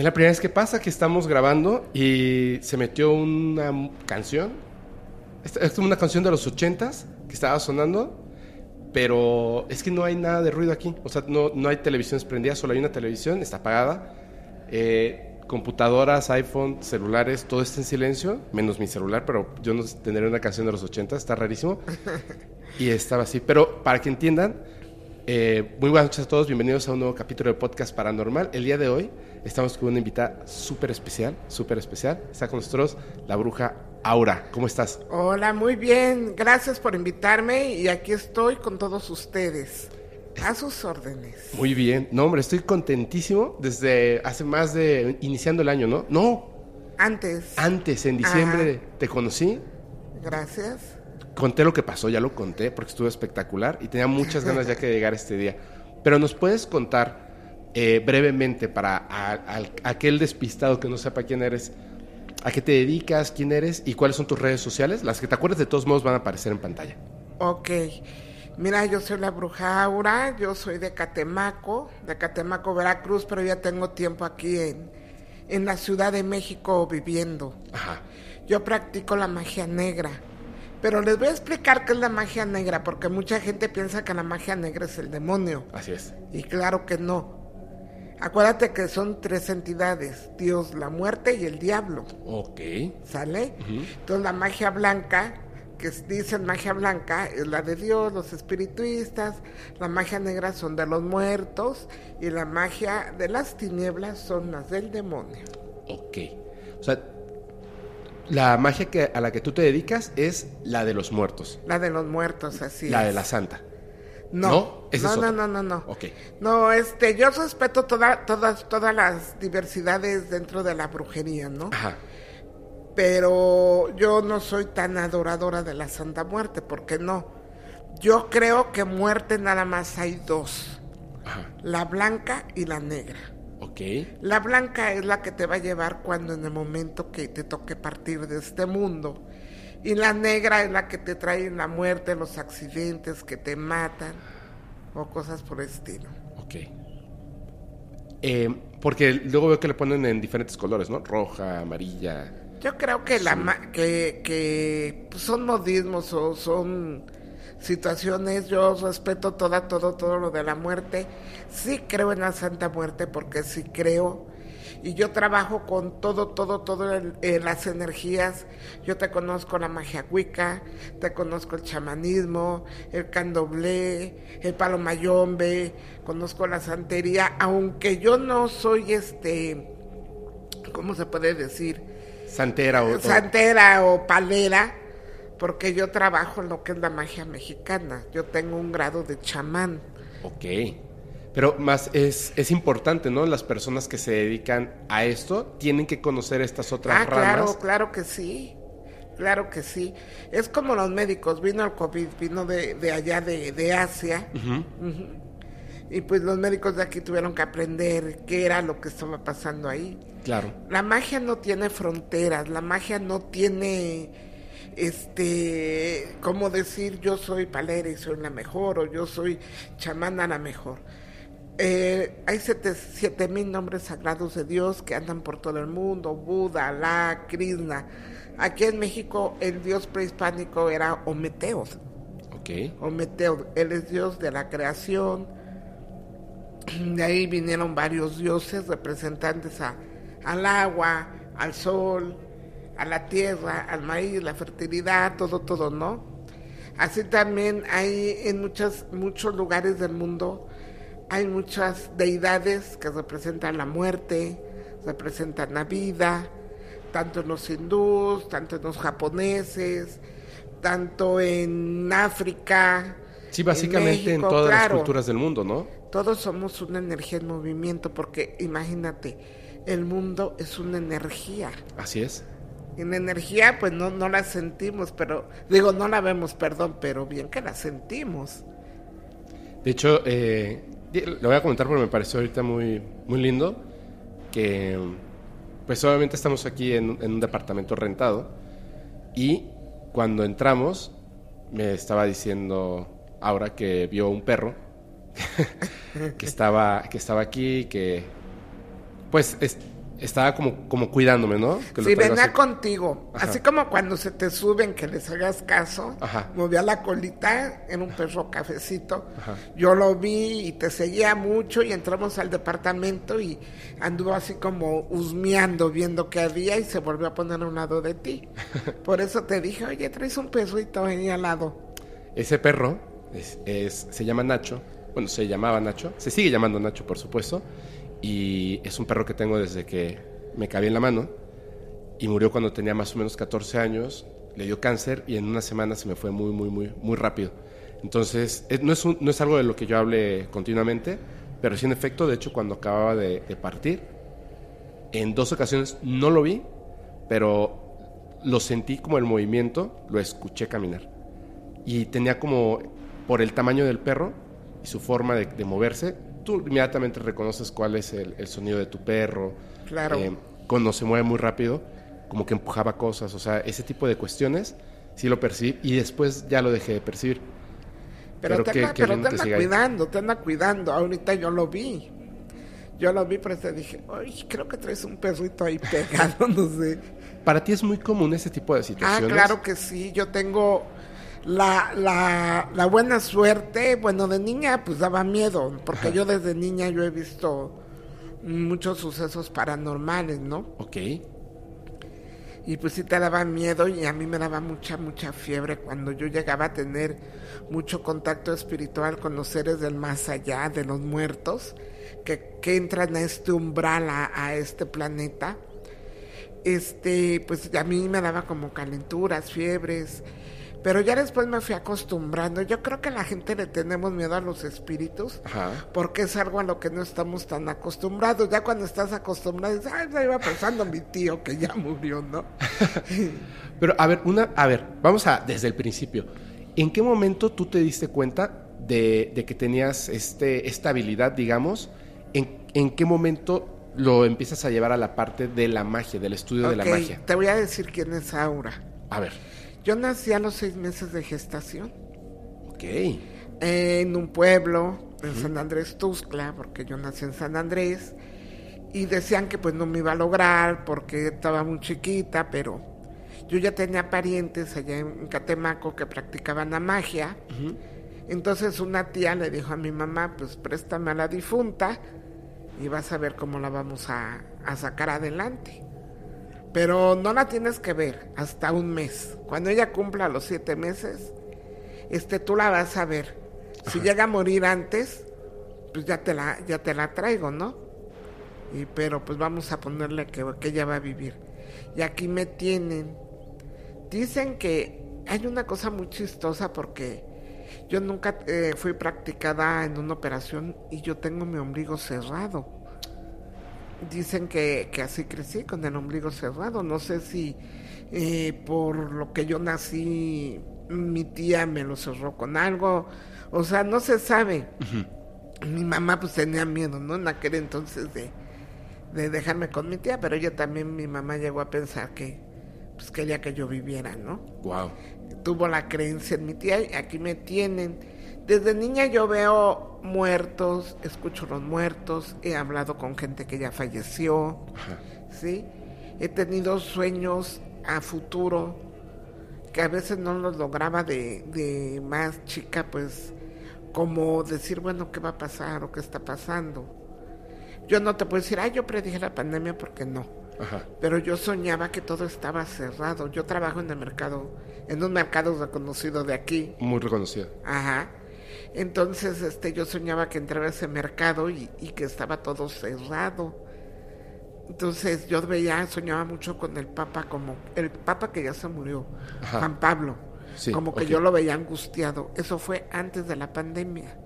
Es la primera vez que pasa que estamos grabando y se metió una canción. Es es una canción de los ochentas que estaba sonando, pero es que no hay nada de ruido aquí. O sea, no, no hay televisiones prendidas, solo hay una televisión, está apagada. Eh, computadoras, iPhone, celulares, todo está en silencio, menos mi celular, pero yo no tendré una canción de los ochentas, está rarísimo. Y estaba así. Pero para que entiendan, eh, muy buenas noches a todos, bienvenidos a un nuevo capítulo de Podcast Paranormal. El día de hoy estamos con una invitada súper especial, súper especial. Está con nosotros la bruja Aura. ¿Cómo estás? Hola, muy bien. Gracias por invitarme y aquí estoy con todos ustedes. A sus órdenes. Muy bien. No, hombre, estoy contentísimo desde hace más de iniciando el año, ¿no? No, Antes. antes, en diciembre, te conocí. Gracias. Conté lo que pasó, ya lo conté porque estuvo espectacular y tenía muchas ganas ya que de llegar este día. Pero nos puedes contar eh, brevemente para a- aquel despistado que no sepa quién eres, a qué te dedicas, quién eres y cuáles son tus redes sociales. Las que te acuerdes de todos modos van a aparecer en pantalla. Ok. Mira, yo soy la bruja Aura, yo soy de Catemaco, de Catemaco, Veracruz, pero ya tengo tiempo aquí en, en la Ciudad de México viviendo. Ajá. Yo practico la magia negra. Pero les voy a explicar qué es la magia negra, porque mucha gente piensa que la magia negra es el demonio. Así es. Y claro que no. Acuérdate que son tres entidades, Dios, la muerte y el diablo, Ok. ¿sale? Entonces la magia blanca, que dicen magia blanca, es la de Dios, los espirituistas, la magia negra son de los muertos y la magia de las tinieblas son las del demonio. Ok. O sea, la magia que, a la que tú te dedicas es la de los muertos, La de los muertos, así la es. de la santa. No, ¿No? No, es no, no, no, no. Ok. No, este, yo respeto toda, todas, todas las diversidades dentro de la brujería, ¿no? Ajá. pero yo no soy tan adoradora de la Santa Muerte, porque no. Yo creo que muerte nada más hay dos, Ajá. la blanca y la negra. Ok. La blanca es la que te va a llevar cuando en el momento que te toque partir de este mundo. Y la negra es la que te trae la muerte, los accidentes que te matan o cosas por el estilo. Ok. Eh, porque luego veo que le ponen en diferentes colores, ¿no? Roja, amarilla. Yo creo que, la, ma- que, que pues, son modismos o son situaciones. Yo respeto toda, todo, todo lo de la muerte. Sí creo en la Santa Muerte porque sí creo. Y yo trabajo con todo, todo, todo el- eh, las energías. Yo te conozco la magia wicca, te conozco el chamanismo, el candomblé, el palo mayombe, conozco la santería, aunque yo no soy este, ¿cómo se puede decir? Santera o... o- santera o palera, porque yo trabajo en lo que es la magia mexicana. Yo tengo un grado de chamán. Ok. Pero más es, es importante, ¿no? Las personas que se dedican a esto tienen que conocer estas otras ah, ramas. claro, claro que sí. Claro que sí. Es como los médicos. Vino el COVID, vino de, de allá de, de Asia. Y pues los médicos de aquí tuvieron que aprender qué era lo que estaba pasando ahí. Claro. La magia no tiene fronteras, la magia no tiene este, como decir yo soy palera y soy la mejor, o yo soy chamana la mejor. Eh, hay siete, siete mil nombres sagrados de Dios que andan por todo el mundo, Buda, Alá, Krishna. Aquí en México el dios prehispánico era Ometeo. Ok. Ometeo, él es dios de la creación. De ahí vinieron varios dioses representantes a, al agua, al sol, a la tierra, al maíz, la fertilidad, todo, todo, ¿no? Así también hay en muchas, muchos lugares del mundo, hay muchas deidades que representan la muerte, representan la vida, tanto en los hindús, tanto en los japoneses, tanto en África. Sí, básicamente en, México, todas las culturas del mundo, ¿no? Todos somos una energía en movimiento, porque imagínate, el mundo es una energía. Así es. En energía, pues no, no la sentimos, pero digo, no la vemos, perdón, pero bien que la sentimos. De hecho, eh, lo voy a comentar porque me pareció ahorita muy, muy lindo que pues obviamente estamos aquí en, en un departamento rentado y cuando entramos me estaba diciendo ahora que vio un perro que estaba que estaba aquí que pues es- estaba como como cuidándome, ¿no? Que traigo venía así. contigo, Ajá. así como cuando se te suben que les hagas caso, Ajá. movía la colita, era un perro cafecito, Ajá. yo lo vi y te seguía mucho y entramos al departamento y anduvo así como husmeando, viendo qué había y se volvió a poner a un lado de ti. Por eso te dije, oye, traes un perrito ahí al lado. Ese perro es, es- se llama Nacho. Bueno, se llamaba Nacho. Se sigue llamando Nacho, por supuesto. Y es un perro que tengo desde que me cabía en la mano. Y murió cuando tenía más o menos 14 años. Le dio cáncer y en una semana se me fue muy, muy, muy, muy rápido. Entonces, es- no, es no es algo de lo que yo hable continuamente, pero sí en efecto, de hecho, cuando acababa de, partir, en dos ocasiones no lo vi, pero lo sentí como el movimiento, lo escuché caminar y tenía como por el tamaño del perro y su forma de moverse, tú inmediatamente reconoces cuál es el, el sonido de tu perro. Claro. Eh, cuando se mueve muy rápido, como que empujaba cosas, o sea, ese tipo de cuestiones sí lo percibí y después ya lo dejé de percibir. Pero, Pero te, qué- anda, qué pero te anda ahí. cuidando, te anda cuidando. Ahorita yo lo vi. Yo lo vi, pero te dije, ay, creo que traes un perrito ahí pegado, no sé. Para ti es muy común ese tipo de Ah, situaciones. claro que sí, yo tengo la, la, la buena suerte, bueno, de niña pues daba miedo, porque yo desde niña yo he visto muchos sucesos paranormales, ¿no? Ok. Y pues sí te daba miedo y a mí me daba mucha, mucha fiebre cuando yo llegaba a tener mucho contacto espiritual con los seres del más allá, de los muertos, que, que entran a este umbral, a, a este planeta. Este, pues a mí me daba como calenturas, fiebres, pero ya después me fui acostumbrando. Yo creo que a la gente le tenemos miedo a los espíritus Ajá. porque es algo a lo que no estamos tan acostumbrados. Ya cuando estás acostumbrado, dices, ay, me iba pensando mi tío que ya murió, ¿no? Pero a ver, una, a ver, vamos a desde el principio. ¿En qué momento tú te diste cuenta de, de que tenías este, esta habilidad, digamos? ¿En, en qué momento lo empiezas a llevar a la parte de la magia, del estudio de la magia? Te voy a decir quién es Aura. A ver. Yo nací a los seis meses de gestación Ok. en un pueblo, en San Andrés Tuxtla, porque yo nací en San Andrés, y decían que pues no me iba a lograr porque estaba muy chiquita, pero yo ya tenía parientes allá en Catemaco que practicaban la magia. Entonces una tía le dijo a mi mamá, pues préstame a la difunta y vas a ver cómo la vamos a, a sacar adelante. Pero no la tienes que ver hasta un mes. Cuando ella cumpla los siete meses, este, tú la vas a ver. Si llega a morir antes, pues ya te la, ya te la traigo, ¿no? Y, pero pues vamos a ponerle que, que ella va a vivir. Y aquí me tienen. Dicen que hay una cosa muy chistosa porque yo nunca eh, fui practicada en una operación y yo tengo mi ombligo cerrado. Dicen que, que así crecí con el ombligo cerrado. No sé si eh, por lo que yo nací mi tía me lo cerró con algo. O sea, no se sabe. Mi mamá pues tenía miedo, ¿no? En aquel entonces de, de dejarme con mi tía, pero ella también, mi mamá llegó a pensar que pues quería que yo viviera, ¿no? Wow. Tuvo la creencia en mi tía y aquí me tienen. Desde niña yo veo muertos, escucho los muertos, he hablado con gente que ya falleció, ¿sí? He tenido sueños a futuro que a veces no los lograba de, de más chica, pues como decir, bueno, ¿qué va a pasar o qué está pasando? Yo no te puedo decir, ah, yo predije la pandemia porque no. Ajá. Pero yo soñaba que todo estaba cerrado. Yo trabajo en el mercado, en un mercado reconocido de aquí. Muy reconocido. Ajá. Entonces, este, yo soñaba que entraba a ese mercado y, y que estaba todo cerrado. Entonces, yo veía, soñaba mucho con el Papa, como el Papa que ya se murió, Ajá. Juan Pablo. Sí, como que yo lo veía angustiado. Eso fue antes de la pandemia.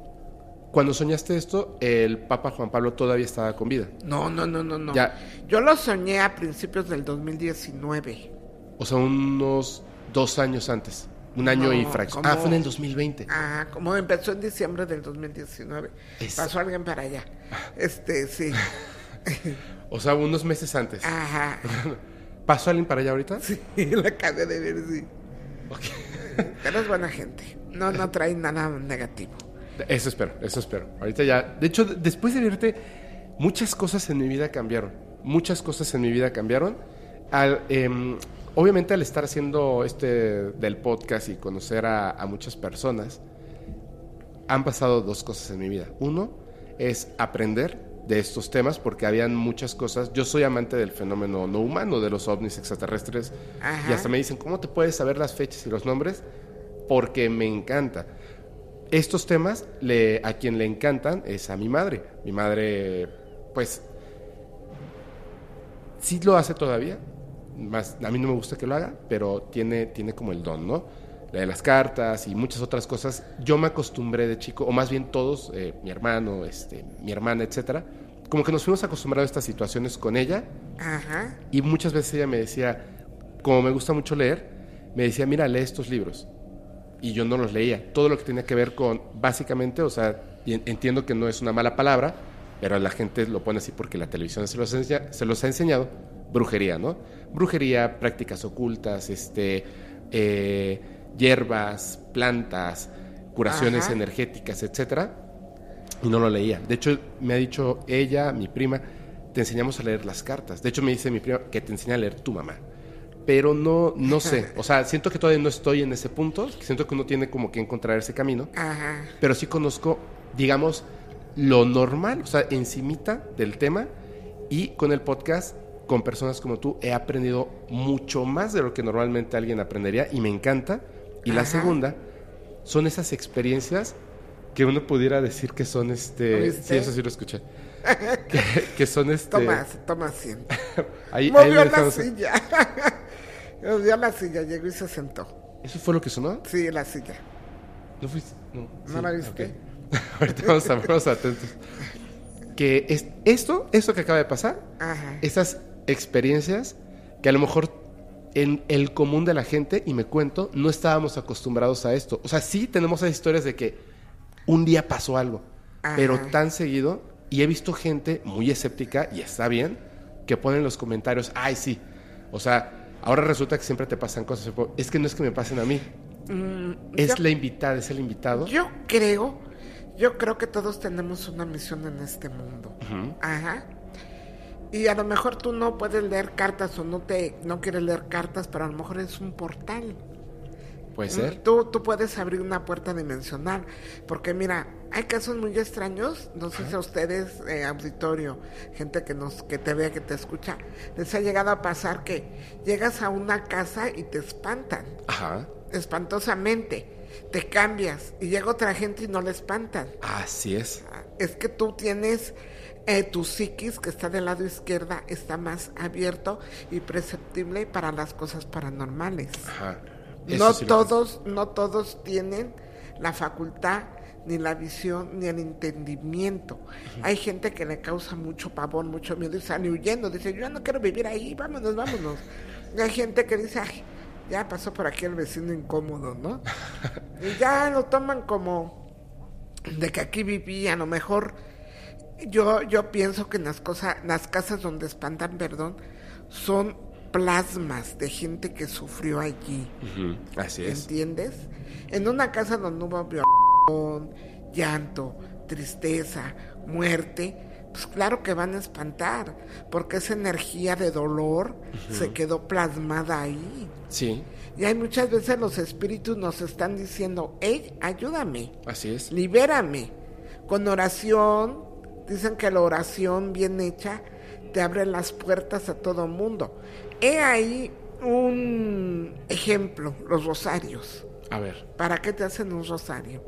Cuando soñaste esto, el Papa Juan Pablo todavía estaba con vida. No, no, no, no, no. Ya. Yo lo soñé a principios del 2019. O sea, unos dos años antes. Un año No, y fracción. Ah, fue en el 2020. Ah, como empezó en diciembre del 2019. Es- Pasó alguien para allá. Este, sí. O sea, unos meses antes. Ajá. ¿Pasó alguien para allá ahorita? Sí, la acabé de ver, sí. Pero es buena gente. No, no trae nada negativo. Eso espero, eso espero. Ahorita ya. De hecho, después de verte, muchas cosas en mi vida cambiaron. Muchas cosas en mi vida cambiaron. Al, em, obviamente, al estar haciendo este del podcast y conocer a, a muchas personas, han pasado dos cosas en mi vida. Uno es aprender de estos temas porque habían muchas cosas. Yo soy amante del fenómeno no humano, de los ovnis extraterrestres. Ajá. Y hasta me dicen, ¿cómo te puedes saber las fechas y los nombres? Porque me encanta. Estos temas, le, a quien le encantan es a mi madre. Mi madre, pues, sí lo hace todavía. Más, a mí no me gusta que lo haga, pero tiene, tiene como el don, ¿no? La de las cartas y muchas otras cosas. Yo me acostumbré de chico, o más bien todos, eh, mi hermano, este, mi hermana, etcétera, como que nos fuimos acostumbrados a estas situaciones con ella Ajá. y muchas veces ella me decía, como me gusta mucho leer, me decía, mira, lee estos libros. Y yo no los leía. Todo lo que tenía que ver con, básicamente, o sea, entiendo que no es una mala palabra, pero la gente lo pone así porque la televisión se los, enseña- se los ha enseñado, brujería, ¿no? Brujería, prácticas ocultas, este, eh, hierbas, plantas, curaciones Ajá. energéticas, etcétera y no lo leía. De hecho, me ha dicho ella, mi prima, te enseñamos a leer las cartas. De hecho, me dice mi prima que te enseña a leer tu mamá. Pero no, no sé. O sea, siento que todavía no estoy en ese punto. Siento que uno tiene como que encontrar ese camino. Ajá. Pero sí conozco, digamos, lo normal, o sea, encimita del tema. Y con el podcast, con personas como tú, he aprendido mucho más de lo que normalmente alguien aprendería y me encanta. Y la segunda son esas experiencias que uno pudiera decir que son este. ¿Oíste? Sí, eso sí lo escuché. que, que son este. Toma, toma asiento. ahí, Movió la silla. Movió la silla, llegó y se sentó. ¿Eso fue lo que sonó? Sí, la silla. ¿No fuiste? No, ¿No la viste? Ahorita vamos a vamos atentos. Que es, esto, esto que acaba de pasar, Ajá. esas experiencias que a lo mejor en el común de la gente, y me cuento, no estábamos acostumbrados a esto. O sea, sí tenemos esas historias de que un día pasó algo, Ajá. pero tan seguido, y he visto gente muy escéptica, y está bien, que pone en los comentarios, ay, sí. O sea, ahora resulta que siempre te pasan cosas. Es que no es que me pasen a mí. Es Mm, yo- la invitada, es el invitado. Yo creo, yo creo que todos tenemos una misión en este mundo. Ajá. Y a lo mejor tú no puedes leer cartas o no te no quieres leer cartas, pero a lo mejor es un portal. Puede ser. Tú, tú puedes abrir una puerta dimensional. Porque mira, hay casos muy extraños. No sé si a ustedes, eh, auditorio, gente que nos, que te vea, que te escucha, les ha llegado a pasar que llegas a una casa y te espantan. Ajá. Espantosamente. Te cambias y llega otra gente y no le espantan. Así es. Es que tú tienes eh, tu psiquis que está del lado izquierda, está más abierto y perceptible para las cosas paranormales. Ajá. No sí todos, no todos tienen la facultad, ni la visión, ni el entendimiento. Hay gente que le causa mucho pavor, mucho miedo y sale huyendo. Dice, yo no quiero vivir ahí, vámonos, vámonos. Y hay gente que dice, ay, ya pasó por aquí el vecino incómodo, ¿no? y ya lo toman como de que aquí viví, a lo mejor yo, yo pienso que en las cosas, las casas donde espantan, perdón, son plasmas de gente que sufrió allí. Así es. ¿Entiendes? En una casa donde hubo violación, llanto, tristeza, muerte, pues claro que van a espantar, porque esa energía de dolor se quedó plasmada ahí. Sí, Y hay muchas veces los espíritus nos están diciendo, hey, ayúdame, así es. libérame. Con oración, dicen que la oración bien hecha te abre las puertas a todo mundo. He ahí un ejemplo, los rosarios. A ver, ¿Para qué te hacen un rosario?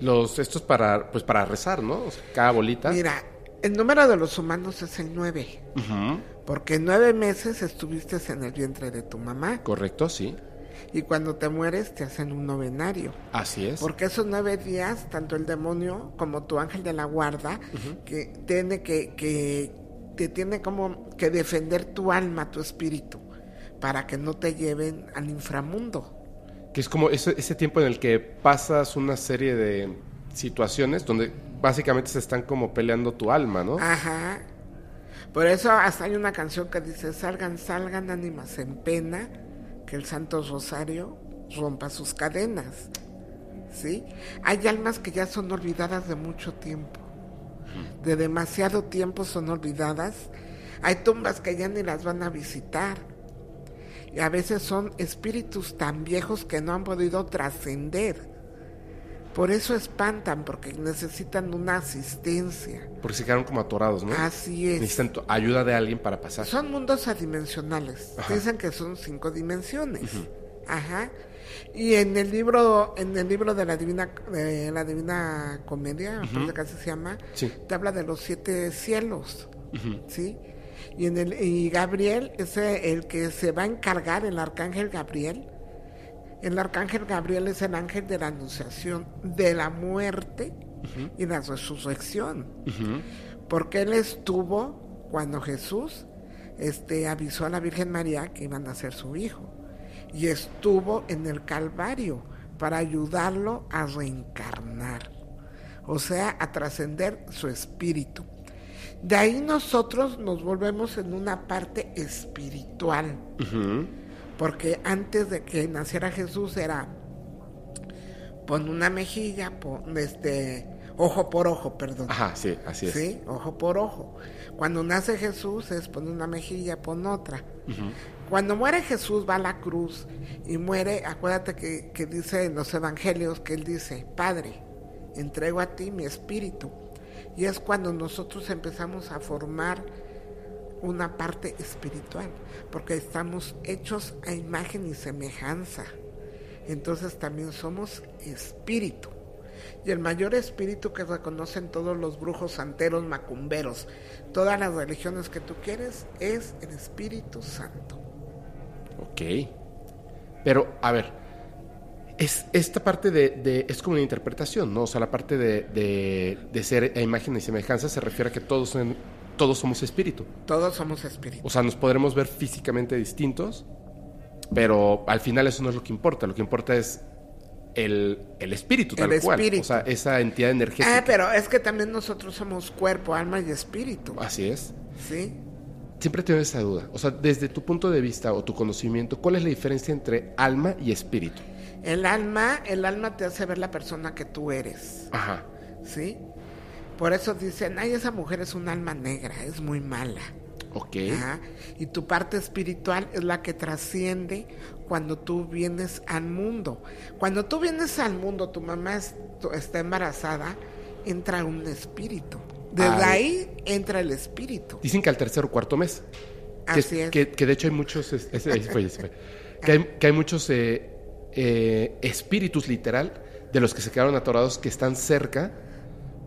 los estos para pues para rezar, ¿no? O sea, cada bolita. Mira, el número de los humanos es el 9, Ujú, porque nueve meses estuviste en el vientre de tu mamá Correcto, sí. Y cuando te mueres te hacen un novenario. Así es. Porque esos nueve días, tanto el demonio como tu ángel de la guarda, que tiene que, que te tiene como que defender tu alma, tu espíritu, para que no te lleven al inframundo. Que es como ese, ese tiempo en el que pasas una serie de situaciones donde básicamente se están como peleando tu alma, ¿no? Ajá. Por eso hasta hay una canción que dice, salgan, salgan ánimas en pena, que el Santo Rosario rompa sus cadenas. ¿Sí? Hay almas que ya son olvidadas de mucho tiempo. De demasiado tiempo son olvidadas. Hay tumbas que ya ni las van a visitar. Y a veces son espíritus tan viejos que no han podido trascender. Por eso espantan, porque necesitan una asistencia. Porque se quedaron como atorados, ¿no? Así es. Necesitan ayuda de alguien para pasar. Son mundos adimensionales. Ajá. Dicen que son cinco dimensiones. Ajá. Y en el libro, en el libro de la Divina, de la Divina Comedia, que así se llama, Sí. te habla de los siete cielos, ¿sí? Y en el y Gabriel es el que se va a encargar, el arcángel Gabriel. El arcángel Gabriel es el ángel de la anunciación de la muerte y la resurrección. Porque él estuvo cuando Jesús este, avisó a la Virgen María que iban a ser su hijo. Y estuvo en el Calvario para ayudarlo a reencarnar, o sea, a trascender su espíritu. De ahí nosotros nos volvemos en una parte espiritual. Porque antes de que naciera Jesús era pon una mejilla, pon este ojo por ojo, perdón. Ajá, sí, así es. Sí, ojo por ojo. Cuando nace Jesús es pon una mejilla, pon otra. Cuando muere Jesús va a la cruz y muere, acuérdate que, que dice en los evangelios que él dice, Padre, entrego a ti mi espíritu. Y es cuando nosotros empezamos a formar una parte espiritual, porque estamos hechos a imagen y semejanza. Entonces también somos espíritu. Y el mayor espíritu que reconocen todos los brujos, santeros, macumberos, todas las religiones que tú quieres, es el Espíritu Santo. Ok. Pero, a ver, es, esta parte de, es como una interpretación, ¿no? O sea, la parte de, de, de ser a imagen y semejanza se refiere a que todos, en- todos somos espíritu. Todos somos espíritu. O sea, nos podremos ver físicamente distintos, pero al final eso no es lo que importa. Lo que importa es el, el espíritu, tal El cual. espíritu. O sea, esa entidad energética. Ah, pero es que también nosotros somos cuerpo, alma y espíritu. Así es. ¿Sí? Siempre tengo esa duda. O sea, desde tu punto de vista o tu conocimiento, ¿cuál es la diferencia entre alma y espíritu? El alma, el alma te hace ver la persona que tú eres. Ajá. ¿Sí? Por eso dicen, ay, esa mujer es un alma negra, es muy mala. Ok. Y tu parte espiritual es la que trasciende cuando tú vienes al mundo. Cuando tú vienes al mundo, tu mamá es- tu- está embarazada, entra un espíritu. Desde ahí entra el espíritu. Dicen que al tercer o cuarto mes. Que, Así es. Que, que de hecho hay muchos. es-. Que, hay, que hay muchos eh, eh, espíritus, literal, de los que se quedaron atorados que están cerca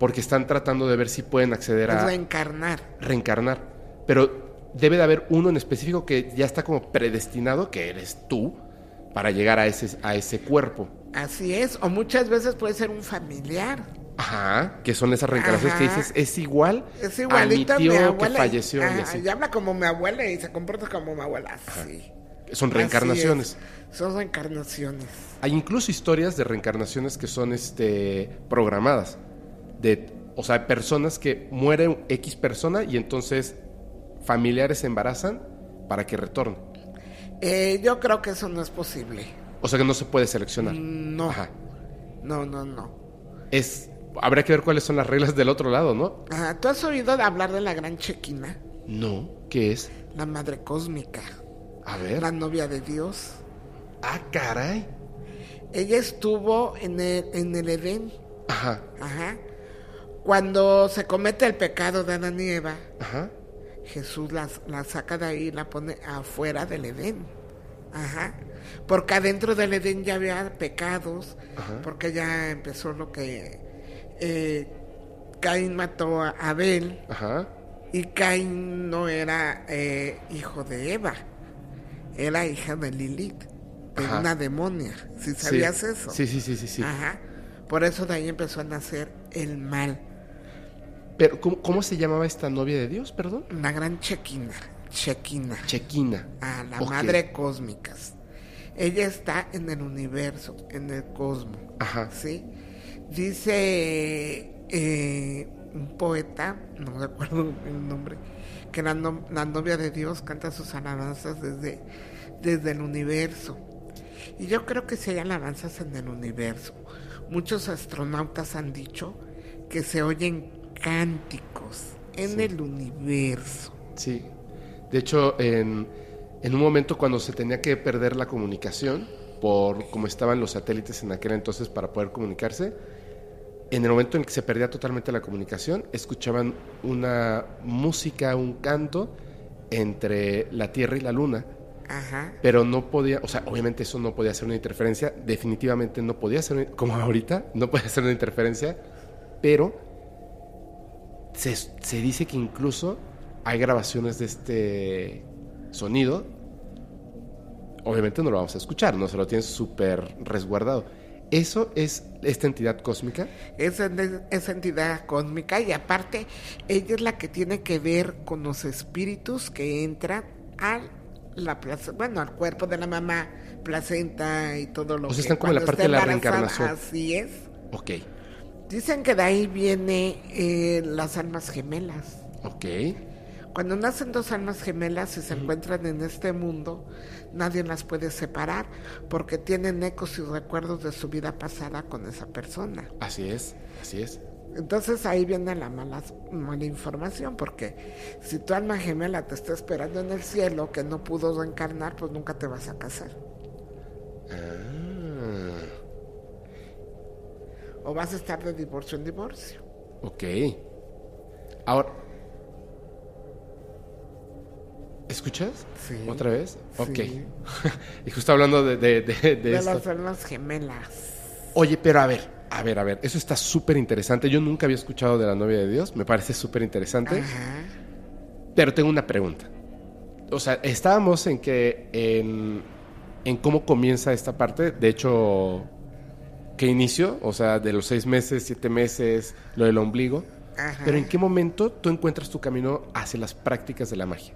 porque están tratando de ver si pueden acceder a reencarnar. reencarnar. Pero debe de haber uno en específico que ya está como predestinado, que eres tú, para llegar a ese, a ese cuerpo. Así es. O muchas veces puede ser un familiar. Ajá, que son esas reencarnaciones que dices, es igual Es a mi igualito a mi, tío abuela. que falleció y Ajá, así. y habla como mi abuela y se comporta como mi abuela. Sí. Son reencarnaciones. es. Son reencarnaciones. Hay incluso historias de reencarnaciones que son este programadas. De, o sea, personas que mueren X persona y entonces familiares se embarazan para que retorne. Eh, yo creo que eso no es posible. O sea que no se puede seleccionar. No. Ajá. No, no, no. Es, habría que ver cuáles son las reglas del otro lado, ¿no? Ah, ¿Tú has oído hablar de la gran Chequina? No. ¿Qué es? La madre cósmica, A ver. la novia de Dios. Ah, caray. Ella estuvo en el, en el Edén. Ajá. Ajá. Cuando se comete el pecado de Adán y Eva, Ajá. Jesús la, la saca de ahí y la pone afuera del Edén. Ajá. Porque adentro del Edén ya había pecados, Ajá. porque ya empezó lo que eh, Caín mató a Abel Ajá. y Caín no era eh, hijo de Eva, era hija de Lilith, de Ajá. una demonia. Si Sí. sabías eso. Sí, sí, sí, sí, sí. Ajá. Por eso de ahí empezó a nacer el mal. Pero, ¿cómo, cómo se llamaba esta novia de Dios, perdón? Una gran chequina. Chequina. Chequina. a la Ok. madre cósmicas. Ella está en el universo, en el cosmos. Ajá. ¿Sí? Dice eh, un poeta, no recuerdo el nombre, que la, no- la novia de Dios canta sus alabanzas desde, desde el universo. Y yo creo que si hay alabanzas en el universo, muchos astronautas han dicho que se oyen cánticos en Sí. el universo. Sí. De hecho, en, en un momento cuando se tenía que perder la comunicación, por cómo estaban los satélites en aquel entonces para poder comunicarse, en el momento en que se perdía totalmente la comunicación, escuchaban una música, un canto entre la Tierra y la Luna, Ajá. pero no podía, o sea, obviamente eso no podía ser una interferencia, definitivamente no podía ser, como ahorita, no podía ser una interferencia, pero se, se dice que incluso hay grabaciones de este sonido, obviamente no lo vamos a escuchar, no se lo tienen súper resguardado. Eso es esta entidad cósmica. Esa, esa entidad cósmica y aparte ella es la que tiene que ver con los espíritus que entran a la bueno, al cuerpo de la mamá, placenta y todo lo O sea, que están como en la parte de la reencarnación. Así es. Ok, Dicen que de ahí viene eh, las almas gemelas. ok, Cuando nacen dos almas gemelas y se encuentran en este mundo, nadie las puede separar porque tienen ecos y recuerdos de su vida pasada con esa persona. así es, así es. Entonces ahí viene la mala, mala información, porque si tu alma gemela te está esperando en el cielo, que no pudo reencarnar, pues nunca te vas a casar. Ah, O vas a estar de divorcio en divorcio. ok. Ahora, ¿escuchas? Sí. ¿Otra vez? Sí. Ok. y justo hablando de, de, de- de De esto. las almas gemelas. Oye, pero a ver, a ver, a ver, eso está súper interesante. Yo nunca había escuchado de la novia de Dios, me parece súper interesante. Ajá. Pero tengo una pregunta. O sea, estábamos en que en, en cómo comienza esta parte. De hecho, ¿qué inicio? O sea, de los seis meses, siete meses, lo del ombligo. Ajá. Pero ¿en qué momento tú encuentras tu camino hacia las prácticas de la magia?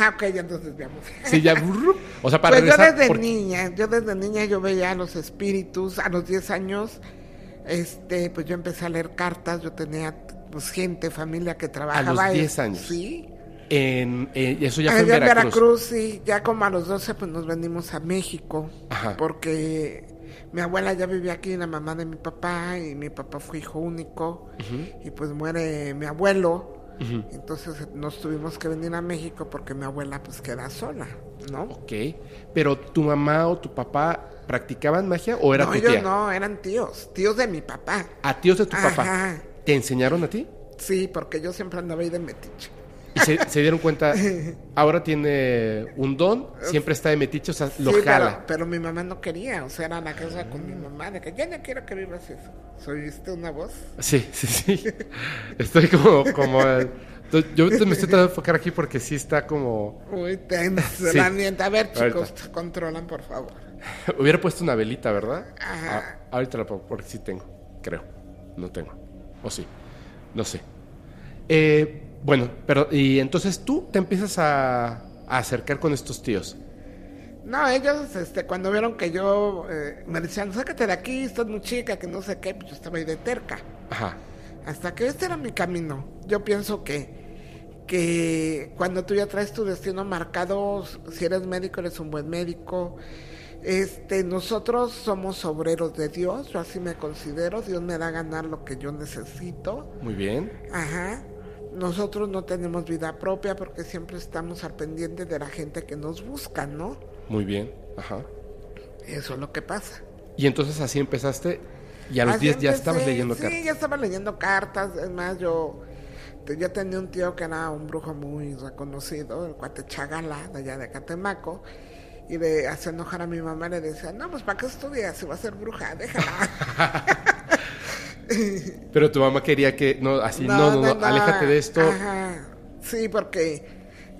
Ah, ok, ya nos desviamos. Sí, ya. o sea, para pues yo regresar. desde porque- niña, yo desde niña yo veía a los espíritus, a los 10 años, este, pues yo empecé a leer cartas, yo tenía pues gente, familia que trabajaba. 10 en- años. Sí. En, eh, eso ya fue Allá en en Veracruz. Veracruz, sí, ya como a los 12 pues nos venimos a México, Ajá. porque mi abuela ya vivía aquí, la mamá de mi papá, y mi papá fue hijo único, y pues muere mi abuelo, entonces nos tuvimos que venir a México porque mi abuela pues queda sola, ¿no? Ok. Pero tu mamá o tu papá practicaban magia o era no, tu ellos no, eran tíos, tíos de mi papá. A tíos de tu papá. Ajá. ¿Te enseñaron a ti? Sí, porque yo siempre andaba ahí de metiche. Y se, se dieron cuenta, ahora tiene un don, siempre está de metiche, o sea, lo Sí, jala. Pero, pero mi mamá no quería, o sea, era la casa con mi mamá, de que yo no quiero que vivas eso. ¿Soyiste una voz? Sí, sí, sí. Estoy como, como, eh, yo me estoy tratando de enfocar aquí porque sí está como, Muy tensa Sí. la nieta. A ver, chicos, Ahorita. controlan, por favor. hubiera puesto una velita, ¿verdad? Ajá. Ah, ahorita la pongo, porque sí tengo, creo. No tengo. O sí, no sé. Eh, bueno, pero, y entonces tú te empiezas a, a acercar con estos tíos. No, ellos, este, cuando vieron que yo, eh, me decían, sácate de aquí, estás muy chica, que no sé qué, pues yo estaba ahí de terca. Ajá. Hasta que este era mi camino. Yo pienso que que cuando tú ya traes tu destino marcado, si eres médico, eres un buen médico. Este, nosotros somos obreros de Dios, yo así me considero, Dios me da a ganar lo que yo necesito. Muy bien. Ajá. Nosotros no tenemos vida propia porque siempre estamos al pendiente de la gente que nos busca, ¿no? Muy bien. Ajá. Eso es lo que pasa. Y entonces así empezaste y a los Así 10 ya estabas leyendo sí, cartas. ya estaba leyendo cartas. Es más, yo, yo tenía un tío que era un brujo muy reconocido, el cuate Chagala, de allá de Catemaco. Y de hacer enojar a mi mamá le decía, no, pues ¿para qué estudias? Si va a ser bruja, déjala. Pero tu mamá quería que, no, así, no, no, no, aléjate de esto. Ajá. Sí, porque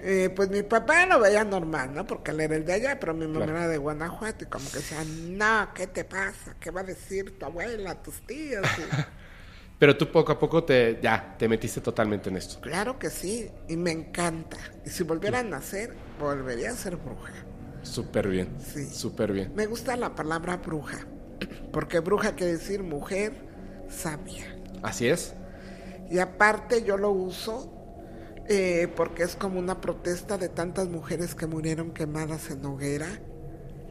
eh, pues mi papá lo veía normal, ¿no? Porque él era el de allá, pero mi mamá Claro. era de Guanajuato y como que decía, no, ¿qué te pasa? ¿Qué va a decir tu abuela, tus tíos? Y- Pero tú poco a poco te, ya, te metiste totalmente en esto. Claro que sí, y me encanta. Y si volviera a nacer, volvería a ser bruja. Súper bien. Sí. Súper bien. Me gusta la palabra bruja, porque bruja quiere decir mujer sabia. Así es. Y aparte yo lo uso eh, porque es como una protesta de tantas mujeres que murieron quemadas en hoguera en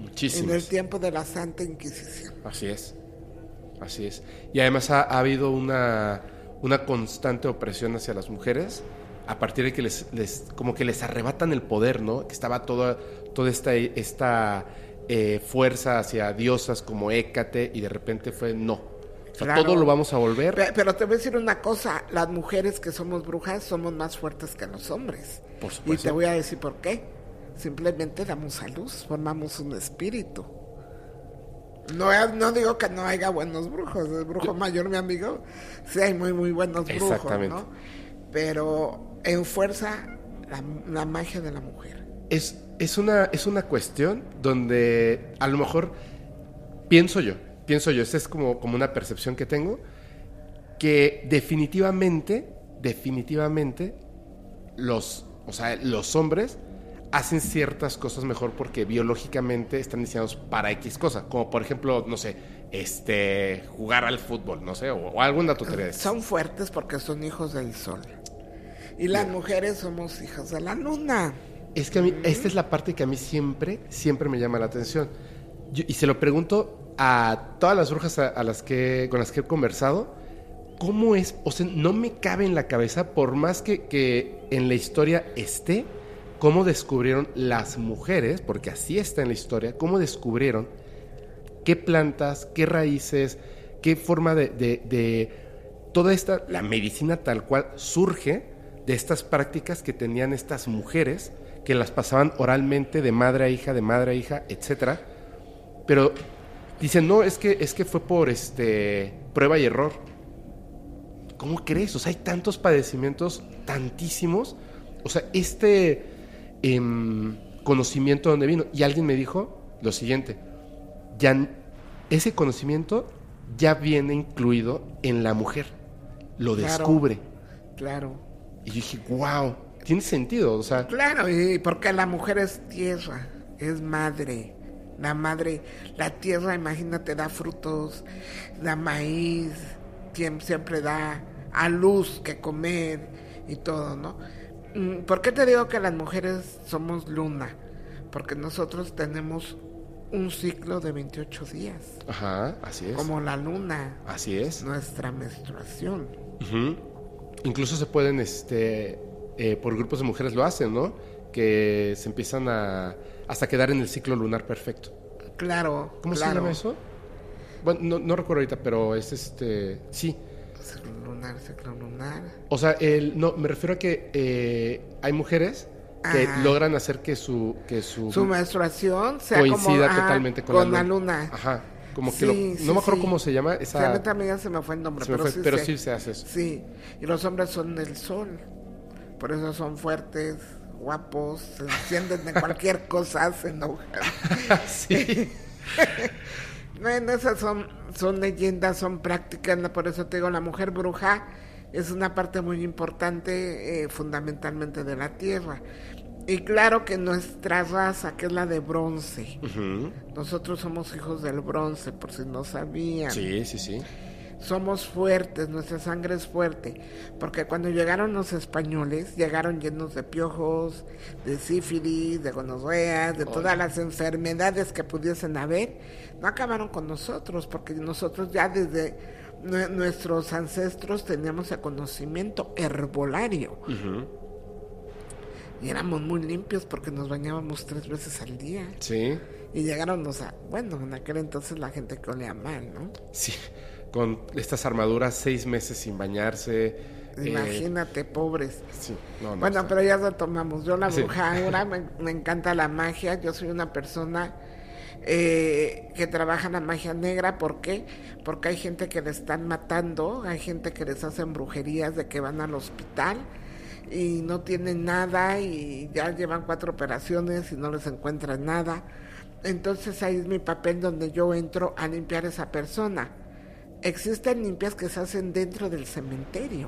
el Muchísimas. tiempo de la Santa Inquisición. Así es. Así es. Y además ha, ha habido una, una constante opresión hacia las mujeres a partir de que les, les como que les arrebatan el poder, ¿no? Que estaba toda, toda esta, esta eh, fuerza hacia diosas como Hécate y de repente fue no. O sea, Claro. todo lo vamos a volver. Pe- Pero te voy a decir una cosa, las mujeres que somos brujas somos más fuertes que los hombres. Por Y supuesto. te voy a decir por qué. Simplemente damos a luz, formamos un espíritu. No, no digo que no haya buenos brujos, el brujo mayor, mi amigo, sí hay muy, muy buenos brujos, Exactamente. ¿no? Pero en fuerza la, la magia de la mujer. Es, es, una, es una cuestión donde a lo mejor pienso yo, pienso yo, esta es como, como una percepción que tengo, que definitivamente, definitivamente, los, o sea, los hombres hacen ciertas cosas mejor porque biológicamente están diseñados para X cosa, como por ejemplo, no sé, este, jugar al fútbol, no sé, o, o alguna tontería. Son fuertes porque son hijos del sol. Y las mujeres somos hijas de la luna. Es que a mí, esta es la parte que a mí siempre, siempre me llama la atención. Y se lo pregunto a todas las brujas a, a las que, con las que he conversado, ¿cómo es? O sea, no me cabe en la cabeza, por más que, que en la historia esté, cómo descubrieron las mujeres, porque así está en la historia, cómo descubrieron qué plantas, qué raíces, qué forma de, de- de toda esta, la medicina tal cual surge de estas prácticas que tenían estas mujeres, que las pasaban oralmente de madre a hija, de madre a hija, etcétera. Pero dicen, no, es que, es que fue por este prueba y error. ¿Cómo crees? O sea, hay tantos padecimientos, tantísimos. O sea, este em, conocimiento donde vino. Y alguien me dijo lo siguiente, ya ese conocimiento ya viene incluido en la mujer. Lo Claro. descubre. Claro. Y yo dije, wow, tiene sentido. O sea, Claro, y porque la mujer es tierra, es madre. La madre, la tierra, imagínate, da frutos, da maíz, siem- siempre da a luz que comer y todo, ¿no? Mm, ¿Por qué te digo que las mujeres somos luna? Porque nosotros tenemos un ciclo de 28 días, ajá, así es. como la luna, Así es. nuestra menstruación. Incluso se pueden, este, eh, por grupos de mujeres lo hacen, ¿no? Que se empiezan a hasta quedar en el ciclo lunar perfecto. Claro, ¿Cómo claro. se llama eso? Bueno, no, no recuerdo ahorita, pero es este, sí. Ciclo lunar, ciclo lunar. O sea, el, no, me refiero a que eh, hay mujeres que Ajá. logran hacer que su, que su, su menstruación sea coincida como, ajá, totalmente con, con la, la luna. luna. Ajá. Como que lo- sí, no me acuerdo sí. cómo se llama a esa. mí también ya se me fue el nombre, pero, fue, pero sé. sí se hace eso. Sí, y los hombres son del sol. Por eso son fuertes, guapos, se encienden de cualquier cosa, se enojan. sí. Bueno, esas son, son leyendas, son prácticas, por eso te digo, la mujer bruja es una parte muy importante, eh, fundamentalmente de la tierra. Y claro que nuestra raza, que es la de bronce, nosotros somos hijos del bronce, por si no sabían. Sí, sí, sí. Somos fuertes, nuestra sangre es fuerte, porque cuando llegaron los españoles, llegaron llenos de piojos, de sífilis, de gonorreas, de todas las enfermedades que pudiesen haber, no acabaron con nosotros, porque nosotros ya desde nue- nuestros ancestros teníamos el conocimiento herbolario. Y éramos muy limpios porque nos bañábamos tres veces al día. Sí, Y llegaron los... a- Bueno, en aquel entonces la gente que olía mal, ¿no? sí. Con estas armaduras, seis meses sin bañarse. eh, Imagínate, pobres. sí, no, no, Bueno, pero ya retomamos. Yo la Sí. bruja ahora me, me encanta la magia. Yo soy una persona eh, que trabaja la magia negra. ¿Por qué? Porque hay gente que le están matando, hay gente que les hacen brujerías de que van al hospital y no tienen nada y ya llevan cuatro operaciones y no les encuentran nada. Entonces ahí es mi papel donde yo entro a limpiar a esa persona. Existen limpias que se hacen dentro del cementerio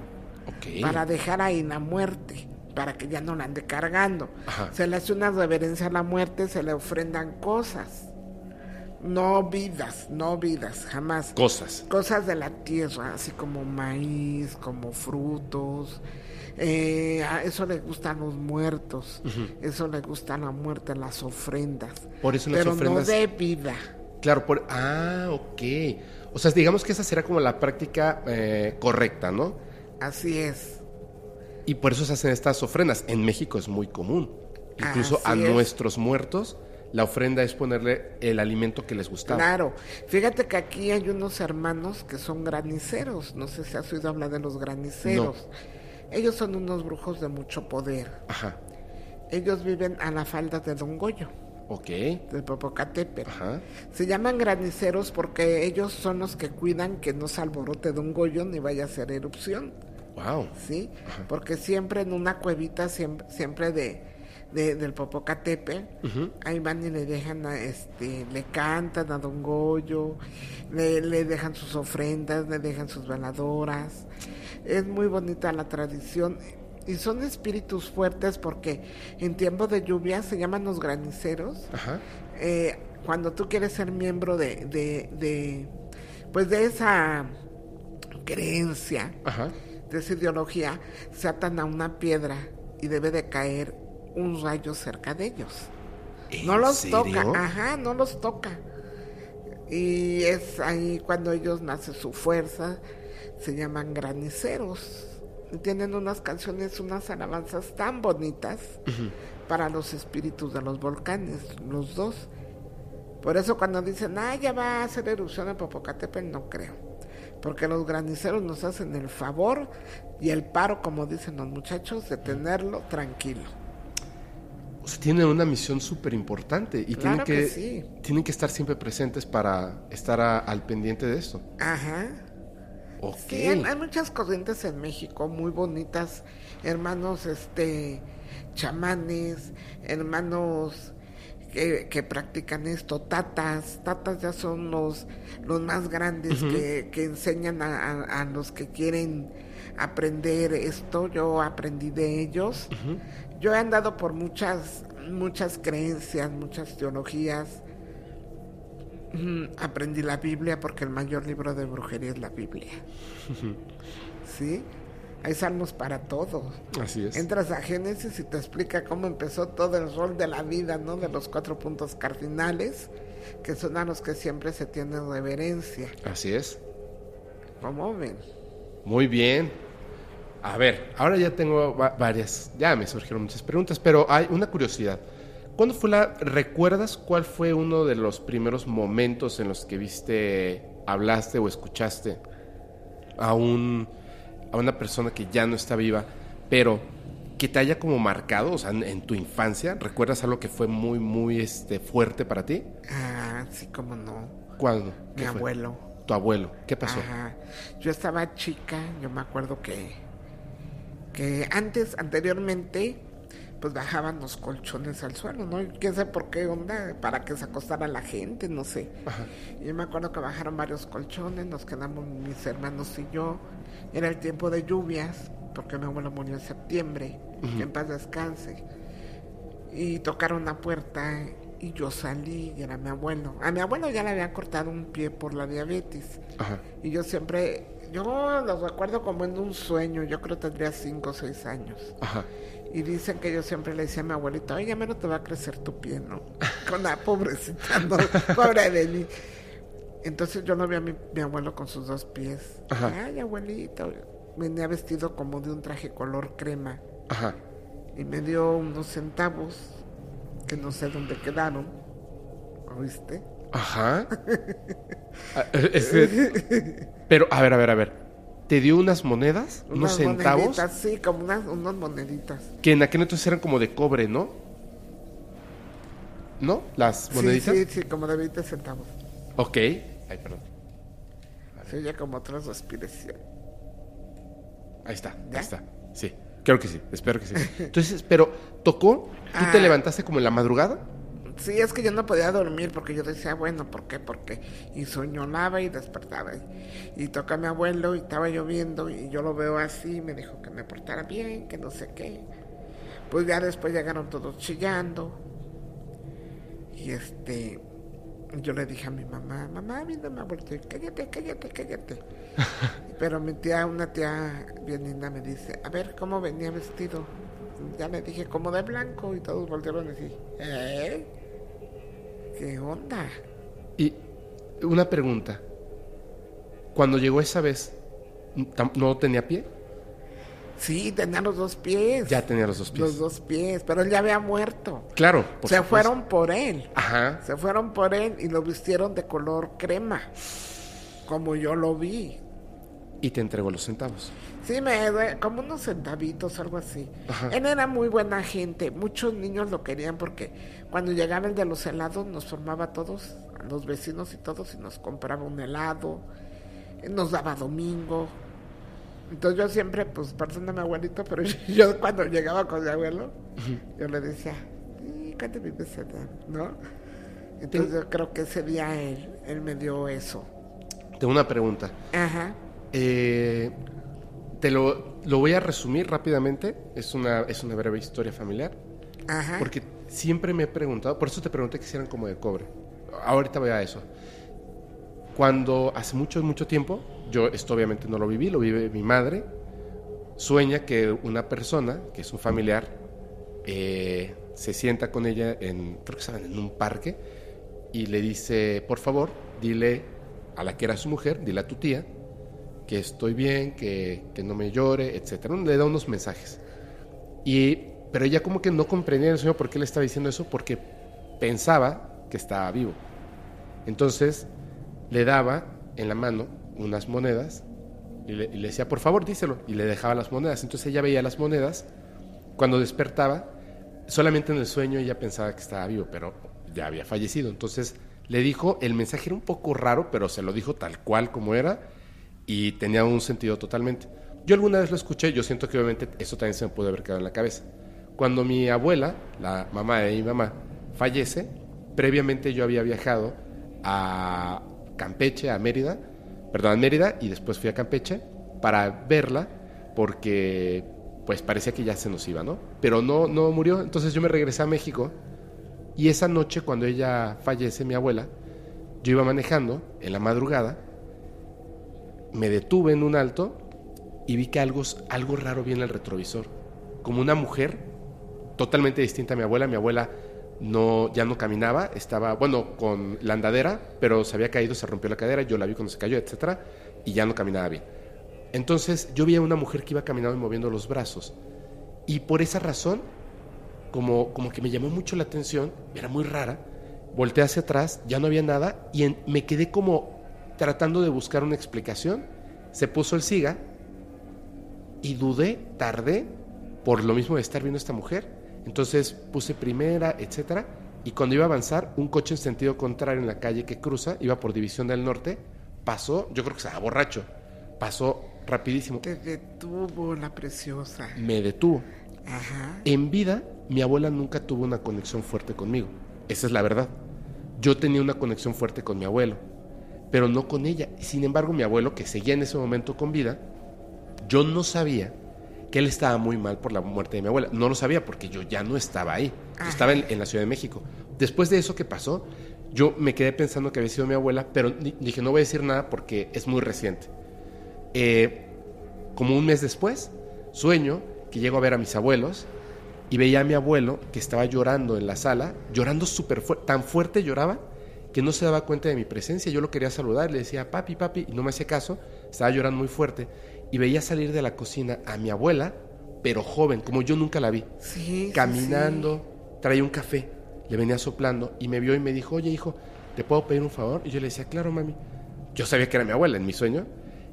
para dejar ahí la muerte, para que ya no la ande cargando. Ajá. Se le hace una reverencia a la muerte, se le ofrendan cosas. No vidas, no vidas, jamás. Cosas. Cosas de la tierra, así como maíz, como frutos. Eh, a eso le gustan los muertos. Eso le gusta a la muerte, las ofrendas. Por eso las Pero ofrendas- no de vida. Claro, por... Ah, ok. O sea, digamos que esa será como la práctica eh, correcta, ¿no? Así es. Y por eso se hacen estas ofrendas. En México es muy común. Incluso a es. nuestros muertos, la ofrenda es ponerle el alimento que les gustaba. Claro, fíjate que aquí hay unos hermanos que son graniceros, no sé si has oído hablar de los graniceros. Ellos son unos brujos de mucho poder. Ajá. Ellos viven a la falda de Don Goyo, Ok. del Popocatépetl. Ajá. Se llaman graniceros porque ellos son los que cuidan que no se alborote Don Goyo ni vaya a hacer erupción. Wow. ¿sí? Porque siempre en una cuevita, siempre, siempre de, de- del Popocatépetl, ahí van y le dejan, a, este, le cantan a Don Goyo, le, le dejan sus ofrendas, le dejan sus veladoras. Es muy bonita la tradición. Y son espíritus fuertes porque en tiempo de lluvia se llaman los graniceros. Ajá. Eh, cuando tú quieres ser miembro de, de, de, pues de esa creencia, Ajá. de esa ideología, se atan a una piedra y debe de caer un rayo cerca de ellos. ¿En No los serio? toca, ajá, no los toca. Y es ahí cuando ellos nace su fuerza, se llaman graniceros. Tienen unas canciones, unas alabanzas tan bonitas para los espíritus de los volcanes, los dos. Por eso cuando dicen, ah, ya va a hacer erupción en Popocatépetl, no creo. Porque los graniceros nos hacen el favor y el paro, como dicen los muchachos, de tenerlo tranquilo. O sea, tienen una misión súper importante y tienen Claro que, que sí. tienen que estar siempre presentes para estar a- al pendiente de esto. Ajá. Sí, hay, hay muchas corrientes en México muy bonitas, hermanos este chamanes, hermanos que, que practican esto, tatas, tatas ya son los, los más grandes que, que enseñan a, a- a los que quieren aprender esto, yo aprendí de ellos. Yo he andado por muchas, muchas creencias, muchas teologías. Aprendí la Biblia porque el mayor libro de brujería es la Biblia. ¿Sí? Hay salmos para todo. Así es. Entras a Génesis y te explica cómo empezó todo el rol de la vida, ¿no? De los cuatro puntos cardinales, que son a los que siempre se tiene reverencia. Así es. ¿Cómo ven? Muy bien. A ver, ahora ya tengo va- varias, ya me surgieron muchas preguntas, pero hay una curiosidad. ¿Cuándo fue la, recuerdas cuál fue uno de los primeros momentos en los que viste, hablaste o escuchaste a un, a una persona que ya no está viva, pero que te haya como marcado, o sea, en, en tu infancia, ¿recuerdas algo que fue muy, muy este, fuerte para ti? Ah, sí, cómo no. ¿Cuándo? Mi abuelo. Tu abuelo. ¿Qué pasó? Ajá. Yo estaba chica, yo me acuerdo que, que antes, anteriormente, pues bajaban los colchones al suelo, ¿no? Quién sabe por qué onda, para que se acostara la gente, no sé. Y yo me acuerdo que bajaron varios colchones, nos quedamos mis hermanos y yo. Era el tiempo de lluvias, porque mi abuelo murió en septiembre, que en paz descanse. Y tocaron la puerta y yo salí y era mi abuelo. A mi abuelo ya le habían cortado un pie por la diabetes. Ajá. Y yo siempre, yo lo recuerdo como en un sueño, yo creo que tendría cinco o seis años. Ajá. Y dicen que yo siempre le decía a mi abuelita, oye, ya menos te va a crecer tu pie, ¿no? Con la pobrecita, ¿no? Pobre de mí. Entonces yo no vi a mi, mi abuelo con sus dos pies. Ajá. Ay, abuelito. Venía vestido como de un traje color crema. Ajá. Y me dio unos centavos que no sé dónde quedaron. ¿Oíste? Ajá. Ah, este- pero, a ver, a ver, a ver. ¿Te dio unas monedas? ¿Unos Unas centavos? moneditas, sí, como unas, unas moneditas. Que en aquel entonces eran como de cobre, ¿no? ¿No? Las Sí, moneditas. sí, sí, como de 20 centavos. Ok. Ay, perdón. Se oye como otra respiración. Ahí está, ¿Ya? ahí está. Sí, creo que sí, espero que sí. Entonces, pero tocó, tú te Ah. levantaste como en la madrugada. Sí, es que yo no podía dormir porque yo decía, bueno, ¿por qué? ¿Por qué? Y soñolaba y despertaba. Y, y toca a mi abuelo y estaba lloviendo y yo lo veo así, me dijo que me portara bien, que no sé qué. Pues ya después llegaron todos chillando. Y este, yo le dije a mi mamá, mamá, mira mi abuelito, y cállate, cállate, cállate. Pero mi tía, una tía bien linda me dice, a ver, ¿cómo venía vestido? Ya le dije, como de blanco, y todos voltearon así, ¿eh? ¿Qué onda? Y una pregunta. Cuando llegó esa vez, ¿no tenía pie? Sí, tenía los dos pies. Ya tenía los dos pies. Los dos pies, pero él ya había muerto. Claro. por Se supuesto. fueron por él. Ajá. Se fueron por él y lo vistieron de color crema, como yo lo vi. Y te entregó los centavos. Sí, me como unos centavitos, algo así. Ajá. Él era muy buena gente. Muchos niños lo querían porque cuando llegaba el de los helados nos formaba a todos, a los vecinos y todos, y nos compraba un helado. Él Nos daba domingo. Entonces yo siempre, pues, perdón a mi abuelito, pero yo cuando llegaba con mi abuelo, yo le decía, "¿Y ¿cuánto vives allá?", ¿No? Entonces yo creo que ese día él, él me dio eso. Tengo una pregunta. Ajá. Eh, te lo, lo voy a resumir rápidamente. Es una, es una breve historia familiar. Ajá. Porque siempre me he preguntado, por eso te pregunté que si eran como de cobre. Ahorita voy a eso. Cuando hace mucho, mucho tiempo, yo esto obviamente no lo viví, lo vive mi madre, sueña que una persona, que es un familiar, eh, se sienta con ella en, creo que estaban en un parque, y le dice, por favor, dile a la que era su mujer, dile a tu tía, que estoy bien, que, que no me llore, etcétera. Le da unos mensajes. Y, pero ella como que no comprendía el sueño por qué le estaba diciendo eso, porque pensaba que estaba vivo. Entonces le daba en la mano unas monedas y le, decía, por favor, díselo, y le dejaba las monedas. Entonces ella veía las monedas, cuando despertaba, solamente en el sueño ella pensaba que estaba vivo, pero ya había fallecido. Entonces le dijo, el mensaje era un poco raro, pero se lo dijo tal cual como era y tenía un sentido totalmente. Yo alguna vez lo escuché, yo siento que obviamente eso también se me puede haber quedado en la cabeza. Cuando mi abuela, la mamá de mi mamá, fallece, previamente yo había viajado a Campeche, a Mérida, perdón, a Mérida, y después fui a Campeche para verla, porque pues parecía que ya se nos iba, ¿no? Pero no, no murió, entonces yo me regresé a México, y esa noche cuando ella fallece, mi abuela, yo iba manejando en la madrugada, me detuve en un alto y vi que algo, algo raro vi en el retrovisor. Como una mujer totalmente distinta a mi abuela. Mi abuela no, ya no caminaba, estaba, bueno, con la andadera, pero se había caído, se rompió la cadera, yo la vi cuando se cayó, etcétera, y ya no caminaba bien. Entonces yo vi a una mujer que iba caminando y moviendo los brazos. Y por esa razón, como, como que me llamó mucho la atención, era muy rara, volteé hacia atrás, ya no había nada, y me quedé como tratando de buscar una explicación. Se puso el siga y dudé, tardé, por lo mismo de estar viendo a esta mujer. Entonces puse primera, etcétera, y cuando iba a avanzar, un coche en sentido contrario en la calle que cruza, iba por División del Norte, pasó, yo creo que estaba borracho, pasó rapidísimo, Te detuvo la preciosa. me detuvo. Ajá. En vida, mi abuela nunca tuvo una conexión fuerte conmigo. Esa es la verdad. Yo tenía una conexión fuerte con mi abuelo, pero no con ella. Sin embargo, mi abuelo, que seguía en ese momento con vida, yo no sabía que él estaba muy mal por la muerte de mi abuela. No lo sabía porque yo ya no estaba ahí. Yo estaba en, en la Ciudad de México. después de eso que pasó, yo me quedé pensando que había sido mi abuela, pero di- dije, no voy a decir nada porque es muy reciente. Eh, como un mes después, sueño que llego a ver a mis abuelos y veía a mi abuelo que estaba llorando en la sala, llorando súper fuerte, tan fuerte lloraba que no se daba cuenta de mi presencia. Yo lo quería saludar, le decía, papi, papi, y no me hacía caso, estaba llorando muy fuerte. Y veía salir de la cocina a mi abuela, pero joven, como yo nunca la vi Sí, sí, caminando, traía un café, le venía soplando y me vio y me dijo, oye hijo, ¿te puedo pedir un favor? Y yo le decía, claro mami. Yo sabía que era mi abuela en mi sueño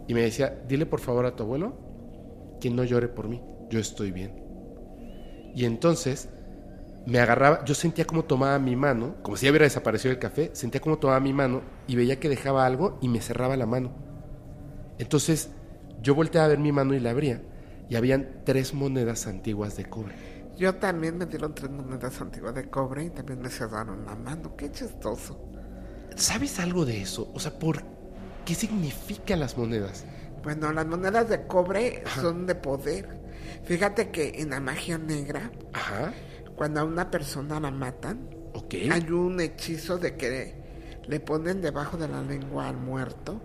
y me decía, dile por favor a tu abuelo que no llore por mí, yo estoy bien. Y entonces me agarraba, yo sentía como tomaba mi mano, como si ya hubiera desaparecido el café, sentía como tomaba mi mano y veía que dejaba algo y me cerraba la mano. Entonces yo volteaba a ver mi mano y la abría y habían tres monedas antiguas de cobre. Yo también me dieron tres monedas antiguas de cobre y también me cerraron la mano. Qué chistoso. ¿Sabes algo de eso? O sea, ¿por qué significan las monedas? Bueno, las monedas de cobre son de poder. Fíjate que en la magia negra, Ajá, cuando a una persona la matan, hay un hechizo de que le ponen debajo de la lengua al muerto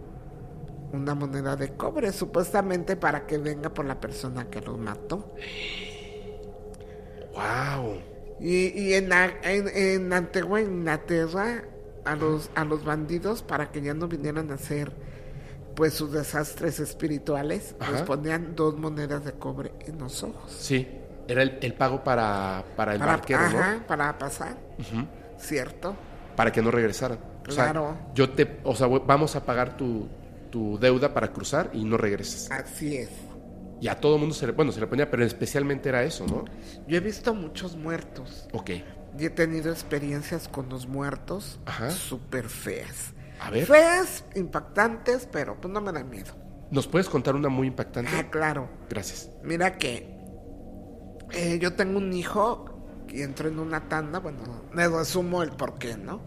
una moneda de cobre, supuestamente para que venga por la persona que lo mató. Wow. Y, y en, en, en antigua Inglaterra, a los, a los bandidos, para que ya no vinieran a hacer pues sus desastres espirituales, les Ajá. ponían dos monedas de cobre en los ojos. Sí, era el, el pago para, para el Para, barquero, ajá, ¿no? para pasar, ¿cierto? Para que no regresaran. O sea, Claro. yo te, o sea, vamos a pagar tu, tu deuda para cruzar y no regreses. Así es. Y a todo mundo se le, bueno, se le ponía, pero especialmente era eso, ¿no? Yo he visto muchos muertos Ok. y he tenido experiencias con los muertos súper feas. A ver. Feas, impactantes, pero pues no me da miedo. ¿Nos puedes contar una muy impactante? Ah, claro. Gracias. Mira que eh, yo tengo un hijo y entró en una tanda, bueno, le resumo el por qué, ¿no?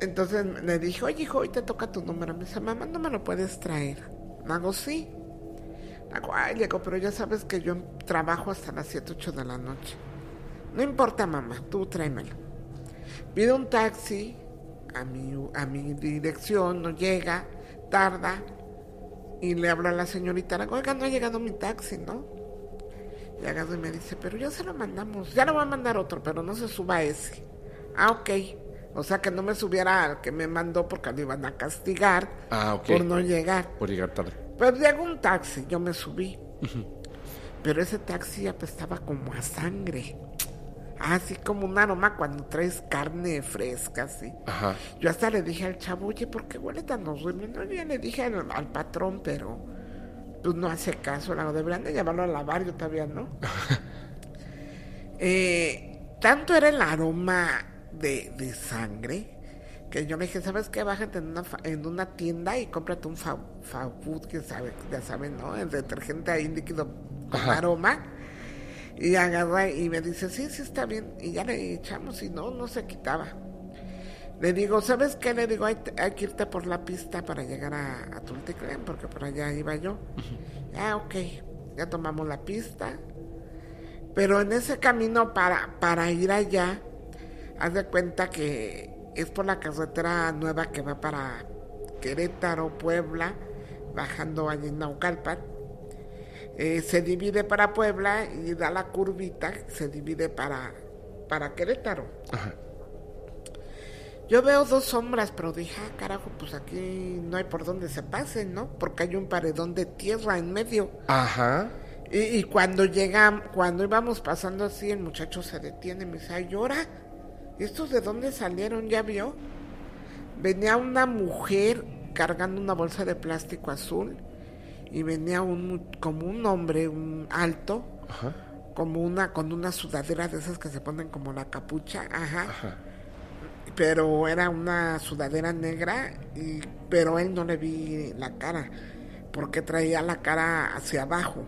Entonces le dije, oye hijo, hoy te toca tu número. Me dice, mamá, no me lo puedes traer. Le hago, sí. Le hago, ay, le digo, pero ya sabes que yo trabajo hasta las 7, 8 de la noche. No importa, mamá, tú tráemelo. Pido un taxi a mi, a mi dirección, no llega, tarda. Y le hablo a la señorita, le digo, oiga, no ha llegado mi taxi, ¿no? Y agarra y me dice, pero ya se lo mandamos, ya le voy a mandar otro, pero no se suba a ese. Ah, ok. O sea, que no me subiera al que me mandó porque lo iban a castigar Ah, por no llegar. Por llegar tarde. Pues llegó un taxi, yo me subí. Pero ese taxi apestaba como a sangre. Así como un aroma cuando traes carne fresca, así. Ajá. Yo hasta le dije al chavo, oye, ¿por qué huele tan horrible? No, yo ya le dije al, al patrón, pero pues no hace caso. La deberían de llevarlo a lavar, yo todavía no. Eh, tanto era el aroma de, de sangre que yo le dije, ¿sabes qué? Bájate en una, en una tienda y cómprate un fa, fa food, que sabe, ya saben, ¿no? El detergente ahí líquido con Ajá. aroma. Y agarra y me dice, sí, sí está bien. Y ya le echamos y no, no se quitaba. Le digo, ¿sabes qué? Le digo, hay, hay que irte por la pista para llegar a, a Tultitlán, porque por allá iba yo. Ah, ok. Ya tomamos la pista. Pero en ese camino para, para ir allá, haz de cuenta que es por la carretera nueva que va para Querétaro, Puebla, bajando allí en Naucalpan. Eh, se divide para Puebla y da la curvita, se divide para, para Querétaro. Ajá. Yo veo dos sombras, pero dije, ah, carajo, pues aquí no hay por donde se pasen, ¿no? Porque hay un paredón de tierra en medio. Ajá. Y, y cuando llegamos, cuando íbamos pasando así, el muchacho se detiene y me dice, ay, llora. ¿Estos de dónde salieron? ¿Ya vio? Venía una mujer cargando una bolsa de plástico azul y venía un, como un hombre, un alto, Ajá. como una, con una sudadera de esas que se ponen como la capucha, ajá. Ajá. Pero era una sudadera negra, y, pero él no le vi la cara, porque traía la cara hacia abajo.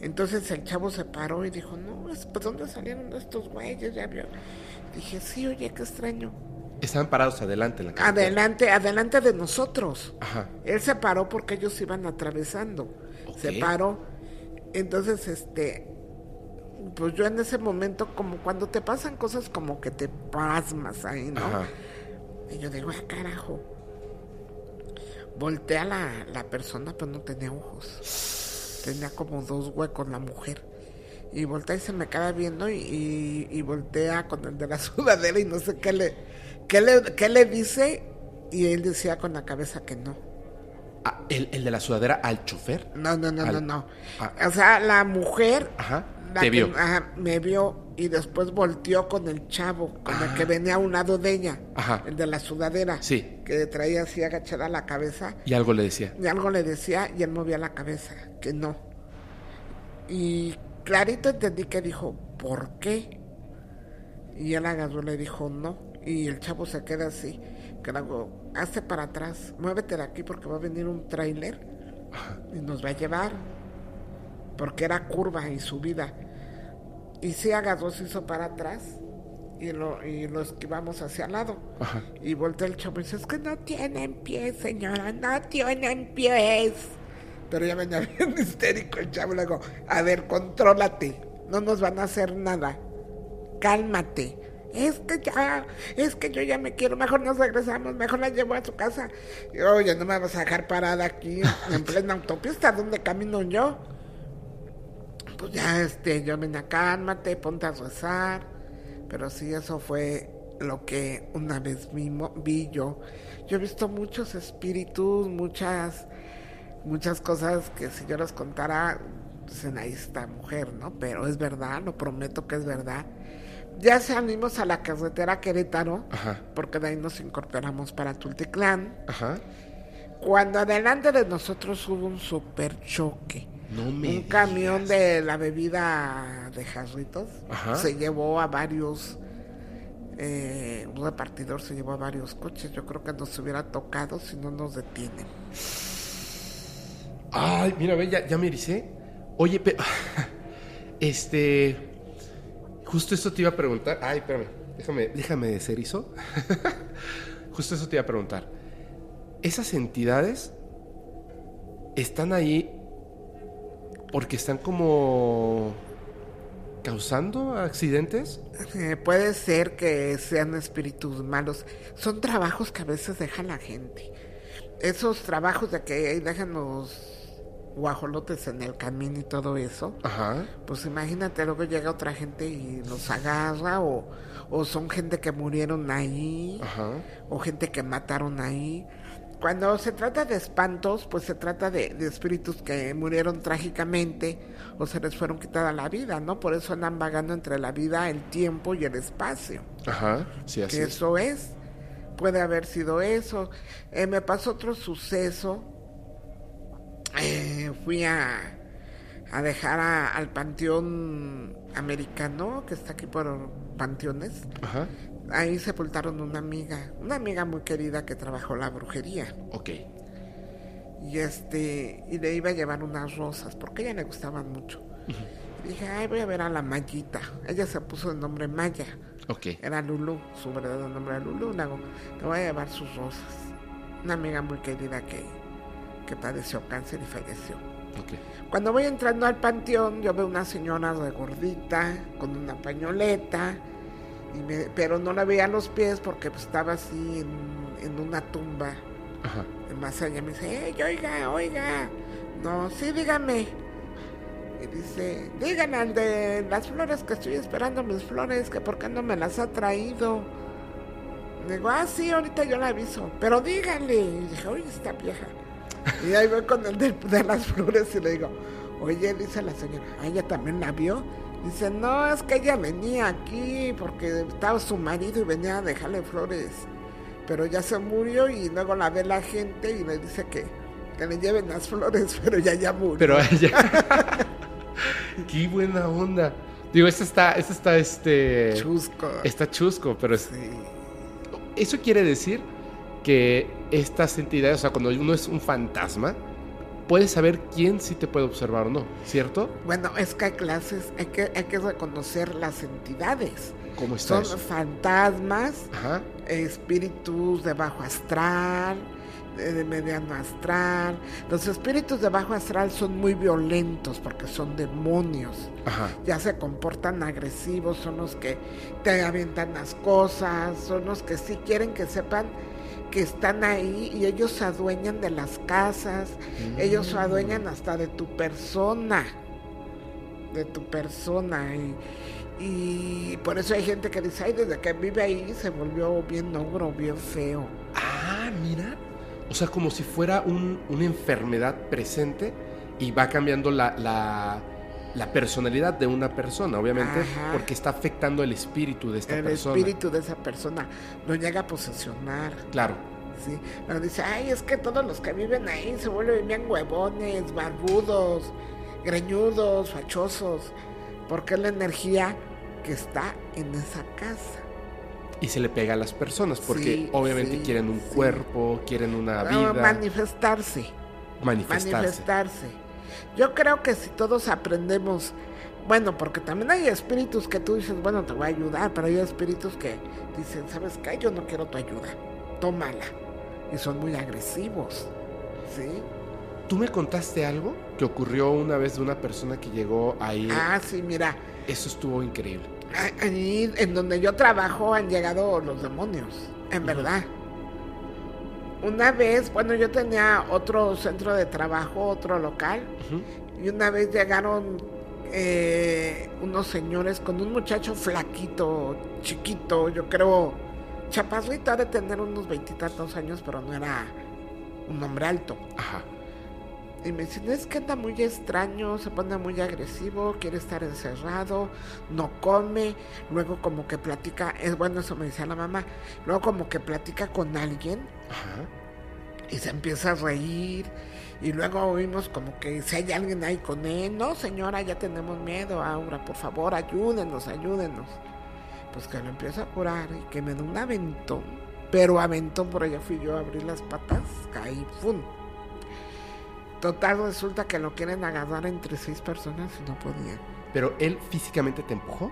Entonces el chavo se paró y dijo, no, es- pues ¿dónde salieron estos güeyes? Ya vio. Dije, sí, oye, qué extraño. Estaban parados adelante en la carretera. Adelante, adelante de nosotros. Ajá. Él se paró porque ellos iban atravesando. Se paró. Entonces, este, pues yo en ese momento, como cuando te pasan cosas como que te pasmas ahí, ¿no? Ajá. Y yo digo, ah, carajo. Voltea a la, la persona, pero no tenía ojos. Tenía como dos huecos la mujer. Y voltea y se me queda viendo y, y, y voltea con el de la sudadera y no sé qué le, qué le, qué le dice. Y él decía con la cabeza que no. Ah, ¿el, el de la sudadera al chofer? No, no, no, Al- no, no. Ah. O sea, la mujer Ajá. la Te que- vio. ajá, me vio y después volteó con el chavo, con el que venía a un lado de ella, Ah. Ajá. el de la sudadera, Sí. que traía así agachada la cabeza, Y algo le decía. y algo le decía y él movía la cabeza, que no. Y clarito entendí que dijo, ¿por qué? Y él agarró y le dijo, no. Y el chavo se queda así, que le hago, hazte para atrás, muévete de aquí porque va a venir un tráiler y nos va a llevar. Porque era curva y subida. Y sí agarró, se hizo para atrás y lo, y lo esquivamos hacia al lado. Ajá. Y voltea el chavo y dice, es que no tienen pies, señora, no tienen pies. Pero ya venía bien histérico el chavo. Le digo, a ver, contrólate, no nos van a hacer nada. Cálmate. Es que ya, es que yo ya me quiero, mejor nos regresamos, mejor la llevo a su casa. Y, Oye, no me vas a dejar parada aquí en plena autopista, ¿dónde camino yo? Pues ya, este, yo venía, cálmate, ponte a rezar. Pero sí, eso fue lo que una vez vimo- vi yo. Yo he visto muchos espíritus, muchas, muchas cosas que si yo las contara, dicen ahí esta mujer, ¿no? Pero es verdad, lo prometo que es verdad. Ya salimos a la carretera Querétaro, Ajá. porque de ahí nos incorporamos para Tultitlán. Ajá. Cuando adelante de nosotros hubo un super choque. No me Un camión de la bebida de jarritos Ajá. se llevó a varios, eh, un repartidor se llevó a varios coches. Yo creo que nos hubiera tocado si no nos detienen. Ay, mira, ve, ya, ya me ericé. Oye, pero. Este. Justo eso te iba a preguntar. Ay, espérame. Déjame, déjame de ser eso. Justo eso te iba a preguntar. Esas entidades están ahí porque están como causando accidentes. Eh, puede ser que sean espíritus malos. Son trabajos que a veces deja la gente. Esos trabajos de que los guajolotes en el camino y todo eso. Ajá. Pues imagínate, luego llega otra gente y los agarra o, o son gente que murieron ahí Ajá. o gente que mataron ahí. Cuando se trata de espantos, pues se trata de, de espíritus que murieron trágicamente o se les fueron quitada la vida, ¿no? Por eso andan vagando entre la vida, el tiempo y el espacio. Ajá. Sí, así que es. eso es. Puede haber sido eso. Eh, me pasó otro suceso. Eh, fui a, a dejar a- al panteón americano, que está aquí por panteones. Ajá. Ahí sepultaron una amiga, una amiga muy querida que trabajó la brujería. Ok. Y este, y le iba a llevar unas rosas, porque a ella le gustaban mucho. Y dije, ay, voy a ver a la Mayita. Ella se puso el nombre Maya. Ok. Era Lulu, su verdadero nombre era Lulu. Le voy a llevar sus rosas. Una amiga muy querida que, que padeció cáncer y falleció. Cuando voy entrando al panteón, yo veo una señora de gordita, con una pañoleta, y me- pero no la veía los pies porque pues, estaba así en, en una tumba. Ajá. Más allá me dice, "Ey, oiga, oiga. No, sí, dígame. Y dice, díganle al de las flores que estoy esperando mis flores, que por qué no me las ha traído. Digo, ah, sí, ahorita yo la aviso, pero díganle. Y dije, oye, esta vieja. Y ahí voy con el de, de las flores y le digo, oye, dice la señora, ¿a ella también la vio? Dice, no, es que ella venía aquí porque estaba su marido y venía a dejarle flores. Pero ya se murió y luego la ve la gente y le dice que, que le lleven las flores, pero ya ya murió. Pero ella. Qué buena onda. Digo, esta está, esta está, este. Chusco. Está chusco, pero es- Sí. eso quiere decir que estas entidades, o sea, cuando uno es un fantasma, puedes saber quién sí te puede observar o no, ¿cierto? Bueno, es que hay clases, hay que, hay que reconocer las entidades. ¿Cómo está Son fantasmas, Ajá. espíritus de bajo astral, de mediano astral. Los espíritus de bajo astral son muy violentos porque son demonios. Ajá. Ya se comportan agresivos, son los que te avientan las cosas, son los que sí quieren que sepan que están ahí y ellos se adueñan de las casas, ellos se adueñan hasta de tu persona, de tu persona. Y, y por eso hay gente que dice, ay, desde que vive ahí se volvió bien ogro, bien feo. Ah, mira. O sea, como si fuera un- una enfermedad presente y va cambiando la, la- la personalidad de una persona, obviamente, Ajá. porque está afectando el espíritu de esta El persona. espíritu de esa persona lo llega a posesionar. Claro. Sí, pero dice, ay, es que todos los que viven ahí se vuelven bien huevones, barbudos, greñudos, fachosos, porque es la energía que está en esa casa. Y se le pega a las personas porque Sí, obviamente sí, quieren un cuerpo, quieren una Ah, vida, manifestarse, manifestarse. manifestarse. Yo creo que si todos aprendemos, bueno, porque también hay espíritus que tú dices, bueno, te voy a ayudar, pero hay espíritus que dicen, ¿sabes qué? Yo no quiero tu ayuda, tómala. Y son muy agresivos, ¿sí? Tú me contaste algo que ocurrió una vez de una persona que llegó ahí. Ah, sí, mira, Eso estuvo increíble. ahí en donde yo trabajo han llegado los demonios, en verdad. Una vez, bueno, yo tenía otro centro de trabajo, otro local, y una vez llegaron eh, unos señores con un muchacho flaquito, chiquito, yo creo, chaparrito, ha de tener unos veintitantos años, pero no era un hombre alto. Ajá. Y me dicen, es que anda muy extraño, se pone muy agresivo, quiere estar encerrado, no come, luego como que platica, es bueno, eso me decía la mamá, luego como que platica con alguien Ajá. y se empieza a reír y luego oímos como que si hay alguien ahí con él, no señora, ya tenemos miedo, Aura, por favor, ayúdenos, ayúdenos. Pues que lo empieza a curar y que me da un aventón, pero aventón por allá fui yo a abrir las patas, caí, ¡fum! Total, resulta que lo quieren agarrar entre seis personas y no podían. Pero él físicamente te empujó.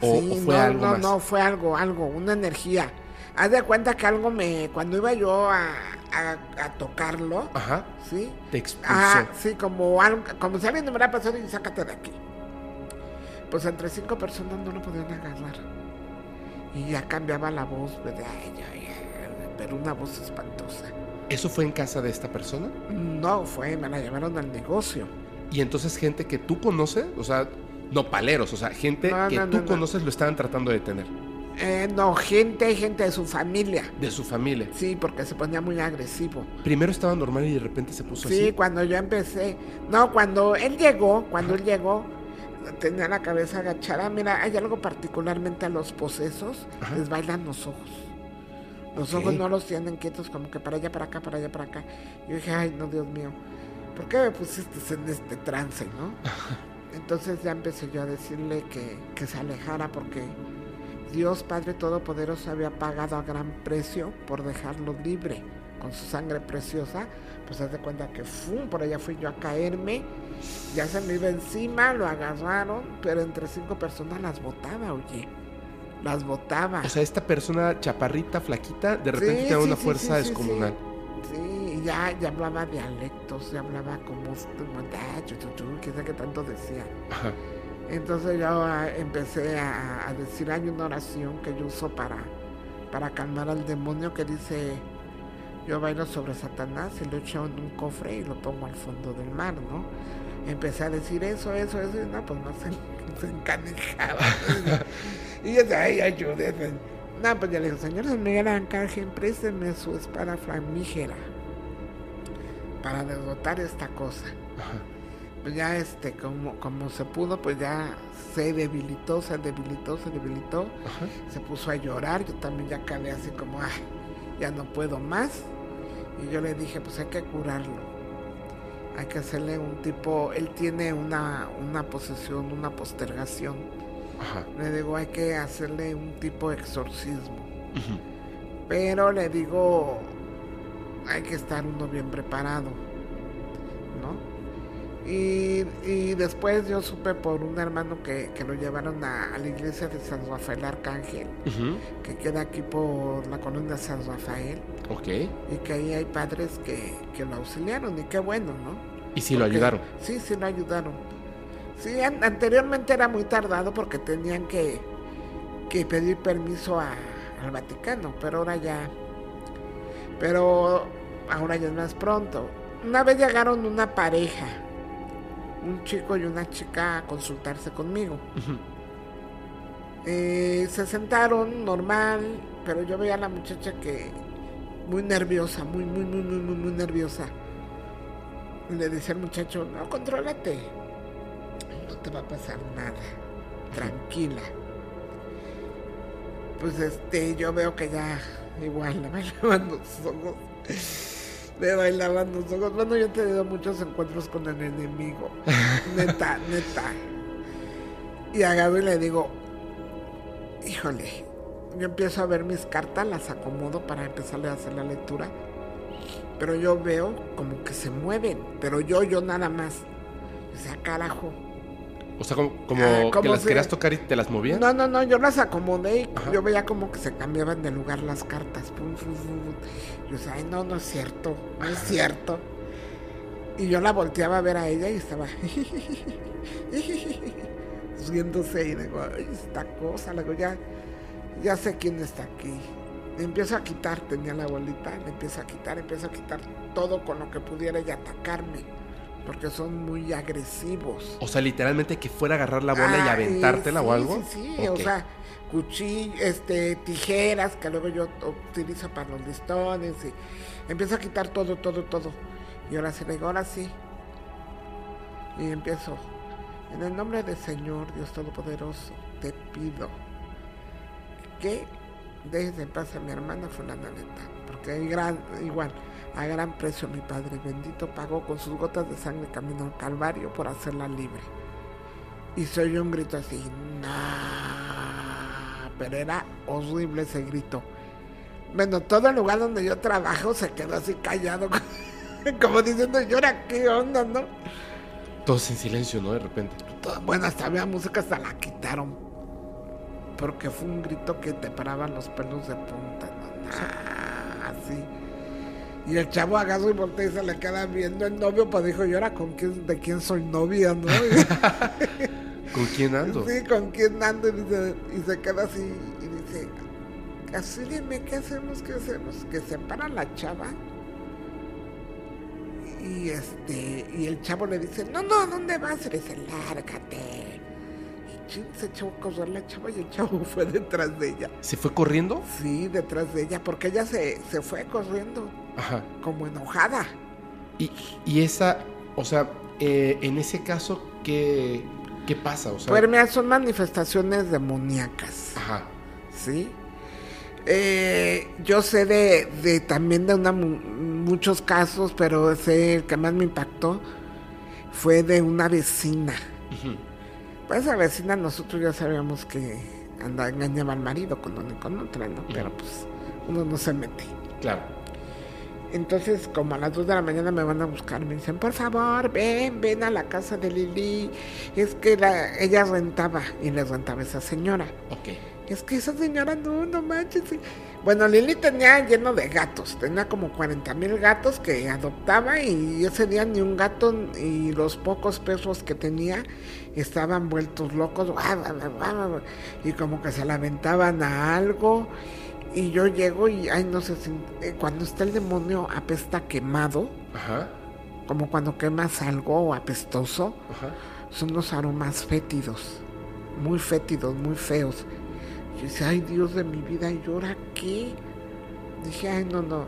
¿O, Sí, o fue no, algo no, más? no, fue algo, algo, una energía. Haz de cuenta que algo me, cuando iba yo a, a- a tocarlo, Ajá. ¿sí? Te expulsó. Ah, sí, como algo, como si alguien me hubiera pasado y sácate de aquí. Pues entre cinco personas no lo podían agarrar. Y ya cambiaba la voz, ¿verdad? Ay, pero una voz espantosa. ¿Eso fue en casa de esta persona? No, fue, me la llevaron al negocio. Y entonces gente que tú conoces, o sea, no paleros, o sea, gente No, que no, tú no, no. conoces lo estaban tratando de detener. Eh, no, gente, gente de su familia. De su familia. Sí, porque se ponía muy agresivo. Primero estaba normal y de repente se puso Sí, así. cuando yo empecé. No, cuando él llegó, cuando él llegó, tenía la cabeza agachada. Mira, hay algo particularmente a los posesos, Ajá. les bailan los ojos. Los ojos no los tienen quietos, como que para allá, para acá, para allá, para acá. Yo dije, ay, no, Dios mío, ¿por qué me pusiste en este trance, no? Entonces ya empecé yo a decirle que, que se alejara porque Dios Padre Todopoderoso había pagado a gran precio por dejarlo libre con su sangre preciosa. Pues haz de cuenta que ¡fum! por allá fui yo a caerme, ya se me iba encima, lo agarraron, pero entre cinco personas las botaba, oye. Las botaba. O sea, esta persona chaparrita, flaquita, de repente Sí, tenía sí, una sí, fuerza descomunal. Sí, y ya, ya hablaba dialectos, ya hablaba como, quién sabe qué tanto decía. Ajá. Entonces yo ah, empecé a, a decir, hay una oración que yo uso para, para calmar al demonio que dice, yo bailo sobre Satanás y lo echo en un cofre y lo pongo al fondo del mar, ¿no? Empecé a decir eso, eso, eso, y no, pues más se, se encanijaba. y yo ay, ayúdenme. No, pues ya le digo, señor San Miguel Arcángel, présteme su espada flamígera para derrotar esta cosa Ajá. pues ya este como como se pudo pues ya se debilitó se debilitó se debilitó Ajá. se puso a llorar yo también ya quedé así como ay ya no puedo más y yo le dije pues hay que curarlo hay que hacerle un tipo él tiene una una posesión una postergación Ajá. le digo hay que hacerle un tipo de exorcismo pero le digo, hay que estar uno bien preparado, ¿no? Y, y después yo supe por un hermano que, que lo llevaron a, a la iglesia de San Rafael Arcángel, que queda aquí por la colonia San Rafael, Ok. y que ahí hay padres que, que lo auxiliaron, y qué bueno, ¿no? Y sí lo ayudaron. Sí, sí lo ayudaron. Sí, an- anteriormente era muy tardado porque tenían que, que pedir permiso a- al Vaticano, pero ahora ya... Pero ahora ya es más pronto. Una vez llegaron una pareja, un chico y una chica a consultarse conmigo. Eh, se sentaron normal, pero yo veía a la muchacha que muy nerviosa, muy, muy, muy, muy, muy, muy nerviosa. Y le decía al muchacho, no, contrólate. Te va a pasar nada. Tranquila. Pues este, yo veo que ya igual le bailaban los ojos. Le bailaban los ojos. Bueno, yo he tenido muchos encuentros con el enemigo. Neta, neta. Y agarro y le digo, híjole, yo empiezo a ver mis cartas, las acomodo para empezarle a hacer la lectura. Pero yo veo como que se mueven, pero yo, yo nada más. O sea, carajo. O sea, como, como Ah, que las si- querías tocar y te las movían. No, no, no, yo las acomodé y Ajá. yo veía como que se cambiaban de lugar las cartas. Pum, pum, pum. Yo decía, ay, no, no es cierto, no es cierto. Y yo la volteaba a ver a ella y estaba riéndose y digo, ay, esta cosa, le digo, ya, ya sé quién está aquí. Empiezo a quitar, tenía la bolita, le empiezo a quitar, empiezo a quitar todo con lo que pudiera y atacarme, porque son muy agresivos. O sea, literalmente que fuera a agarrar la bola y Ah, aventártela sí, o algo. Sí, sí, o sea, cuchillo, este, tijeras que luego yo utilizo para los listones y empiezo a quitar todo, todo, todo. Y ahora sí le digo, ahora sí. Y empiezo. En el nombre del Señor, Dios Todopoderoso, te pido que dejes en paz a mi hermana fulana neta. Porque hay gran, igual, a gran precio mi Padre bendito pagó con sus gotas de sangre camino al Calvario por hacerla libre. Y se oyó un grito así, no, pero era horrible ese grito. Bueno, todo el lugar donde yo trabajo se quedó así callado, como diciendo, ¿y ahora qué onda, no? Todos en silencio, ¿no? De repente. Todo- Bueno, hasta había música, hasta la quitaron. Porque fue un grito que te paraban los pelos de punta, ¿no? Nah, así. Y el chavo agarra y voltea y se le queda viendo el novio, pues dijo, ¿y ahora con quién, de quién soy novia, no? ¿Con quién ando? Sí, con quién ando y, dice- y se queda así y dice, así dime, ¿qué hacemos? ¿Qué hacemos? Que se para la chava y este y el chavo le dice, no, no, ¿dónde vas? Y le dice, lárgate. Y chin, se echó a correr la chava y el chavo fue detrás de ella. ¿Se fue corriendo? Sí, detrás de ella, porque ella se, se fue corriendo Ajá. como enojada. Y, y esa, o sea, eh, en ese caso, ¿qué, qué pasa? O sea, Pues mira, son manifestaciones demoníacas. ajá. ¿sí? Eh, yo sé de, de también de una, mu- muchos casos, pero sé el que más me impactó fue de una vecina. Pues esa vecina nosotros ya sabíamos que anda, engañaba al marido con una y con otra, ¿no? Pero pues uno no se mete. Claro. Entonces, como a las 2 de la mañana me van a buscar, me dicen, por favor, ven, ven a la casa de Lili. Es que la, ella rentaba y le rentaba a esa señora. Ok. Es que esa señora no, no manches. Bueno, Lili tenía lleno de gatos, tenía como 40 mil gatos que adoptaba y ese día ni un gato y los pocos perros que tenía estaban vueltos locos y como que se la aventaban a algo y yo llego y, ay, no sé, eh, cuando está el demonio apesta quemado, Ajá. como cuando quemas algo apestoso, Ajá. son los aromas fétidos, muy fétidos, muy feos. Yo dice, ay Dios de mi vida, ¿y ahora qué? Dije, ay no, no.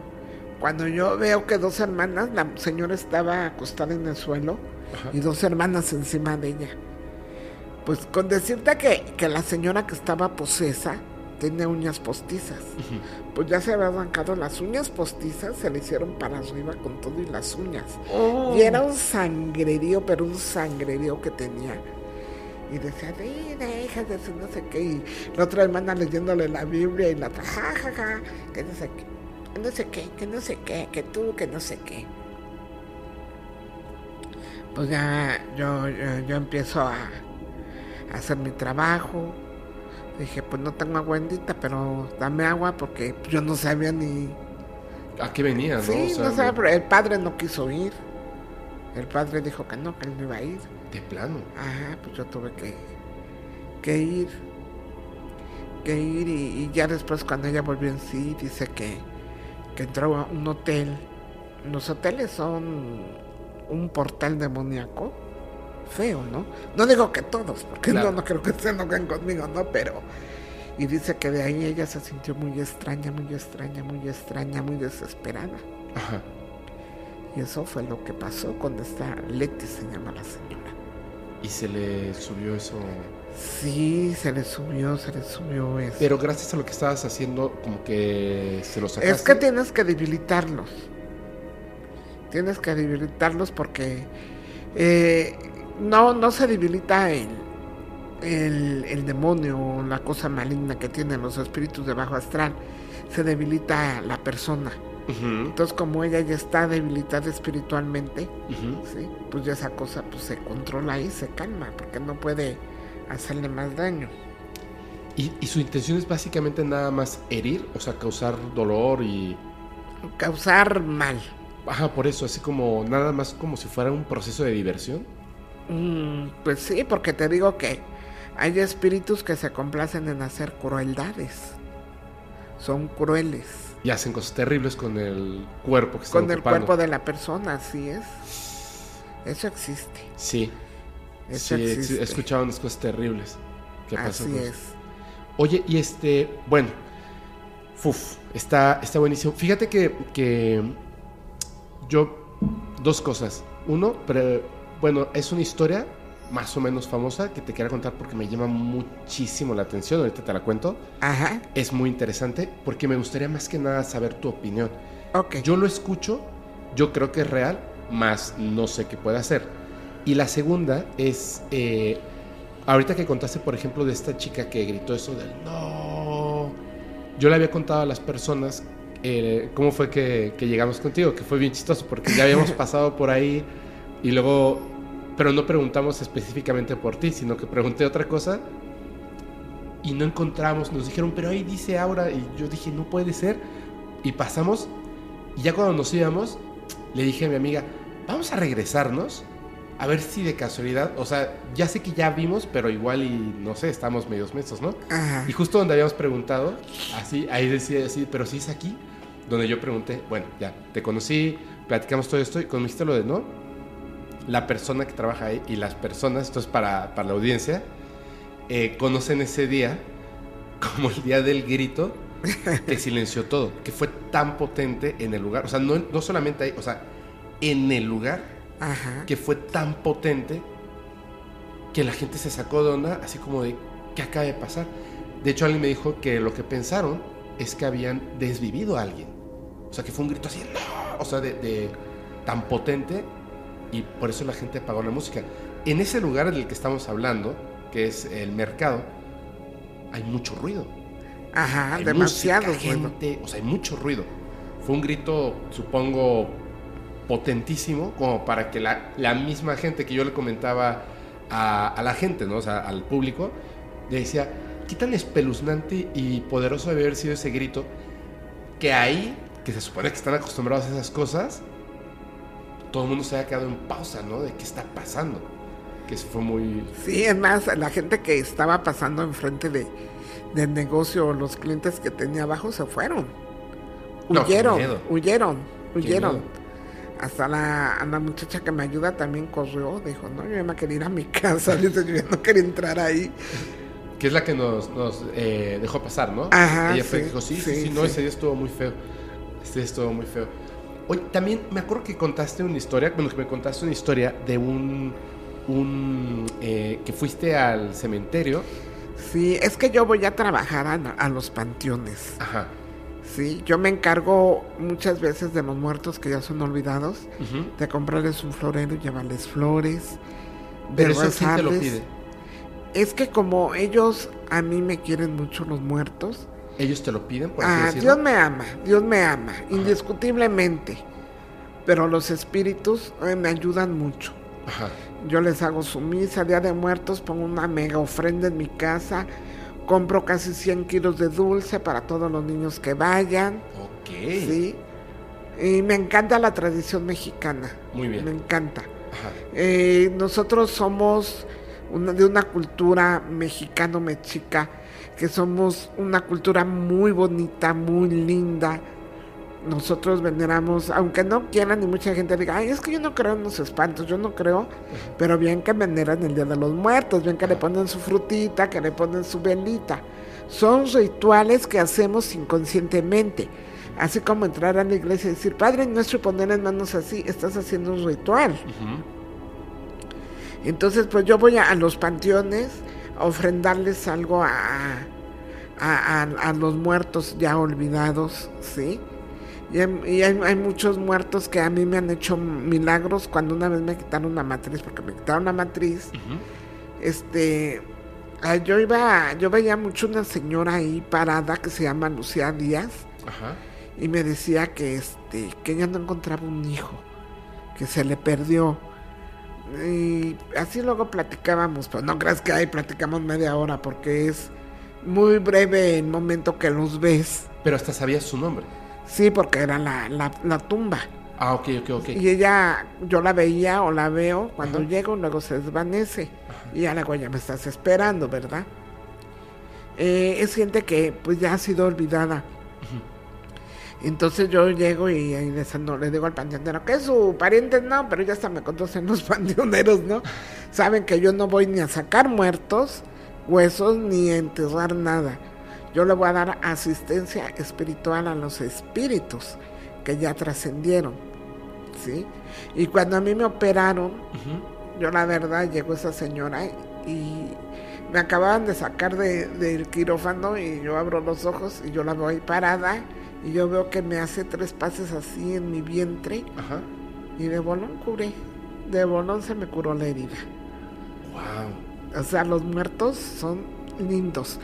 Cuando yo veo que dos hermanas, la señora estaba acostada en el suelo Ajá. y dos hermanas encima de ella. Pues con decirte que, que la señora que estaba posesa tenía uñas postizas. Pues ya se había arrancado las uñas postizas, se le hicieron para arriba con todo y las uñas. Oh. Y era un sangrerío, pero un sangrerío que tenía. Y decía, "Sí, deja de eso, no sé qué. Y la otra hermana leyéndole la Biblia y la otra, ja, ja, ja, que no sé qué, que no sé qué, que no sé qué, que tú, que no sé qué. pues ya yo, yo, yo empiezo a, a hacer mi trabajo. Dije, pues no tengo agua bendita, pero dame agua porque yo no sabía ni... ¿A qué venía, no? Sí, O sea, no sabía, pero el padre no quiso ir. El padre dijo que no, que él no iba a ir. De plano. Ajá, pues yo tuve que, que ir. Que ir y, y ya después cuando ella volvió en sí, dice que, que entró a un hotel. Los hoteles son un portal demoníaco. Feo, ¿no? No digo que todos, porque Claro. no, no creo que se enojen conmigo, ¿no? Pero... Y dice que de ahí ella se sintió muy extraña, muy extraña, muy extraña, muy desesperada. Ajá. Y eso fue lo que pasó con esta Leti, se llama la señora. Y se le subió eso. Sí, se le subió, se le subió eso. Pero gracias a lo que estabas haciendo, como que se lo sacaste. es que tienes que debilitarlos. Tienes que debilitarlos porque eh, no, no se debilita el, el, el demonio o la cosa maligna que tienen los espíritus de bajo astral. Se debilita la persona. Entonces, como ella ya está debilitada espiritualmente, pues ya esa cosa pues, se controla y se calma porque no puede hacerle más daño. Y, y su intención es básicamente nada más herir, o sea, causar dolor y... Causar mal. Ajá, por eso, así como nada más como si fuera un proceso de diversión. Mm, pues sí, porque te digo que hay espíritus que se complacen en hacer crueldades. Son crueles. Y hacen cosas terribles con el cuerpo que están Con el ocupando. cuerpo de la persona, así es. Eso existe. Sí, Eso sí, existe. he escuchado unas cosas terribles. que Así es. Oye, y este, bueno, fuf, está, está buenísimo. Fíjate que, que yo, dos cosas. Uno, pero, bueno, es una historia más o menos famosa que te quiero contar porque me llama muchísimo la atención. Ahorita te la cuento. Ajá. Es muy interesante porque me gustaría más que nada saber tu opinión. Ok. Yo lo escucho, yo creo que es real, más no sé qué puede hacer. Y la segunda es, eh, ahorita que contaste, por ejemplo, de esta chica que gritó eso del no, yo le había contado a las personas eh, cómo fue que, que llegamos contigo, que fue bien chistoso, porque ya habíamos pasado por ahí y luego, pero no preguntamos específicamente por ti, sino que pregunté otra cosa y no encontramos, nos dijeron, pero ahí dice Aura, y yo dije, no puede ser, y pasamos. Y ya cuando nos íbamos, le dije a mi amiga, vamos a regresarnos, a ver si de casualidad, o sea, ya sé que ya vimos, pero igual y no sé, estamos medios mesos, ¿no? Ajá. Y justo donde habíamos preguntado, así, ahí decía así, pero si es aquí, donde yo pregunté, bueno, ya, te conocí, platicamos todo esto, y cuando me dijiste lo de no, la persona que trabaja ahí y las personas, esto es para, para la audiencia, eh, conocen ese día como el día del grito que silenció todo, que fue tan potente en el lugar, o sea, no, no solamente ahí, o sea, en el lugar, Ajá. que fue tan potente que la gente se sacó de onda, así como de, ¿qué acaba de pasar? De hecho, alguien me dijo que lo que pensaron es que habían desvivido a alguien. O sea, que fue un grito así, ¡no! O sea, de, de- tan potente y por eso la gente apagó la música. En ese lugar del que estamos hablando, que es el mercado, hay mucho ruido. Ajá. Hay Demasiado música, gente, o sea, hay mucho ruido. Fue un grito, supongo, potentísimo, como para que la, la misma gente que yo le comentaba a, a la gente, ¿no? O sea, al público, le decía, qué tan espeluznante y poderoso debe haber sido ese grito, que ahí, que se supone que están acostumbrados a esas cosas, todo el mundo se había quedado en pausa, ¿no? De qué está pasando. Que fue muy... Sí, es más, la gente que estaba pasando enfrente de, del negocio, los clientes que tenía abajo se fueron. No, Huyeron, huyeron, huyeron. Hasta la, la muchacha que me ayuda también corrió. Dijo, no, yo ya me quería ir a mi casa. Dice, yo ya no quería entrar ahí. Que es la que nos, nos eh, dejó pasar, ¿no? Ajá, Ella fue sí, que dijo, sí, sí, sí, sí, no, sí. ese día estuvo muy feo. Ese día estuvo muy feo. Oye, también me acuerdo que contaste una historia, bueno, que me contaste una historia de un, un eh, que fuiste al cementerio. Sí, es que yo voy a trabajar a, a los panteones. Ajá. Sí, yo me encargo muchas veces de los muertos que ya son olvidados, de comprarles un florero y llevarles flores. de Pero eso quién te lo pide. Es que como ellos a mí me quieren mucho los muertos, Ellos te lo piden, por así ah, decirlo. Dios me ama, Dios me ama, indiscutiblemente. Pero los espíritus eh, me ayudan mucho. Ajá. Yo les hago su misa, Día de Muertos, pongo una mega ofrenda en mi casa, compro casi 100 kilos de dulce para todos los niños que vayan, Ok. ¿sí? Y me encanta la tradición mexicana. Muy bien. Me encanta. Ajá. Eh, nosotros somos una- de una cultura mexicano-mexica, que somos una cultura muy bonita, muy linda. Nosotros veneramos, aunque no quieran y mucha gente diga, ay, es que yo no creo en los espantos, yo no creo, pero bien que veneran el Día de los Muertos, bien que le ponen su frutita, que le ponen su velita. Son rituales que hacemos inconscientemente. Así como entrar a la iglesia y decir, Padre nuestro, y poner en manos así, estás haciendo un ritual. Entonces, pues yo voy a, a los panteones ofrendarles algo a, a, a- a los muertos ya olvidados, ¿sí? Y, hay, y hay- hay muchos muertos que a mí me han hecho milagros cuando una vez me quitaron la matriz, porque me quitaron la matriz. Este, yo iba, yo veía mucho una señora ahí parada que se llama Lucía Díaz Ajá. y me decía que este que ella no encontraba un hijo que se le perdió y así luego platicábamos pero no creas que ahí platicamos media hora porque es muy breve el momento que los ves Pero hasta sabías su nombre. sí porque era la, la, la tumba Ah, ok, ok, ok. y ella yo la veía o la veo cuando Ajá. llego luego se desvanece y ya luego ya me estás esperando verdad Eh, es gente que pues ya ha sido olvidada Entonces yo llego y ahí le, no, le digo al panteonero, que es su pariente? No, pero ya hasta me conocen los panteoneros, ¿no? Saben que yo no voy ni a sacar muertos, huesos, ni a enterrar nada. Yo le voy a dar asistencia espiritual a los espíritus que ya trascendieron, ¿sí? Y cuando a mí me operaron, yo la verdad llegó esa señora y me acababan de sacar de- del quirófano y yo abro los ojos y yo la veo ahí parada y yo veo que me hace tres pases así en mi vientre Ajá. y de bolón curé, de bolón se me curó la herida. Wow. O sea, los muertos son lindos.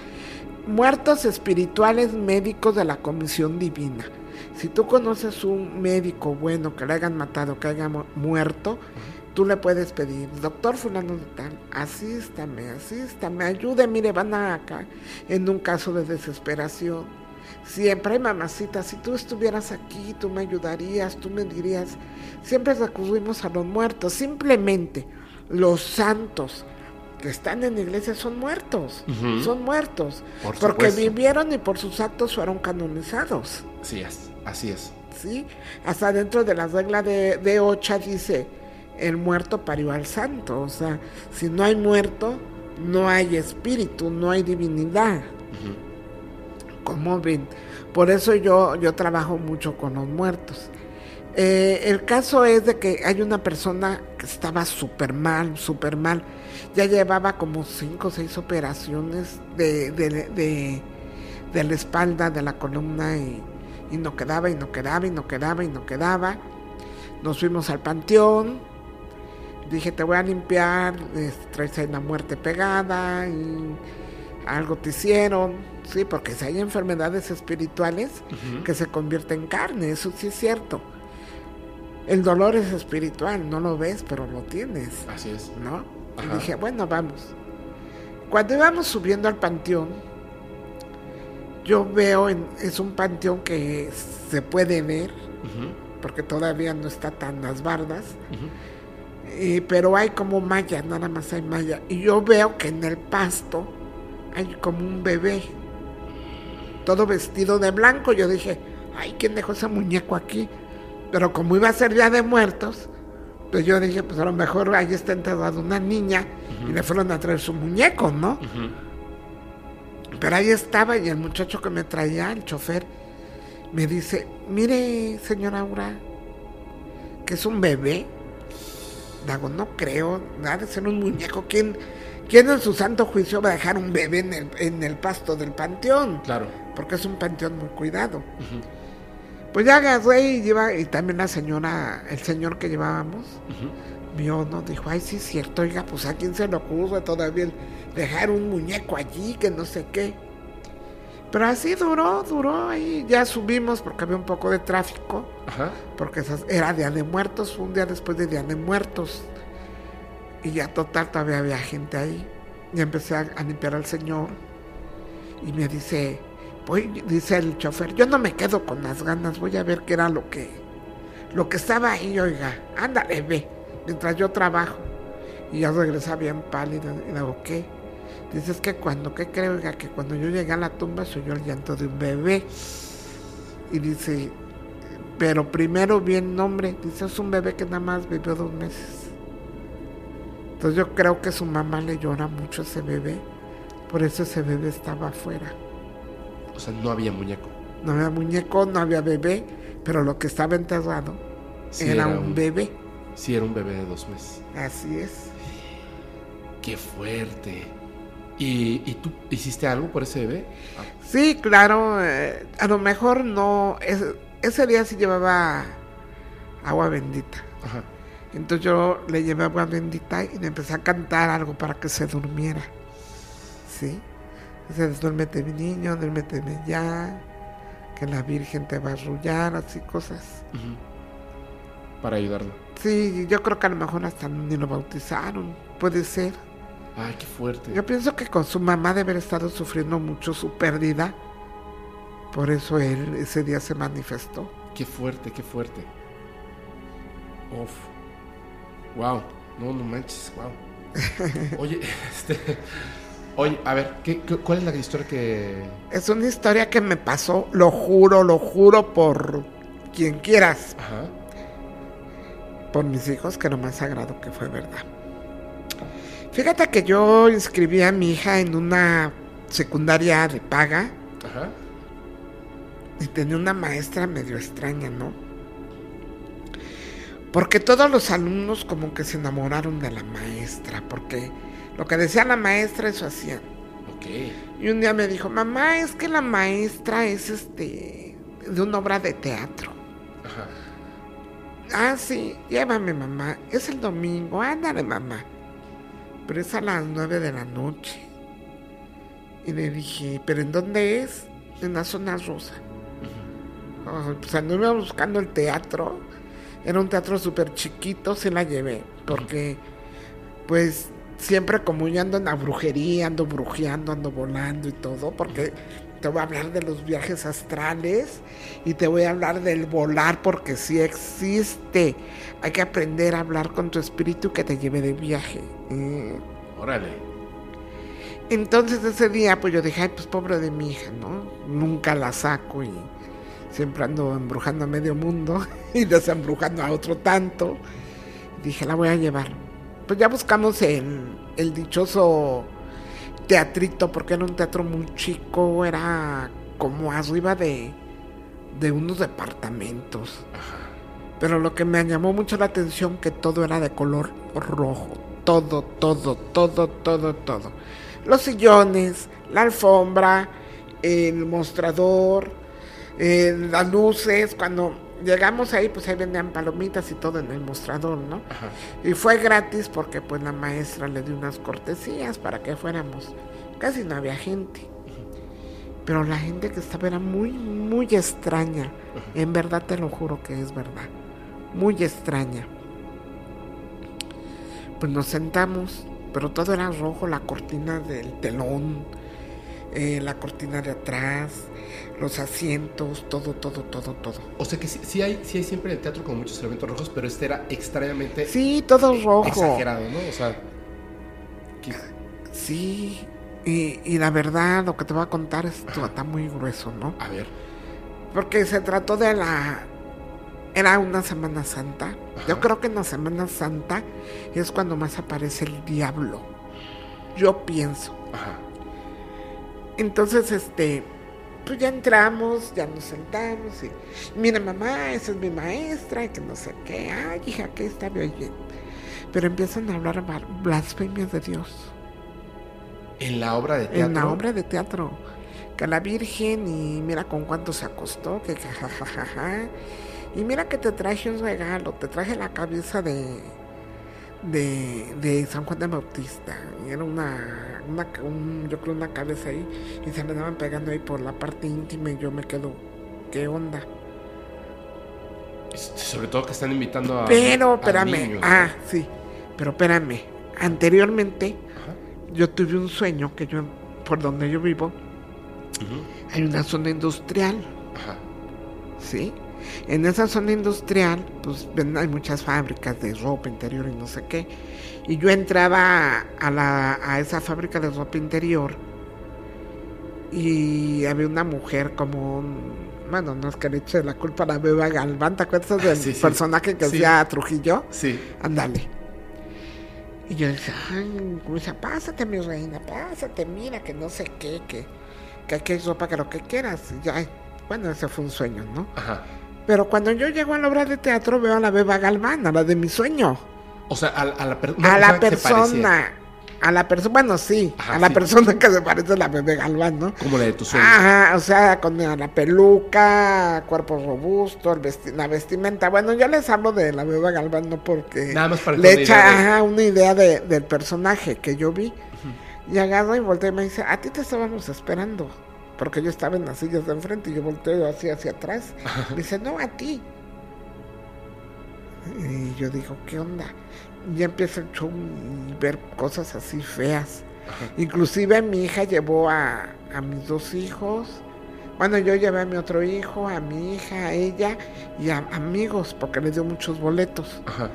Muertos espirituales médicos de la comisión divina. Si tú conoces un médico bueno que le hayan matado, que haya mu- muerto, tú le puedes pedir, doctor fulano de tal, asístame, asístame, ayude, mire, van acá en un caso de desesperación. Siempre, mamacita, si tú estuvieras aquí, tú me ayudarías, tú me dirías, siempre recurrimos a los muertos, simplemente los santos que están en la iglesia son muertos, son muertos, Por porque vivieron y por sus actos fueron canonizados. Sí, es. Así es. ¿sí? Hasta dentro de la regla de, de Ocha dice, el muerto parió al santo, o sea, si no hay muerto, no hay espíritu, no hay divinidad, Como ven. Por eso yo, yo trabajo mucho con los muertos. Eh, el caso es de que hay una persona que estaba súper mal, súper mal. Ya llevaba como cinco o seis operaciones de, de, de, de la espalda, de la columna, y, y no quedaba, y no quedaba, y no quedaba, y no quedaba. Nos fuimos al panteón. Dije, te voy a limpiar, traes ahí la muerte pegada, y algo te hicieron, sí, porque si hay enfermedades espirituales que se convierten en carne, eso sí es cierto. El dolor es espiritual, no lo ves, pero lo tienes, Así es. ¿no? Y dije, bueno, vamos. Cuando íbamos subiendo al panteón, yo veo, en, es un panteón que se puede ver, porque todavía no está tan las bardas, eh, pero hay como malla, nada más hay malla. Y yo veo que en el pasto hay como un bebé, todo vestido de blanco. Yo dije, ay, ¿quién dejó ese muñeco aquí? Pero como iba a ser día de muertos, pues yo dije, pues a lo mejor ahí está enterrada una niña y le fueron a traer su muñeco, ¿no? Pero ahí estaba y el muchacho que me traía, el chofer, me dice, mire, señora Aura, que es un bebé. Digo, no creo, ha de ser un muñeco. ¿Quién, quién en su santo juicio va a dejar un bebé en el, en el pasto del panteón? Claro. Porque es un panteón muy cuidado. Pues ya agarré y lleva, y también la señora, el señor que llevábamos, Ujú. vio, ¿no? Dijo, ay, sí es cierto, oiga, pues a quién se le ocurre todavía dejar un muñeco allí, que no sé qué. Pero así duró, duró, ahí ya subimos porque había un poco de tráfico, Ajá. porque era Día de Muertos, fue un día después de Día de Muertos. Y ya total, todavía había gente ahí. Y empecé a, a limpiar al señor. Y me dice, voy, dice el chofer, yo no me quedo con las ganas, voy a ver qué era lo que, lo que estaba ahí, oiga, ándale, ve, mientras yo trabajo. Y ya regresa bien pálido, y le digo, ¿qué? Dice, es que cuando, ¿qué creo, oiga? Que cuando yo llegué a la tumba se oyó el llanto de un bebé. Y dice, pero primero vi el nombre, dice, es un bebé que nada más vivió dos meses. Entonces yo creo que su mamá le llora mucho a ese bebé, por eso ese bebé estaba afuera. O sea, no había muñeco. No había muñeco, no había bebé, pero lo que estaba enterrado Sí, era, un bebé. Sí, era un bebé de dos meses. Así es. Qué fuerte. ¿Y, y tú hiciste algo por ese bebé? Ah, Sí, claro, eh, a lo mejor no, es- ese día sí llevaba agua bendita. Ajá. Entonces yo le llevé agua bendita y le empecé a cantar algo para que se durmiera. ¿Sí? Dice, duérmete mi niño, duérmete ya, que la Virgen te va a arrullar, así cosas. Para ayudarlo. Sí, yo creo que a lo mejor hasta ni lo bautizaron, puede ser. Ay, qué fuerte. Yo pienso que con su mamá debe haber estado sufriendo mucho su pérdida. Por eso él ese día se manifestó. Qué fuerte, qué fuerte. Uf. Wow. No, no manches, wow. Oye, este. Oye, a ver, ¿qué, qué- cuál es la historia que. Es una historia que me pasó, lo juro, lo juro por quien quieras. Ajá. Por mis hijos, que lo más sagrado que fue verdad. Fíjate que yo inscribí a mi hija en una secundaria de paga Ajá. y tenía una maestra medio extraña, ¿no? Porque todos los alumnos como que se enamoraron de la maestra, porque lo que decía la maestra eso hacían. Ok. Y un día me dijo, mamá, es que la maestra es este de una obra de teatro. Ajá. Ah, sí, llévame, mamá. Es el domingo, ándale, mamá. Pero es a las nueve de la noche. Y le dije, ¿pero en dónde es? En la zona rosa. Ah, pues anduve buscando el teatro. Era un teatro súper chiquito, se la llevé. Porque, pues, siempre como yo ando en la brujería, ando brujeando, ando volando y todo. Porque te voy a hablar de los viajes astrales y te voy a hablar del volar porque sí existe. Hay que aprender a hablar con tu espíritu que te lleve de viaje. Mm. Órale. Entonces ese día pues yo dije, ay pues pobre de mi hija, ¿no? Nunca la saco y siempre ando embrujando a medio mundo y desembrujando a otro tanto. Dije, la voy a llevar. Pues ya buscamos el, el dichoso teatrito porque era un teatro muy chico, era como arriba de, de unos departamentos. Pero lo que me llamó mucho la atención que todo era de color rojo. Todo, todo, todo, todo, todo. Los sillones, la alfombra, el mostrador, eh, las luces. Cuando llegamos ahí, pues ahí vendían palomitas y todo en el mostrador, ¿no? Ajá. Y fue gratis porque pues la maestra le dio unas cortesías para que fuéramos. Casi no había gente. Pero la gente que estaba era muy, muy extraña. En verdad te lo juro que es verdad. Muy extraña. Pues nos sentamos, pero todo era rojo, la cortina del telón, eh, la cortina de atrás, los asientos, todo, todo, todo, todo. O sea que sí, sí hay, sí hay siempre en el teatro como muchos elementos rojos, pero este era extrañamente Sí, todo rojo. exagerado, ¿no? O sea. que- Sí, y, y la verdad, lo que te voy a contar es, está muy grueso, ¿no? a ver. Porque se trató de la... Era una Semana Santa. Yo creo que en la Semana Santa es cuando más aparece el diablo. Yo pienso. Ajá. Entonces, este, pues ya entramos, ya nos sentamos y, mira mamá, esa es mi maestra y que no sé qué. Ay, hija, que está bien. Pero empiezan a hablar blasfemias de Dios. En la obra de teatro. En la obra de teatro. Que la Virgen y mira con cuánto se acostó, que jajajaja. Y mira que te traje un regalo, te traje la cabeza de de, de San Juan de Bautista. Y era una, una un- yo creo una cabeza ahí y se me daban pegando ahí por la parte íntima y yo me quedo, ¿qué onda? Y Sobre todo que están invitando a. Pero, a espérame, niños, ¿no? ah, sí, pero espérame, Anteriormente, Ajá. yo tuve un sueño que yo, por donde yo vivo, hay una zona industrial, Ajá. ¿sí? En esa zona industrial, pues ven, hay muchas fábricas de ropa interior y no sé qué. Y yo entraba a, la, a esa fábrica de ropa interior y había una mujer como un... Bueno, no es que le eche la culpa a la beba Galván, ¿te acuerdas del Sí, sí. personaje que Sí. hacía Trujillo? Sí. Ándale. Y yo dije, ay, Luisa, pásate, mi reina, pásate, mira, que no sé qué, que, que aquí hay ropa, que lo que quieras. Y ya, bueno, ese fue un sueño, ¿no? Ajá. Pero cuando yo llego a la obra de teatro veo a la Beba Galván, a la de mi sueño. O sea, a, a la, per- una a la persona. A la persona, bueno, sí, Ajá, a la sí. persona que se parece a la Bebe Galván, ¿no? Como la de tu sueño. Ajá, o sea, con la peluca, cuerpo robusto, el vesti- la vestimenta. Bueno, yo les hablo de la Beba Galván, no porque Nada más para que le una echa idea de- ajá, una idea de- del personaje que yo vi. Y agarro y volteo y me dice, a ti te estábamos esperando. Porque yo estaba en las sillas de enfrente y yo volteo así hacia atrás. Me dice, no, a ti. Y yo digo, ¿qué onda? Y ya empieza el show y ver cosas así feas. Inclusive mi hija llevó a, a mis dos hijos. Bueno, yo llevé a mi otro hijo, a mi hija, a ella y a amigos, porque les dio muchos boletos. Ajá.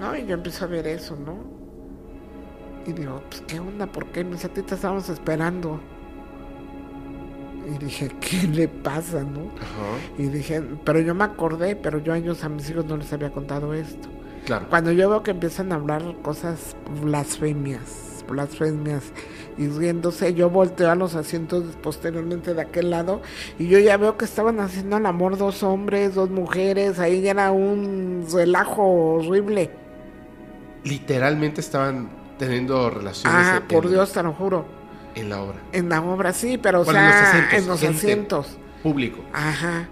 ¿No? Y yo empiezo a ver eso, ¿no? Y digo, pues, ¿qué onda? ¿Por qué? Mis a ti te estábamos esperando. Y dije, ¿qué le pasa, no? Ajá. Y dije, pero yo me acordé, pero yo a ellos, a mis hijos no les había contado esto. Claro. Cuando yo veo que empiezan a hablar cosas blasfemias, blasfemias, y riéndose, yo volteo a los asientos posteriormente de aquel lado, y yo ya veo que estaban haciendo el amor dos hombres, dos mujeres, ahí ya era un relajo horrible. Literalmente estaban teniendo relaciones Ah, por Dios, te lo juro. En la obra. En la obra sí, pero o Bueno, en los sea, asientos, en los asientos. Público. Ajá.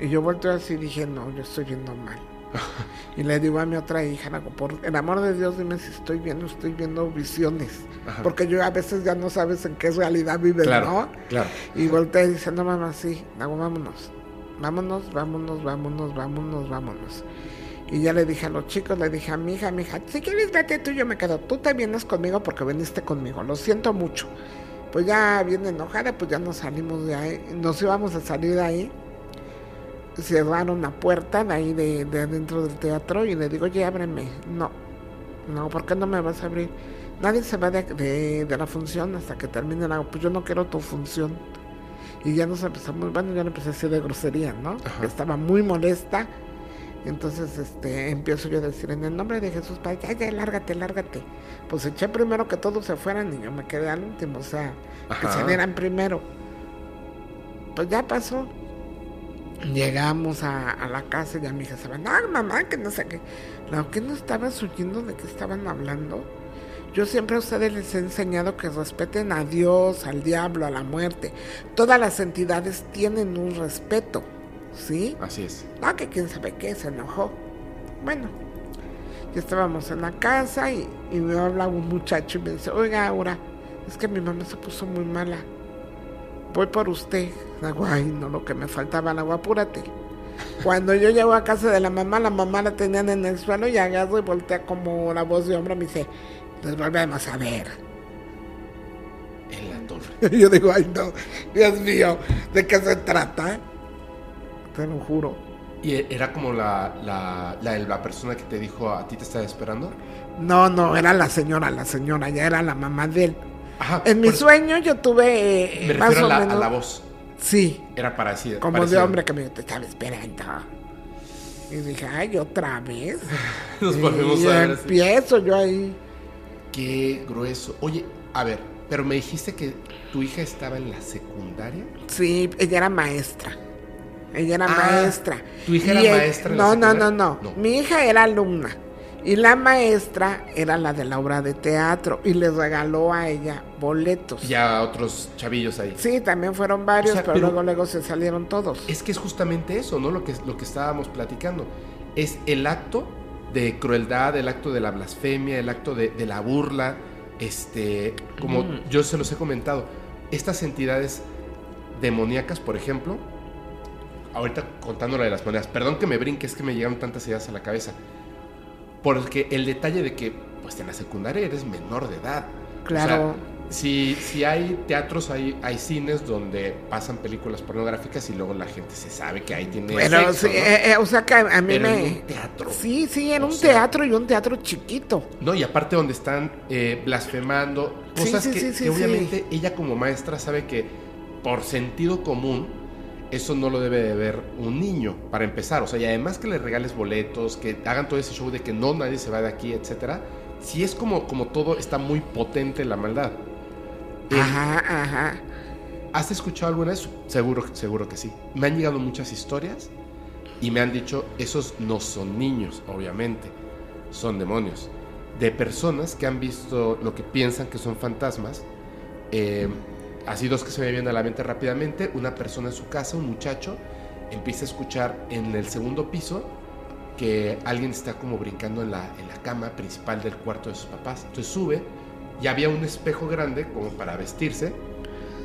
Y yo volteo así y dije, no, yo estoy viendo mal. y le digo a mi otra hija, por el amor de Dios, dime si estoy viendo, estoy viendo visiones. Ajá. Porque yo a veces ya no sabes en qué realidad vives, Claro, ¿no? claro. Y volteé y dice, no mamá, sí, le hago, vámonos. Vámonos, vámonos, vámonos, vámonos, vámonos. Y ya le dije a los chicos, le dije a mi hija, mi hija, si quieres vete tú, yo me quedo. Tú te vienes conmigo porque viniste conmigo. Lo siento mucho. Pues ya bien enojada, pues ya nos salimos de ahí. Nos íbamos a salir de ahí. Cerraron la puerta de ahí de, de adentro del teatro y le digo, oye, ábreme. No, no, ¿por qué no me vas a abrir? Nadie se va de, de- de la función hasta que termine la... Pues yo no quiero tu función. Y ya nos empezamos, bueno, ya le empecé a decir de grosería, ¿no? Ajá. Estaba muy molesta. Entonces, este, empiezo yo a decir, en el nombre de Jesús, Padre, ya, ya, lárgate, lárgate. Pues eché primero que todos se fueran y yo me quedé al último, o sea, que Ajá. se dieran primero. Pues ya pasó. Llegamos a, a la casa y ya mi hija se va, no, mamá, que no sé qué. Lo que no estabas oyendo de qué estaban hablando. Yo siempre a ustedes les he enseñado que respeten a Dios, al diablo, a la muerte. Todas las entidades tienen un respeto, ¿sí? Así es. No, que quién sabe qué, se enojó. Bueno, ya estábamos en la casa y, y me habla un muchacho y me dice, oiga, Aura, es que mi mamá se puso muy mala. Voy por usted. Ay, no, lo que me faltaba, le digo, apúrate. Cuando yo llego a casa de la mamá, la mamá la tenían en el suelo y agarro y voltea como la voz de hombre, me dice, les volvemos a ver. En la torre. Y yo digo, ay, no, Dios mío, ¿de qué se trata? Te lo juro. ¿Y e- era como la, la, la, la persona que te dijo a ti te estaba esperando? No, no, era la señora, la señora, ya era la mamá de él. Ajá. En mi sueño yo tuve eh, Me más refiero o a la, menos. a la voz. Sí, Era parecida. como de hombre que me te estaba esperando. Y dije, ay, otra vez. Nos volvemos y a ver. así. empiezo yo ahí. Qué grueso. Oye, a ver, pero me dijiste que tu hija estaba en la secundaria. Sí, ella era maestra. Ella era Ah, maestra. ¿tu hija era Y maestra en la No, no, no, no, No. Mi hija era alumna. Y la maestra era la de la obra de teatro. Y le regaló a ella boletos. Ya otros chavillos ahí. Sí, también fueron varios, O sea, pero, pero- luego luego se salieron todos. Es que es justamente eso, ¿no? Lo que, lo que estábamos platicando. Es el acto de crueldad, el acto de la blasfemia, el acto de, de la burla. Este, como Mm. yo se los he comentado, estas entidades demoníacas, por ejemplo, ahorita contando la de las monedas, perdón que me brinque, es que me llegaron tantas ideas a la cabeza. Porque el detalle de que pues en la secundaria eres menor de edad. Claro. O sea, si, si hay teatros, hay, hay cines donde pasan películas pornográficas y luego la gente se sabe que ahí tiene Pero, sexo, sí, ¿no? eh, eh, o sea que a, mí Pero me... en un teatro. Sí, sí, en O un sea- teatro y un teatro chiquito. No, y aparte donde están eh, blasfemando, cosas sí, sí, que obviamente ella como maestra sabe que por sentido común eso no lo debe de ver un niño, para empezar. O sea, y además que le regales boletos, que hagan todo ese show de que no nadie se va de aquí, etcétera. Si es como, como todo, está muy potente la maldad. Eh, Ajá, ajá. ¿Has escuchado alguna vez? Seguro, seguro que sí. Me han llegado muchas historias y me han dicho, esos no son niños, obviamente, son demonios. De personas que han visto lo que piensan que son fantasmas. Eh, así dos que se me vienen a la mente rápidamente. Una persona en su casa, un muchacho, empieza a escuchar en el segundo piso que alguien está como brincando en la, en la cama principal del cuarto de sus papás. Entonces sube y había un espejo grande como para vestirse.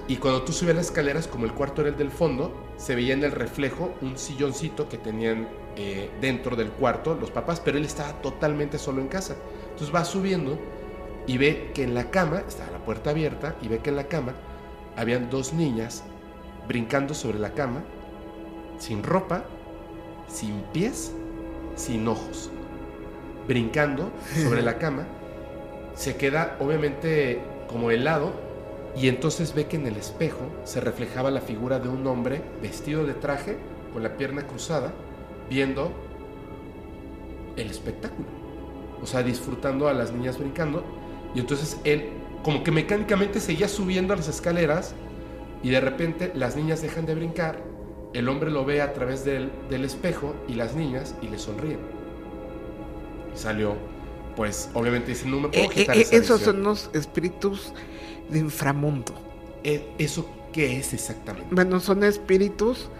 Y cuando tú subías las escaleras, como el cuarto era el del fondo, se veía en el reflejo un silloncito que tenían eh, dentro del cuarto los papás, pero él estaba totalmente solo en casa. Entonces va subiendo y ve que en la cama, estaba la puerta abierta, y ve que en la cama habían dos niñas brincando sobre la cama, sin ropa, sin pies, sin ojos, brincando sobre la cama. Se queda obviamente como helado y entonces ve que en el espejo se reflejaba la figura de un hombre vestido de traje, con la pierna cruzada, viendo el espectáculo. O sea, disfrutando a las niñas brincando. Y entonces él, como que mecánicamente seguía subiendo a las escaleras y de repente las niñas dejan de brincar, el hombre lo ve a través del, del espejo y las niñas y le sonríen. Y salió, pues obviamente dice, no me puedo Eh, quitar eh, esa esos visión". son los espíritus de inframundo. Eh, ¿Eso qué es exactamente? Bueno, son espíritus.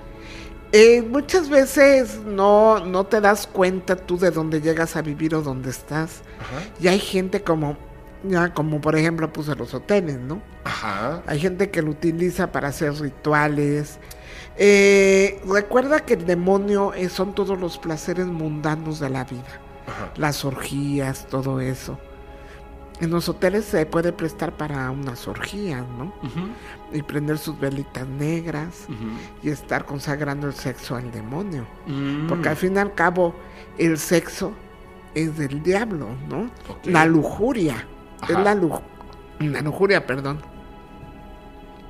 Eh, muchas veces no, no te das cuenta tú de dónde llegas a vivir o dónde estás. Ajá. Y hay gente como, ya como por ejemplo puse los hoteles, ¿no? Ajá. Hay gente que lo utiliza para hacer rituales. Eh, recuerda que el demonio eh, son todos los placeres mundanos de la vida. Ajá. Las orgías, todo eso. En los hoteles se puede prestar para unas orgías, ¿no? Y prender sus velitas negras y estar consagrando el sexo al demonio. Mm, Porque al fin y al cabo, el sexo es del diablo, ¿no? La lujuria. Ajá. Es la, lu- la lujuria, perdón.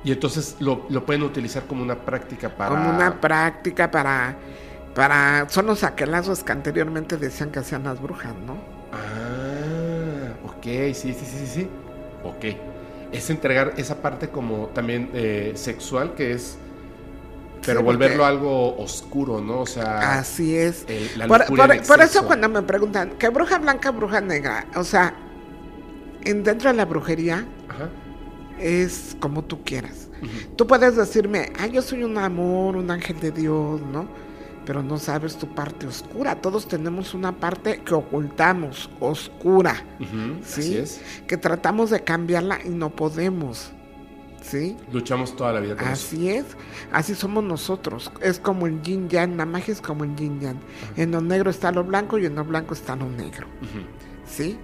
Y entonces lo, lo pueden utilizar como una práctica para... Como una práctica para. para son los aquelazos que anteriormente decían que hacían las brujas, ¿no? Ah, ok, sí, sí, sí, sí, sí. Ok. Es entregar esa parte como también eh, sexual que es... Pero Sí, volverlo porque- algo oscuro, ¿no? O sea... Así es. el- la Por, por- eso cuando me preguntan, ¿qué bruja blanca, bruja negra? O sea, en, dentro de la brujería Ajá. es como tú quieras. ujú. Tú puedes decirme, ah, yo soy un amor, un ángel de Dios, ¿no? Pero no sabes tu parte oscura. Todos tenemos una parte que ocultamos, oscura, Sí. Así es. que tratamos de cambiarla y no podemos. ¿Sí? Luchamos toda la vida con eso. Así es, así somos nosotros. Es como el yin yang, la magia es como el yin yang. En lo negro está lo blanco y en lo blanco está lo negro. Ujú, ¿Sí?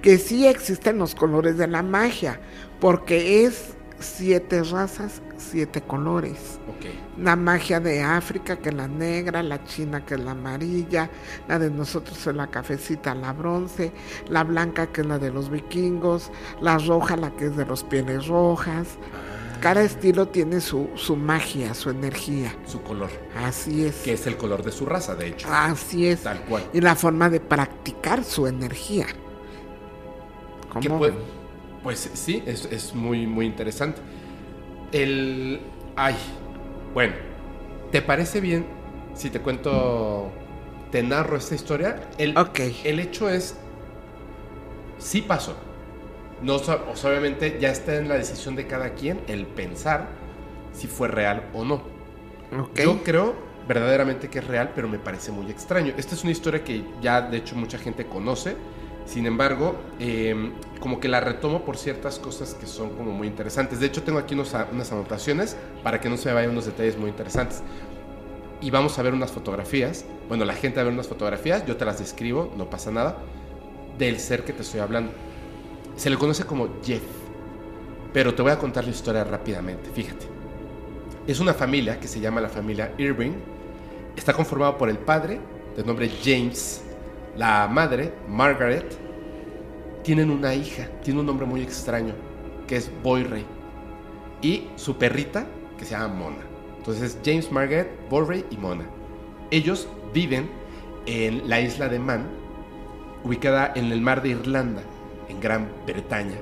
Que sí existen los colores de la magia, porque es siete razas, siete colores. La magia de África, que es la negra, la china, que es la amarilla, la de nosotros es la cafecita, la bronce, la blanca, que es la de los vikingos, la roja, la que es de los pieles rojas. Cada estilo tiene su, su magia, su energía. Su color. Así es. Que es el color de su raza, de hecho. Así es. Tal cual. Y la forma de practicar su energía. ¿Cómo puede- pues sí, es, es muy, muy interesante. El. Ay. Bueno, ¿te parece bien si te cuento. Te narro esta historia? El, Ok. el hecho es. Sí pasó. No, obviamente ya está en la decisión de cada quien el pensar si fue real o no. Ok. Yo creo verdaderamente que es real, pero me parece muy extraño. Esta es una historia que ya de hecho mucha gente conoce. Sin embargo, eh, como que la retomo por ciertas cosas que son como muy interesantes. De hecho, tengo aquí unos unas anotaciones para que no se me vayan unos detalles muy interesantes. Y vamos a ver unas fotografías. Bueno, la gente va a ver unas fotografías, yo te las describo, no pasa nada. del ser que te estoy hablando. Se le conoce como Jeff, pero te voy a contar la historia rápidamente, fíjate. Es una familia que se llama la familia Irving. Está conformado por el padre, de nombre James, la madre, Margaret. Tienen una hija, tiene un nombre muy extraño, que es Boyray. Y su perrita, que se llama Mona. Entonces, James, Margaret, Boyray y Mona. Ellos viven en la isla de Man, ubicada en el mar de Irlanda, en Gran Bretaña.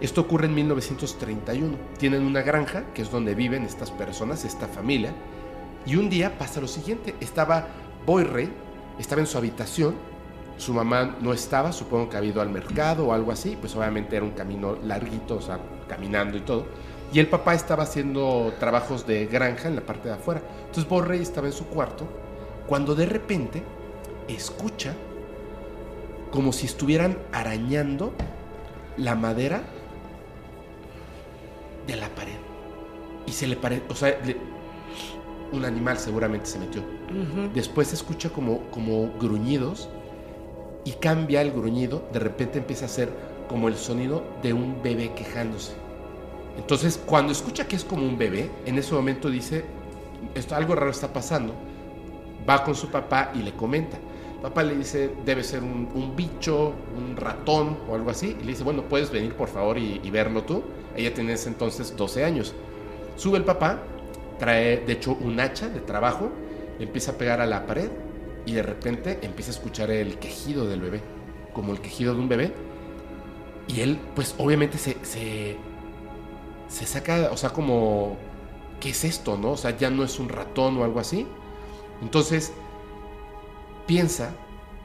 Esto ocurre en 1931. Tienen una granja, que es donde viven estas personas, esta familia. Y un día pasa lo siguiente. Estaba Boyre, estaba en su habitación. Su mamá no estaba, supongo que ha ido al mercado o algo así. Pues obviamente era un camino larguito, o sea, caminando y todo. Y el papá estaba haciendo trabajos de granja en la parte de afuera. Entonces Boyre estaba en su cuarto cuando de repente escucha como si estuvieran arañando la madera de la pared. Y se le parece, o sea, le- un animal seguramente se metió. Después se escucha como, como gruñidos y cambia el gruñido, de repente empieza a ser como el sonido de un bebé quejándose. Entonces, cuando escucha que es como un bebé, en ese momento dice, esto algo raro está pasando. Va con su papá y le comenta. Papá le dice, debe ser un, bicho, un ratón o algo así. Y le dice, bueno, puedes venir por favor y, verlo tú. Ella tiene entonces 12 años. Sube el papá, trae de hecho un hacha de trabajo, empieza a pegar a la pared y de repente empieza a escuchar el quejido del bebé, como el quejido de un bebé. Y él, pues obviamente se, se, se saca, o sea, como, ¿qué es esto, no? O sea, ya no es un ratón o algo así. Entonces, piensa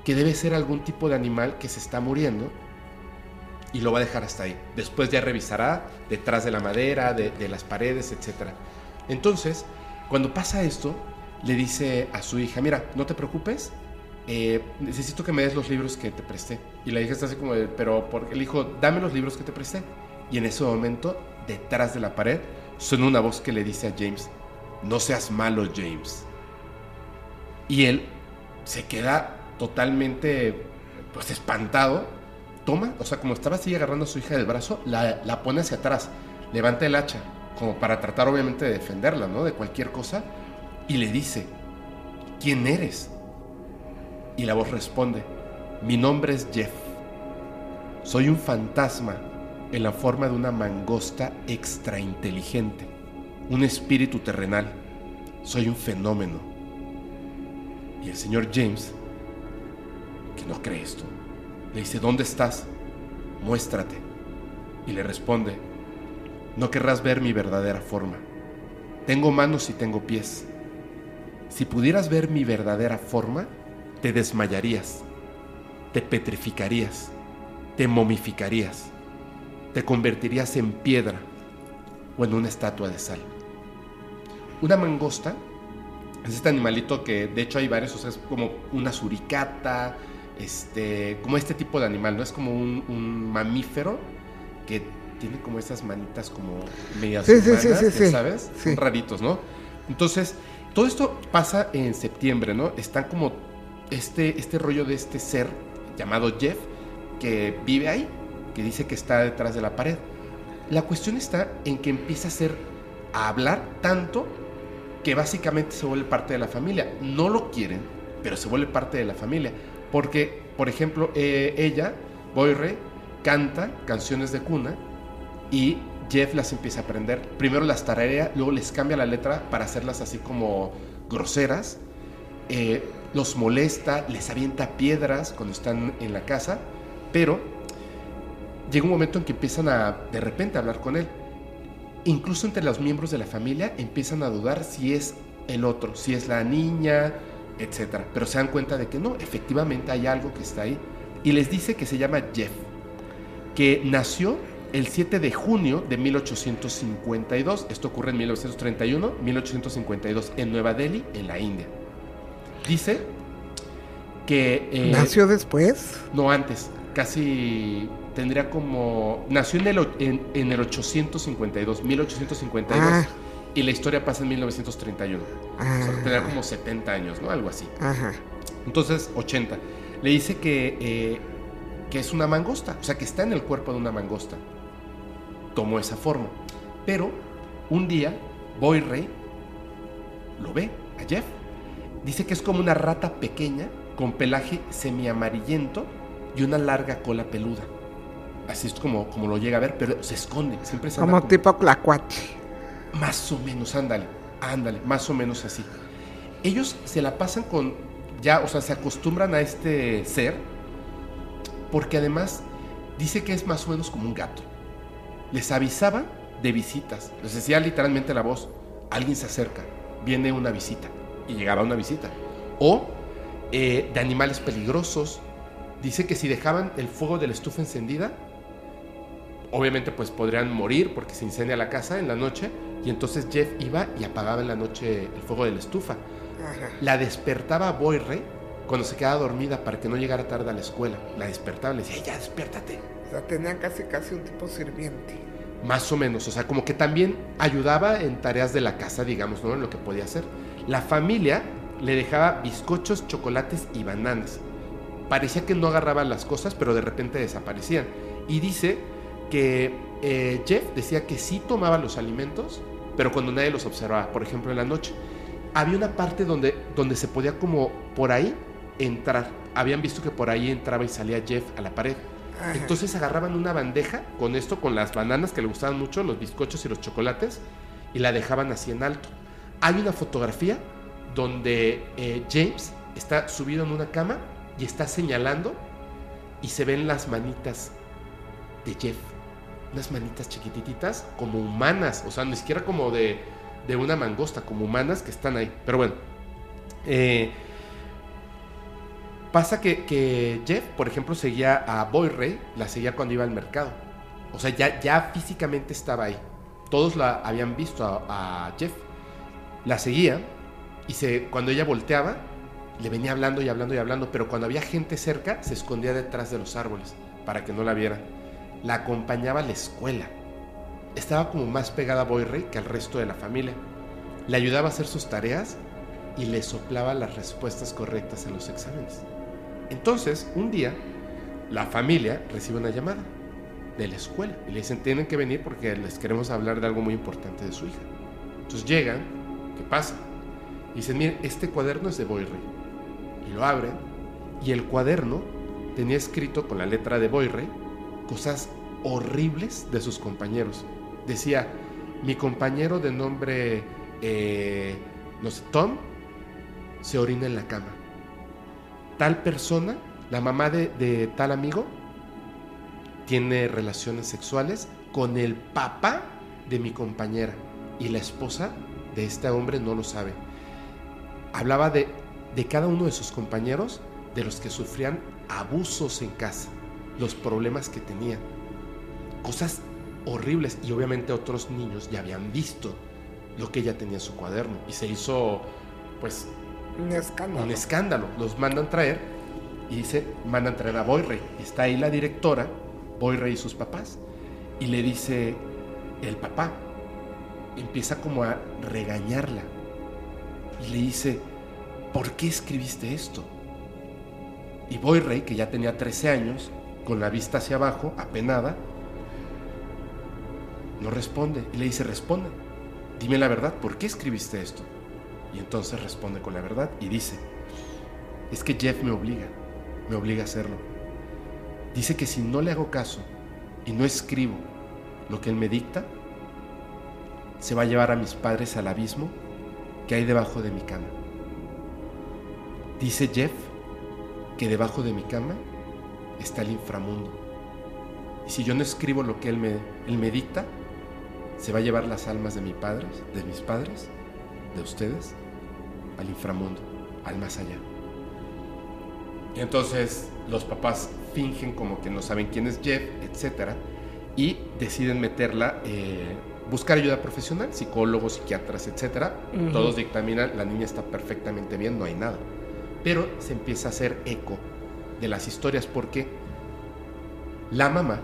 que debe ser algún tipo de animal que se está muriendo y lo va a dejar hasta ahí. Después ya revisará detrás de la madera, de, las paredes, etc. Entonces, cuando pasa esto, le dice a su hija, mira, no te preocupes, eh, necesito que me des los libros que te presté. Y la hija está así como, de, pero porque el hijo, dame los libros que te presté. Y en ese momento, detrás de la pared, suena una voz que le dice a James, no seas malo, James. Y él se queda totalmente, pues, espantado. Toma, o sea, como estaba así agarrando a su hija del brazo, la, la pone hacia atrás, levanta el hacha, como para tratar obviamente de defenderla, ¿no? De cualquier cosa. Y le dice, ¿quién eres? Y la voz responde, mi nombre es Jeff. Soy un fantasma en la forma de una mangosta extra inteligente, un espíritu terrenal. Soy un fenómeno. Y el señor James, que no cree esto, le dice, ¿dónde estás? Muéstrate. Y le responde, no querrás ver mi verdadera forma. Tengo manos y tengo pies. Si pudieras ver mi verdadera forma, te desmayarías, te petrificarías, te momificarías, te convertirías en piedra o en una estatua de sal. Una mangosta es este animalito que de hecho hay varios, o sea, es como una suricata, este, como este tipo de animal, ¿no? Es como un, un mamífero que tiene como esas manitas como medias Sí, sí, humanas, sí. ¿sabes? Sí. Son raritos, ¿no? Entonces, todo esto pasa en septiembre, ¿no? Están como este, este rollo de este ser llamado Jeff que vive ahí, que dice que está detrás de la pared. La cuestión está en que empieza a hacer, a hablar tanto que básicamente se vuelve parte de la familia. No lo quieren, pero se vuelve parte de la familia. Porque, por ejemplo, eh, ella, Boyre, canta canciones de cuna y Jeff las empieza a aprender. Primero las tararea, luego les cambia la letra para hacerlas así como groseras. Eh, los molesta, les avienta piedras cuando están en la casa, pero llega un momento en que empiezan a de repente a hablar con él. Incluso entre los miembros de la familia empiezan a dudar si es el otro, si es la niña, etc. Pero se dan cuenta de que no, efectivamente hay algo que está ahí. Y les dice que se llama Jeff, que nació el 7 de junio de 1852. Esto ocurre en 1931, 1852, en Nueva Delhi, en la India. Dice que... eh, ¿Nació después? no, antes. Casi tendría como... Nació en el, en, en el 852, 1852. Ah. Y la historia pasa en 1931. O sea, Ah. tendría como 70 años, ¿no? Algo así. Ajá. Entonces, 80. Le dice que eh, que es una mangosta, o sea, que está en el cuerpo de una mangosta. Tomó esa forma. Pero un día, Boy Rey lo ve a Jeff. Dice que es como una rata pequeña con pelaje semiamarillento y una larga cola peluda. Así es como, como lo llega a ver, pero se esconde. Siempre se anda Como tipo clacuache. Más o menos, ándale, ándale, más o menos así. Ellos se la pasan con, ya, o sea, se acostumbran a este ser, porque además dice que es más o menos como un gato. Les avisaba de visitas, les decía literalmente la voz, alguien se acerca, viene una visita, y llegaba una visita. O eh, de animales peligrosos, dice que si dejaban el fuego de la estufa encendida, obviamente pues podrían morir porque se incendia la casa en la noche y entonces Jeff iba y apagaba en la noche el fuego de la estufa. Ajá. La despertaba a Boyre cuando se quedaba dormida para que no llegara tarde a la escuela. La despertaba y le decía, "Ey, ya despiértate. O sea, tenían casi casi un tipo sirviente. Más o menos, o sea, como que también ayudaba en tareas de la casa, digamos, ¿no? En lo que podía hacer. La familia le dejaba bizcochos, chocolates y bananas. Parecía que no agarraban las cosas, pero de repente desaparecían. Y dice que eh, Jeff decía que sí tomaba los alimentos, pero cuando nadie los observaba, por ejemplo en la noche. Había una parte donde, donde se podía como por ahí entrar. Habían visto que por ahí entraba y salía Jeff a la pared. Entonces agarraban una bandeja con esto, con las bananas que le gustaban mucho, los bizcochos y los chocolates, y la dejaban así en alto. Hay una fotografía donde eh, James está subido en una cama y está señalando y se ven las manitas de Jeff. Unas manitas chiquititas, como humanas, o sea, ni siquiera como de, de una mangosta, como humanas que están ahí. Pero bueno, eh, Pasa que, Jeff, por ejemplo, seguía a Boy Ray, la seguía cuando iba al mercado. O sea, ya, ya físicamente estaba ahí. Todos la habían visto a, a Jeff. La seguía y se, cuando ella volteaba, le venía hablando y hablando y hablando, pero cuando había gente cerca, se escondía detrás de los árboles para que no la vieran. La acompañaba a la escuela. Estaba como más pegada a Boy Ray que al resto de la familia. Le ayudaba a hacer sus tareas y le soplaba las respuestas correctas en los exámenes. Entonces, un día, la familia recibe una llamada de la escuela y le dicen, tienen que venir porque les queremos hablar de algo muy importante de su hija. Entonces llegan, ¿qué pasa? Y dicen, miren, este cuaderno es de Boyre. Y lo abren y el cuaderno tenía escrito con la letra de Boyre cosas horribles de sus compañeros. Decía, mi compañero de nombre, eh, no sé, Tom, se orina en la cama. Tal persona, la mamá de, de tal amigo, tiene relaciones sexuales con el papá de mi compañera y la esposa de este hombre no lo sabe. Hablaba de, de cada uno de sus compañeros, de los que sufrían abusos en casa, los problemas que tenían, cosas horribles y obviamente otros niños ya habían visto lo que ella tenía en su cuaderno y se hizo pues Un escándalo. un escándalo. Los mandan traer y dice, mandan traer a Boyre. Está ahí la directora, Boyre y sus papás. Y le dice, el papá empieza como a regañarla. Y le dice, ¿por qué escribiste esto? Y Boyre, que ya tenía 13 años, con la vista hacia abajo, apenada, no responde. Y le dice, responde. Dime la verdad, ¿por qué escribiste esto? Y entonces responde con la verdad y dice, es que Jeff me obliga, me obliga a hacerlo. Dice que si no le hago caso y no escribo lo que él me dicta, se va a llevar a mis padres al abismo que hay debajo de mi cama. Dice Jeff que debajo de mi cama está el inframundo. Y si yo no escribo lo que él me, él me dicta, se va a llevar las almas de, mi padres, de mis padres, de ustedes, al inframundo, al más allá. Y entonces los papás fingen como que no saben quién es Jeff, etc. Y deciden meterla, eh, buscar ayuda profesional, psicólogos, psiquiatras, etc. Ujú. Todos dictaminan, la niña está perfectamente bien, no hay nada. Pero se empieza a hacer eco de las historias porque la mamá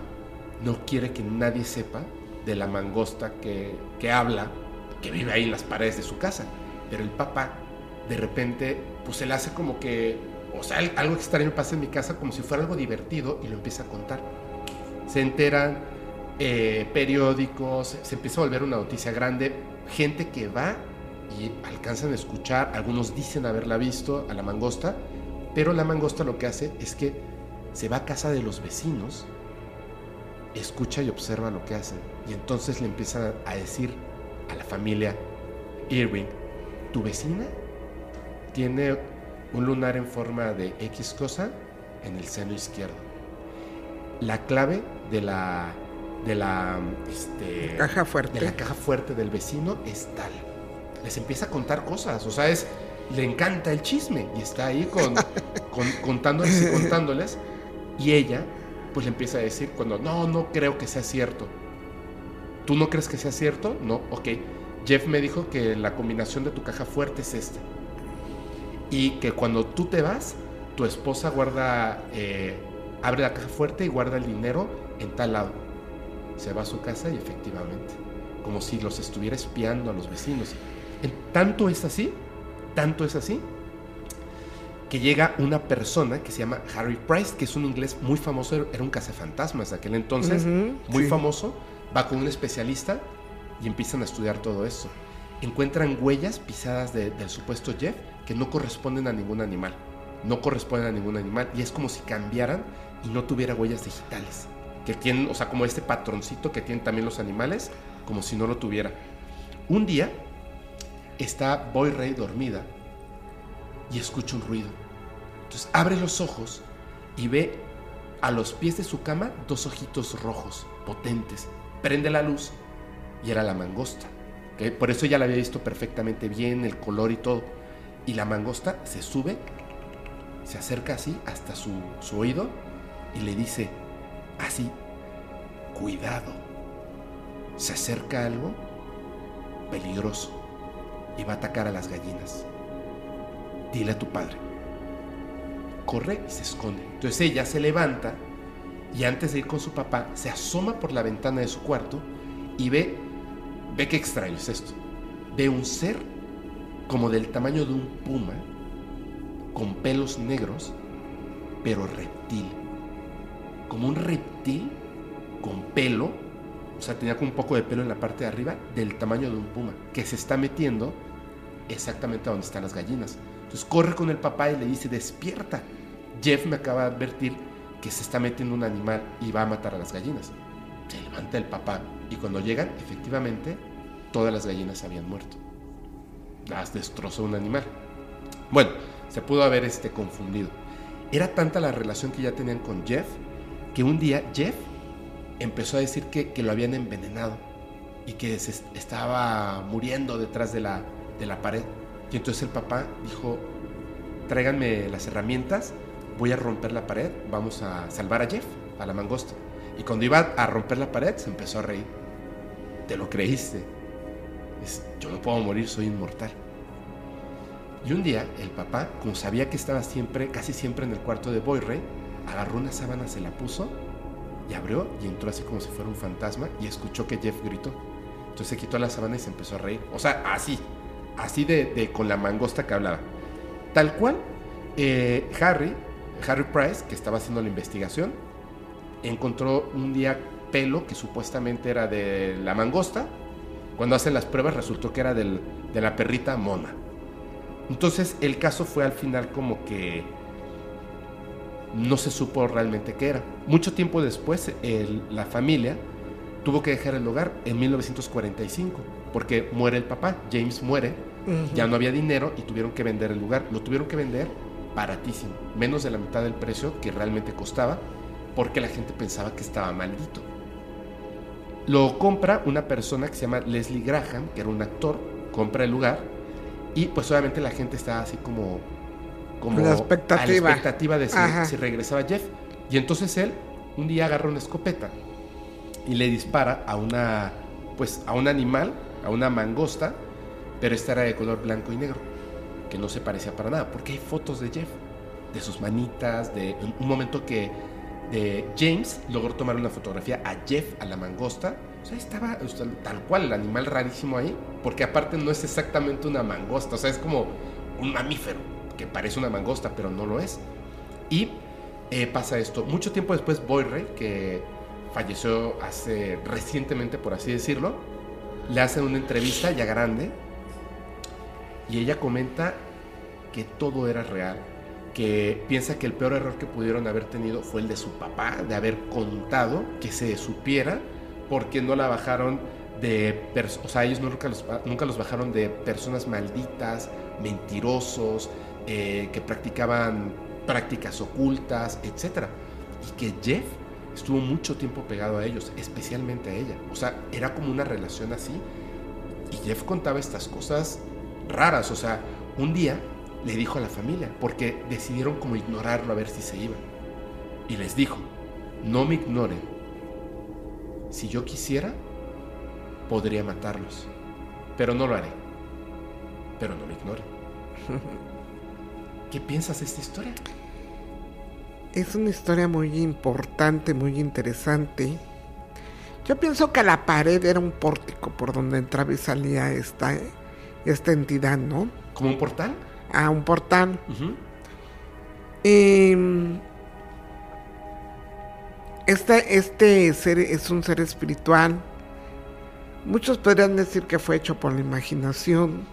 no quiere que nadie sepa de la mangosta que, que habla, que vive ahí en las paredes de su casa. Pero el papá, de repente, pues se le hace como que o sea, al- algo extraño pasa en mi casa como si fuera algo divertido y lo empieza a contar. Se enteran eh, periódicos, se empieza a volver una noticia grande, gente que va y alcanzan a escuchar, algunos dicen haberla visto a la mangosta, pero la mangosta lo que hace es que se va a casa de los vecinos, escucha y observa lo que hacen, y entonces le empiezan a decir a la familia Irving, tu vecina tiene un lunar en forma de X cosa en el seno izquierdo. La clave de la de la este, Caja fuerte. de la caja fuerte del vecino es tal. Les empieza a contar cosas, o sea, es le encanta el chisme y está ahí con, con- contándoles y contándoles y ella pues le empieza a decir cuando no, no creo que sea cierto. ¿Tú no crees que sea cierto? No, ok. Jeff me dijo que la combinación de tu caja fuerte es esta. Y que cuando tú te vas, tu esposa guarda, eh, abre la caja fuerte y guarda el dinero en tal lado. Se va a su casa y efectivamente, como si los estuviera espiando a los vecinos. En- tanto es así, tanto es así, que llega una persona que se llama Harry Price, que es un inglés muy famoso, era un cazafantasmas de aquel entonces, Ujú, muy sí. famoso, va con un especialista y empiezan a estudiar todo esto. Encuentran huellas pisadas de- del supuesto Jeff que no corresponden a ningún animal. No corresponden a ningún animal. Y es como si cambiaran y no tuviera huellas digitales. Que tienen, o sea, como este patroncito que tienen también los animales, como si no lo tuviera. Un día está Boy Ray dormida y escucha un ruido. Entonces abre los ojos y ve a los pies de su cama dos ojitos rojos, potentes. Prende la luz y era la mangosta. Por eso ya la había visto perfectamente bien, el color y todo. Y la mangosta se sube, se acerca así hasta su, su oído y le dice así, cuidado, se acerca algo peligroso y va a atacar a las gallinas. Dile a tu padre. Corre y se esconde. Entonces ella se levanta y antes de ir con su papá se asoma por la ventana de su cuarto y ve, ve qué extraño es esto. Ve un ser como del tamaño de un puma, con pelos negros, pero reptil. Como un reptil con pelo, o sea, tenía como un poco de pelo en la parte de arriba, del tamaño de un puma, que se está metiendo exactamente a donde están las gallinas. Entonces corre con el papá y le dice, despierta. Jeff me acaba de advertir que se está metiendo un animal y va a matar a las gallinas. Se levanta el papá y cuando llegan, efectivamente, todas las gallinas habían muerto. Las destrozó un animal. Bueno, se pudo haber este, confundido. Era tanta la relación que ya tenían con Jeff que un día Jeff empezó a decir que, lo habían envenenado y que se est- estaba muriendo detrás de la, de la pared. Y entonces el papá dijo, tráiganme las herramientas, voy a romper la pared, vamos a salvar a Jeff, a la mangosta. Y cuando iba a romper la pared se empezó a reír. ¿Te lo creíste? Yo no puedo morir, soy inmortal. Y un día el papá, como sabía que estaba siempre, casi siempre en el cuarto de Boy Ray, agarró una sábana, se la puso y abrió y entró así como si fuera un fantasma y escuchó que Jeff gritó. Entonces se quitó la sábana y se empezó a reír. O sea, así, así de, con la mangosta que hablaba. Tal cual, eh, Harry, Harry Price, que estaba haciendo la investigación, encontró un día pelo que supuestamente era de la mangosta. Cuando hacen las pruebas resultó que era del- de la perrita Mona. Entonces el caso fue al final como que no se supo realmente qué era. Mucho tiempo después la familia tuvo que dejar el hogar en 1945 porque muere el papá, James muere, ya no había dinero y tuvieron que vender el lugar. Lo tuvieron que vender baratísimo, menos de la mitad del precio que realmente costaba porque la gente pensaba que estaba maldito. Lo compra una persona que se llama Leslie Graham, que era un actor, compra el lugar y pues obviamente la gente estaba así como como La expectativa. a la expectativa de si, si regresaba Jeff. Y entonces él un día agarra una escopeta y le dispara a una pues a un animal, a una mangosta, pero esta era de color blanco y negro, que no se parecía para nada, porque hay fotos de Jeff, de sus manitas, de un- momento que James logró tomar una fotografía a Jeff, a la mangosta. O sea, estaba tal cual el animal rarísimo ahí, porque aparte no es exactamente una mangosta, o sea, es como un mamífero, que parece una mangosta, pero no lo es. Y eh, pasa esto. Mucho tiempo después, Boyre, que falleció hace recientemente, por así decirlo, le hacen una entrevista ya grande y ella comenta que todo era real, que piensa que el peor error que pudieron haber tenido fue el de su papá, de haber contado que se supiera, porque no la bajaron de, o sea, ellos nunca los, nunca los bajaron de personas malditas, mentirosos, eh, que practicaban prácticas ocultas, etc. Y que Jeff estuvo mucho tiempo pegado a ellos, especialmente a ella. O sea, era como una relación así. Y Jeff contaba estas cosas raras. O sea, un día le dijo a la familia, porque decidieron como ignorarlo a ver si se iba. Y les dijo, no me ignoren. Si yo quisiera, podría matarlos. Pero no lo haré. Pero no me ignoren. ¿Qué piensas de esta historia? Es una historia muy importante, muy interesante. Yo pienso que la pared era un pórtico por donde entraba y salía esta, esta entidad, ¿no? ¿Como un portal? Ah, un portal. Este, este ser es un ser espiritual. Muchos podrían decir que fue hecho por la imaginación.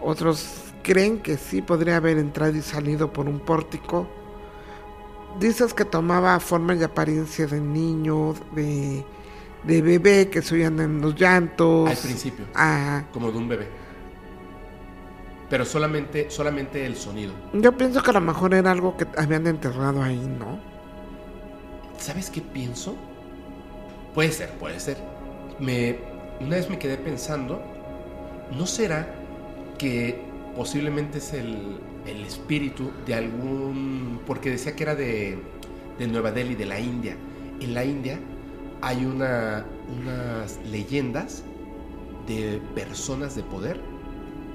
Otros creen que sí podría haber entrado y salido por un pórtico. Dices que tomaba forma y apariencia de niño, de, de bebé, que se oían en los llantos. Al principio. Ah. Como de un bebé. Pero solamente, solamente el sonido. Yo pienso que a lo mejor era algo que habían enterrado ahí, ¿no? ¿Sabes qué pienso? Puede ser, puede ser. Me, una vez me quedé pensando, ¿no será que posiblemente es el, el espíritu de algún... porque decía que era de, de Nueva Delhi, de la India. En la India hay una, unas leyendas de personas de poder,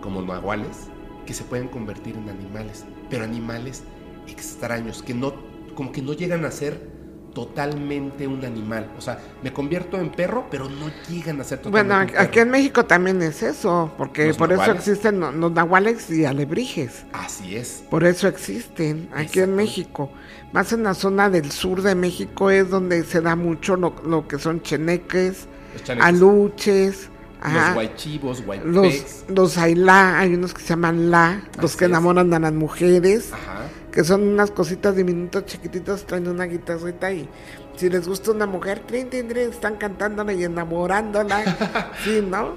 como nahuales, que se pueden convertir en animales, pero animales extraños, que no, como que no llegan a ser totalmente un animal. O sea, me convierto en perro, pero no llegan a ser totalmente Bueno, un perro. aquí en México también es eso, porque ¿Los por eso existen lo- los nahuales y alebrijes. Así es. Por eso existen aquí en. México. Más en la zona del sur de México es donde se da mucho lo, lo que son cheneques, chaneques, aluches, los guaychivos, los, guaypecs. los ailá, hay unos que se llaman la, los que es. enamoran a las mujeres, Ajá. que son unas cositas diminutas chiquititas, traen una guitarrita y si les gusta una mujer, trin, trin, trin, están cantándola y enamorándola, sí, ¿no?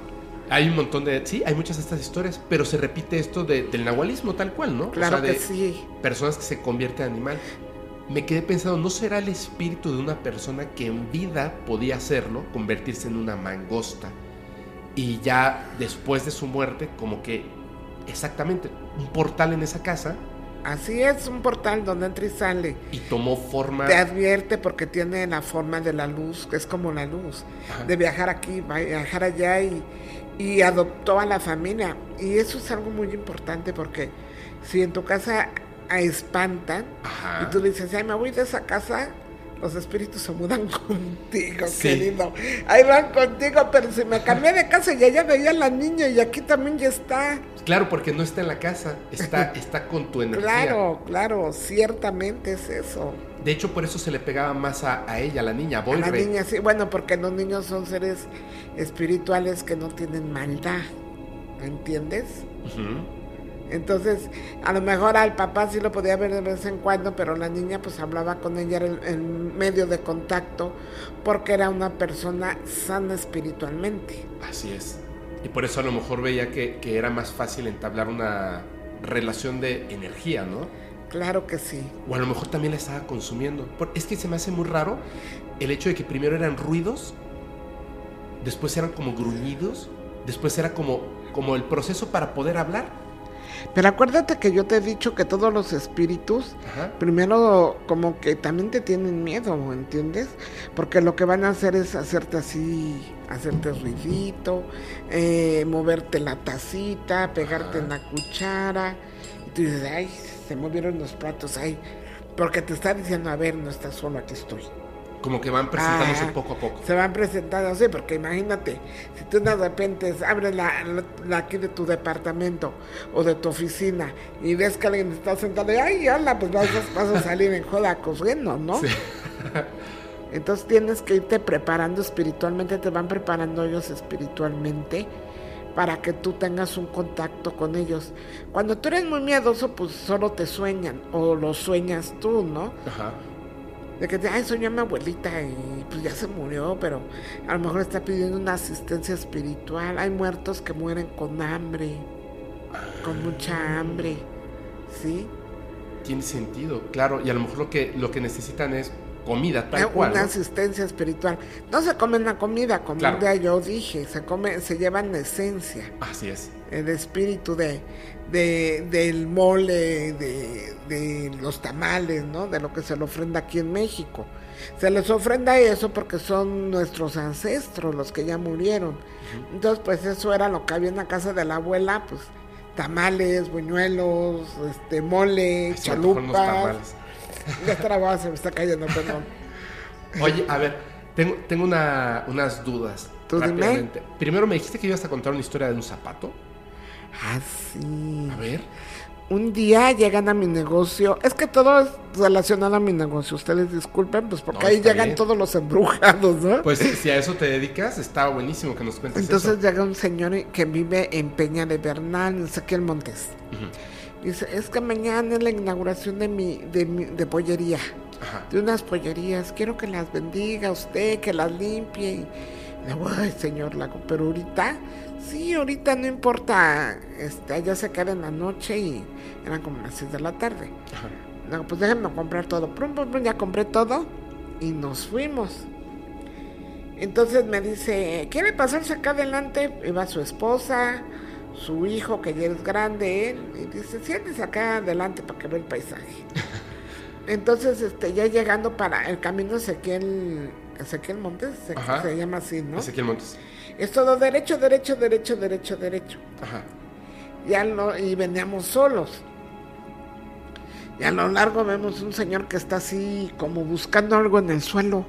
Hay un montón de... Sí, hay muchas de estas historias, pero se repite esto de- del nahualismo tal cual, ¿no? O Claro que sí. Personas que se convierten en animal. Me quedé pensando, ¿no será el espíritu de una persona que en vida podía hacerlo, convertirse en una mangosta? Y ya después de su muerte, como que exactamente un portal en esa casa Así es, un portal donde entra y sale. y tomó forma... Te advierte porque tiene la forma de la luz, que es como la luz, Ajá. de viajar aquí, viajar allá y, y adoptó a la familia. Y eso es algo muy importante porque si en tu casa a- espantan Ajá. y tú dices, ay, me voy de esa casa, los espíritus se mudan contigo, Sí. querido. Ahí van contigo, pero si me cambié de casa y allá veía a la niña y aquí también ya está. Claro, porque no está en la casa, está, está con tu energía. Claro, claro, ciertamente es eso. De hecho, por eso se le pegaba más a, a ella, a la niña, a la niña, sí, bueno, porque los niños son seres espirituales que no tienen maldad, ¿entiendes? Entonces, a lo mejor al papá sí lo podía ver de vez en cuando, pero la niña pues hablaba con ella, el medio de contacto, porque era una persona sana espiritualmente. Así es. Y por eso a lo mejor veía que, que era más fácil entablar una relación de energía, ¿no? Claro que sí. O a lo mejor también la estaba consumiendo. Por- es que se me hace muy raro el hecho de que primero eran ruidos, después eran como gruñidos, después era como, como el proceso para poder hablar. Pero acuérdate que yo te he dicho que todos los espíritus Ajá. primero como que también te tienen miedo, ¿entiendes? Porque lo que van a hacer es hacerte así, hacerte ruidito, eh, moverte la tacita, pegarte en la cuchara. Y tú dices, ay, se movieron los platos, ay, porque te está diciendo, a ver, no estás solo, aquí estoy. Como que van presentándose Ah, poco a poco. Se van presentando, sí, porque imagínate, si tú de repente abres la, la aquí de tu departamento o de tu oficina y ves que alguien está sentado y ay, hola, pues vas, a- vas a salir en joda corriendo, ¿no? Sí. Entonces tienes que irte preparando espiritualmente, te van preparando ellos espiritualmente para que tú tengas un contacto con ellos. Cuando tú eres muy miedoso, pues solo te sueñan o lo sueñas tú, ¿no? Ajá. De que, ay, soñé a mi abuelita y pues ya se murió, pero a lo mejor está pidiendo una asistencia espiritual. Hay muertos que mueren con hambre, con mucha hambre, ¿sí? Tiene sentido, claro. Y a lo mejor lo que, lo que necesitan es comida, Eh, tal cual. una ¿no? asistencia espiritual. No se comen la comida, como Claro. un día yo dije, se come, se llevan la esencia, Así es. el espíritu de, de- del mole, de, de los tamales, ¿no? De lo que se le ofrenda aquí en México. Se les ofrenda eso porque son nuestros ancestros, los que ya murieron. Entonces, pues eso era lo que había en la casa de la abuela, pues tamales, buñuelos, este mole, chalupas. tamales. Ya boda, se me está cayendo, perdón. Oye, a ver, tengo, tengo una- unas dudas. Tú dime. Primero me dijiste que ibas a contar una historia de un zapato. Ah, sí. A ver. Un día llegan a mi negocio. Es que todo es relacionado a mi negocio. Ustedes disculpen, pues porque No, ahí llegan bien. todos los embrujados, ¿no? Pues si a eso te dedicas, está buenísimo que nos cuentes Entonces eso. llega un señor que vive en Peña de Bernal, en Ezequiel Montes. Ujú. Dice, es que mañana es la inauguración de mi, de mi de pollería. Ajá. De unas pollerías. Quiero que las bendiga usted, que las limpie. Y le digo, ay, señor Lago, pero ahorita, sí, ahorita no importa. Este, allá se queda en la noche y eran como las 6 de la tarde. Ajá. No, pues déjenme comprar todo. Prum, prum, prum, ya compré todo y nos fuimos. Entonces me dice, ¿quiere pasarse acá adelante? Iba su esposa, su hijo, que ya es grande él, y dice, siéntese acá adelante para que vea el paisaje. Entonces, este, ya llegando para el camino Ezequiel, Ezequiel Montes, se, se llama así, ¿no? Ezequiel Montes. Es todo derecho, derecho, derecho, derecho, derecho Ajá. ya no, y veníamos solos. Y a lo largo vemos un señor que está así como buscando algo en el suelo,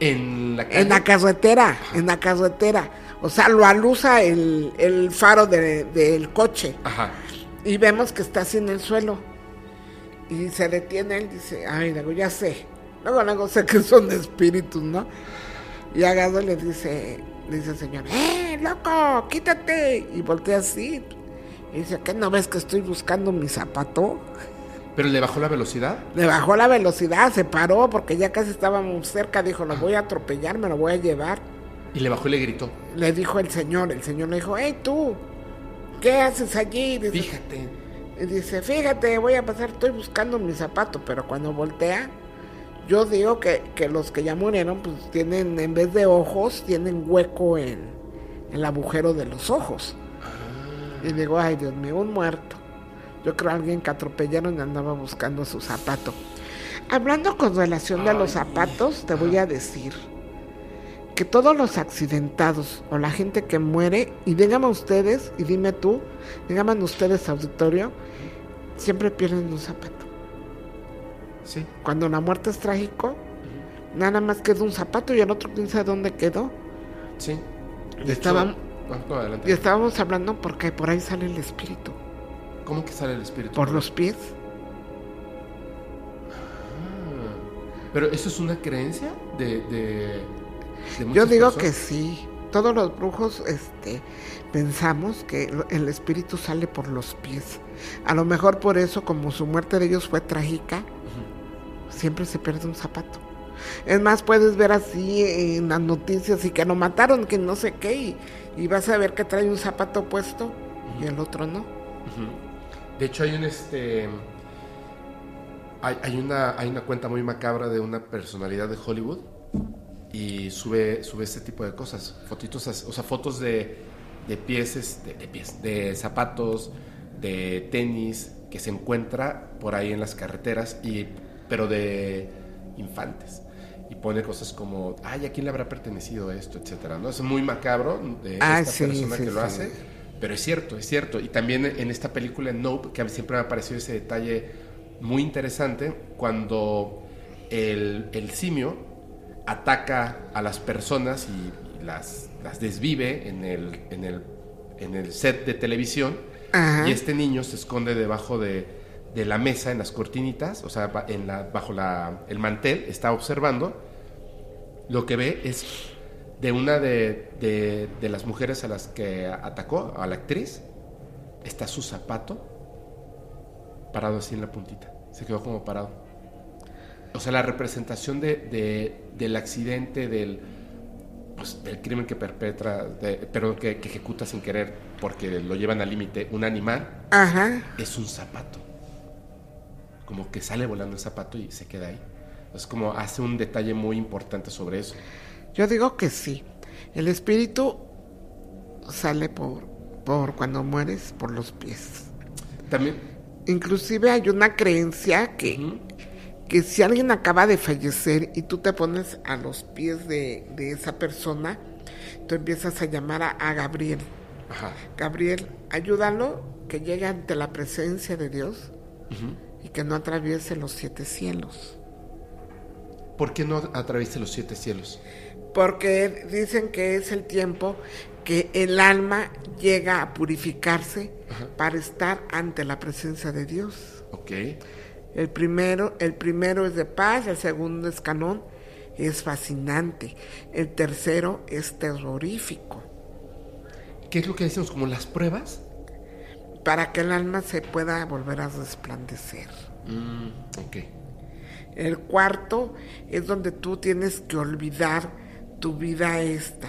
En la calle. en la carretera, en la carretera. O sea, lo alusa el, el faro de- del coche Ajá. y vemos que está así en el suelo. Y se detiene él, dice, ay, luego ya sé. Luego, luego sé que son espíritus, ¿no? Y y le dice, le dice el señor, ¡eh, loco, quítate! Y voltea así. Y dice, ¿qué no ves que estoy buscando mi zapato? Pero le bajó la velocidad. Le bajó la velocidad, se paró porque ya casi estábamos cerca. Dijo, lo voy a atropellar, me lo voy a llevar. Y le bajó y le gritó. Le dijo el señor, el señor le dijo, hey tú, ¿qué haces allí? Dice, Fíjate. Y dice, fíjate, voy a pasar, estoy buscando mi zapato, pero cuando voltea, yo digo que, que los que ya murieron, pues tienen, en vez de ojos, tienen hueco en el agujero de los ojos. Y digo, ay Dios mío, un muerto. Yo creo alguien que atropellaron y andaba buscando su zapato. Hablando con relación de los zapatos, te voy a decir que todos los accidentados o la gente que muere, y díganme ustedes, y dime tú, díganme ustedes, auditorio, siempre pierden un zapato. Sí. Cuando la muerte es trágico, nada más queda un zapato y el otro quién sabe dónde quedó. Sí. Y estaban- no, adelante. Y estábamos hablando porque por ahí sale el espíritu, ¿Cómo que sale el espíritu? por los pies. Ah. Pero eso es una creencia de, de, de Yo digo que sí. Todos los brujos este, pensamos que el espíritu sale por los pies. A lo mejor por eso, como su muerte de ellos fue trágica, siempre se pierde un zapato. Es más, puedes ver así en las noticias y que lo mataron, que no sé qué, y, vas a ver que trae un zapato puesto y el otro no. De hecho, hay un este. Hay, hay una, hay una cuenta muy macabra de una personalidad de Hollywood y sube, sube este tipo de cosas. Fotitos, o sea, fotos de, de pies, de de zapatos, de tenis que se encuentra por ahí en las carreteras, y, pero de infantes. Y pone cosas como, ay, ¿a quién le habrá pertenecido esto? Etcétera, ¿no? Es muy macabro de Ah, esta sí, persona sí, que lo hace. Pero es cierto, es cierto. Y también en esta película Nope, que a mí siempre me ha parecido ese detalle muy interesante, cuando el, el simio ataca a las personas y, y las, las desvive en el, en, el, en el set de televisión. Ajá. Y este niño se esconde debajo de, de la mesa en las cortinitas, o sea, ba- en la, bajo la, el mantel, está observando. Lo que ve es de una de, de- de las mujeres a las que atacó, a la actriz, está su zapato parado así en la puntita. Se quedó como parado. O sea, la representación de, de- del accidente, del, pues, del crimen que perpetra, de- perdón, que, que ejecuta sin querer porque lo llevan al límite un animal, Ajá. es un zapato. Como que sale volando el zapato y se queda ahí. Es como hace un detalle muy importante sobre eso. Yo digo que sí. El espíritu sale por, por cuando mueres por los pies. También, Inclusive hay una creencia que, que si alguien acaba de fallecer y tú te pones a los pies de, de esa persona, tú empiezas a llamar a, a Gabriel. ajá, Gabriel, ayúdalo que llegue ante la presencia de Dios y que no atraviese los siete cielos. ¿por qué no atraviesa los siete cielos? Porque dicen que es el tiempo que el alma llega a purificarse para estar ante la presencia de Dios. Ok. El primero, el primero es de paz, el segundo es canón, es fascinante. El tercero es terrorífico. ¿Qué es lo que decimos? Como las pruebas. Para que el alma se pueda volver a resplandecer. Mm, ok. El cuarto es donde tú tienes que olvidar tu vida esta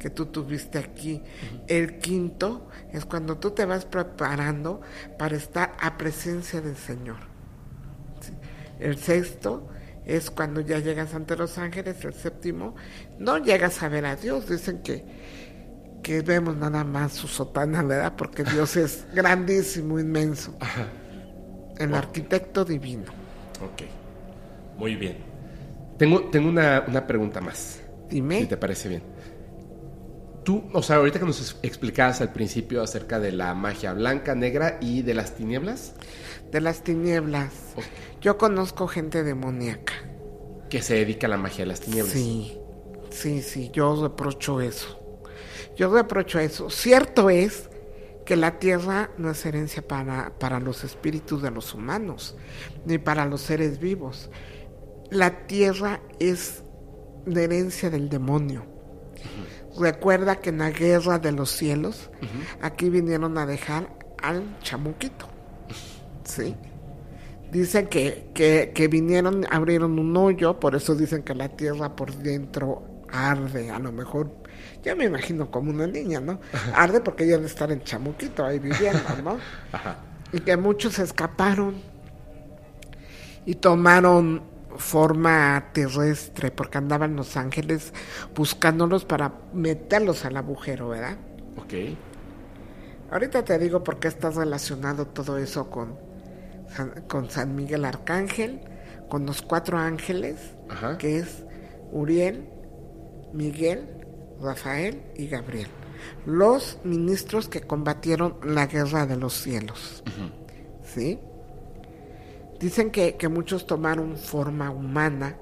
que tú tuviste aquí. El quinto es cuando tú te vas preparando para estar a presencia del Señor. Sí. El sexto es cuando ya llegas ante los ángeles. El séptimo no llegas a ver a Dios. Dicen que, que vemos nada más su sotana, ¿verdad? Porque Dios es grandísimo, inmenso. El arquitecto divino. Ok. Muy bien. Tengo, tengo una, una pregunta más. Dime. Si te parece bien. Tú, o sea, ahorita que nos explicabas al principio acerca de la magia blanca, negra y de las tinieblas, de las tinieblas. Yo conozco gente demoníaca. que se dedica a la magia de las tinieblas. Sí, sí, sí, yo reprocho eso. Yo reprocho eso. Cierto es que la tierra no es herencia para, para los espíritus de los humanos, ni para los seres vivos. La tierra es de herencia del demonio. Recuerda que en la guerra de los cielos, aquí vinieron a dejar al chamuquito. ¿Sí? Dicen que, que, que vinieron, abrieron un hoyo, por eso dicen que la tierra por dentro arde, a lo mejor, ya me imagino como una niña, ¿no? Arde porque ella debe estar en chamuquito ahí viviendo, ¿no? Ajá. y que muchos escaparon y tomaron forma terrestre porque andaban los ángeles buscándolos para meterlos al agujero, ¿verdad? Ok. Ahorita te digo por qué está relacionado todo eso con San, con San Miguel Arcángel, con los cuatro ángeles, Ajá. que es Uriel, Miguel, Rafael y Gabriel. Los ministros que combatieron la guerra de los cielos. ¿Sí? Dicen que, que muchos tomaron forma humana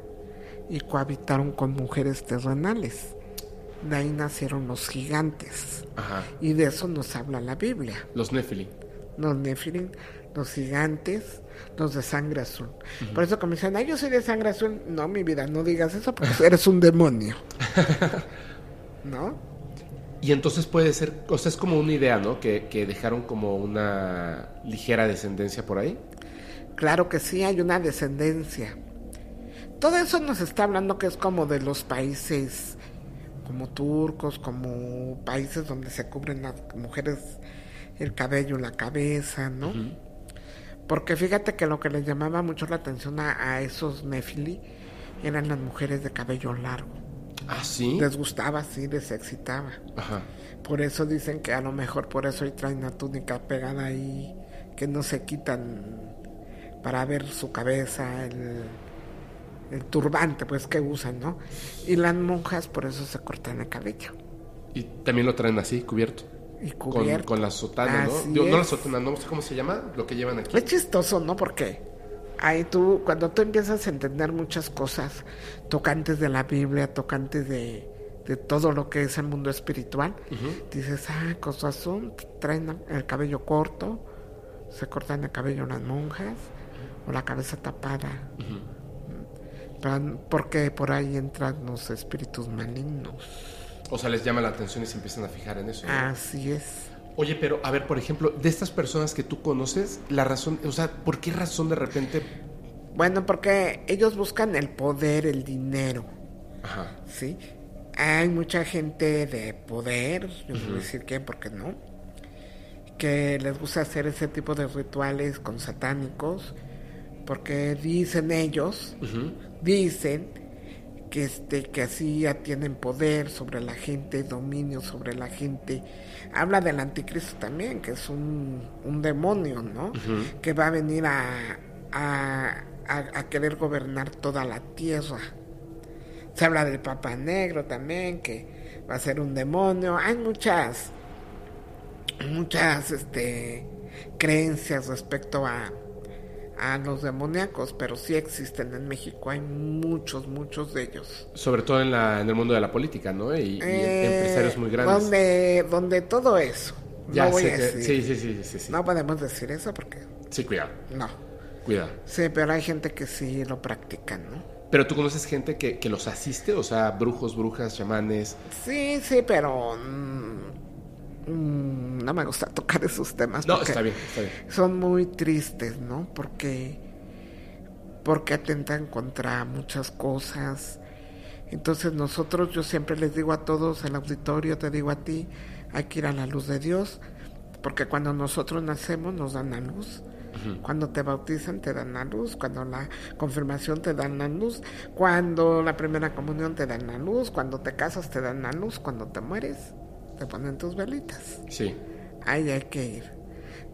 y cohabitaron con mujeres terrenales. De ahí nacieron los gigantes. Ajá. Y de eso nos habla la Biblia. Los Nephilim. Los Nefilim, los gigantes, los de sangre azul. Por eso como dicen, ay, yo soy de sangre azul. No, mi vida, no digas eso porque eres un demonio. ¿No? Y entonces puede ser, o sea, es como una idea, ¿no? Que, que dejaron como una ligera descendencia por ahí. Claro que sí, hay una descendencia. Todo eso nos está hablando que es como de los países como turcos, como países donde se cubren las mujeres el cabello, la cabeza, ¿no? Porque fíjate que lo que les llamaba mucho la atención a, a esos nefili eran las mujeres de cabello largo. Ah, sí. Les gustaba, sí, les excitaba. Ajá. Por eso dicen que a lo mejor por eso hoy traen una túnica pegada ahí, que no se quitan para ver su cabeza, el, el turbante pues que usan, ¿no? Y las monjas por eso se cortan el cabello. Y también lo traen así, cubierto. Y Con, cubierto. con la sotana, ¿no? Digo, no la sotana, no sé cómo se llama, lo que llevan aquí. Es chistoso, ¿no? Porque ahí tú, cuando tú empiezas a entender muchas cosas, tocantes de la Biblia, tocantes de, de todo lo que es el mundo espiritual, dices, ah, cosas son, traen el cabello corto, se cortan el cabello las monjas, o la cabeza tapada. Pero- Porque por ahí entran los espíritus malignos. O sea, les llama la atención y se empiezan a fijar en eso. ¿no? Así es. Oye, pero a ver, por ejemplo, de estas personas que tú conoces, la razón, o sea, ¿por qué razón de repente? Bueno, porque ellos buscan el poder, el dinero. Ajá. ¿sí? Hay mucha gente de poder, yo no voy a decir quién porque no, que les gusta hacer ese tipo de rituales con satánicos, porque dicen ellos, dicen que este que así ya tienen poder sobre la gente, dominio sobre la gente. Habla del anticristo también, que es un, un demonio, ¿no? Que va a venir a, a, a- a querer gobernar toda la tierra. Se habla del Papa Negro también, que va a ser un demonio. Hay muchas, muchas este, creencias respecto a, a los demoníacos, pero sí existen en México. Hay muchos, muchos de ellos. Sobre todo en, la, en el mundo de la política, ¿no? Y, y Eh, empresarios muy grandes. Donde, donde todo eso. Ya no voy a decir. sí, sí, sí, sí, sí. No podemos decir eso porque Sí, cuidado, no. cuidado. Sí, pero hay gente que sí lo practican, ¿no? Pero tú conoces gente que, que los asiste, o sea, brujos, brujas, chamanes. Sí, sí, pero mm, no me gusta tocar esos temas. No, porque está bien, está bien. Son muy tristes, ¿no? Porque porque atentan contra muchas cosas. Entonces nosotros, yo siempre les digo a todos, el auditorio, te digo a ti, hay que ir a la luz de Dios, porque cuando nosotros nacemos nos dan la luz. Cuando te bautizan te dan la luz, cuando la confirmación te dan la luz, cuando la primera comunión te dan la luz, cuando te casas te dan la luz, cuando te mueres te ponen tus velitas. Sí. Ahí hay que ir.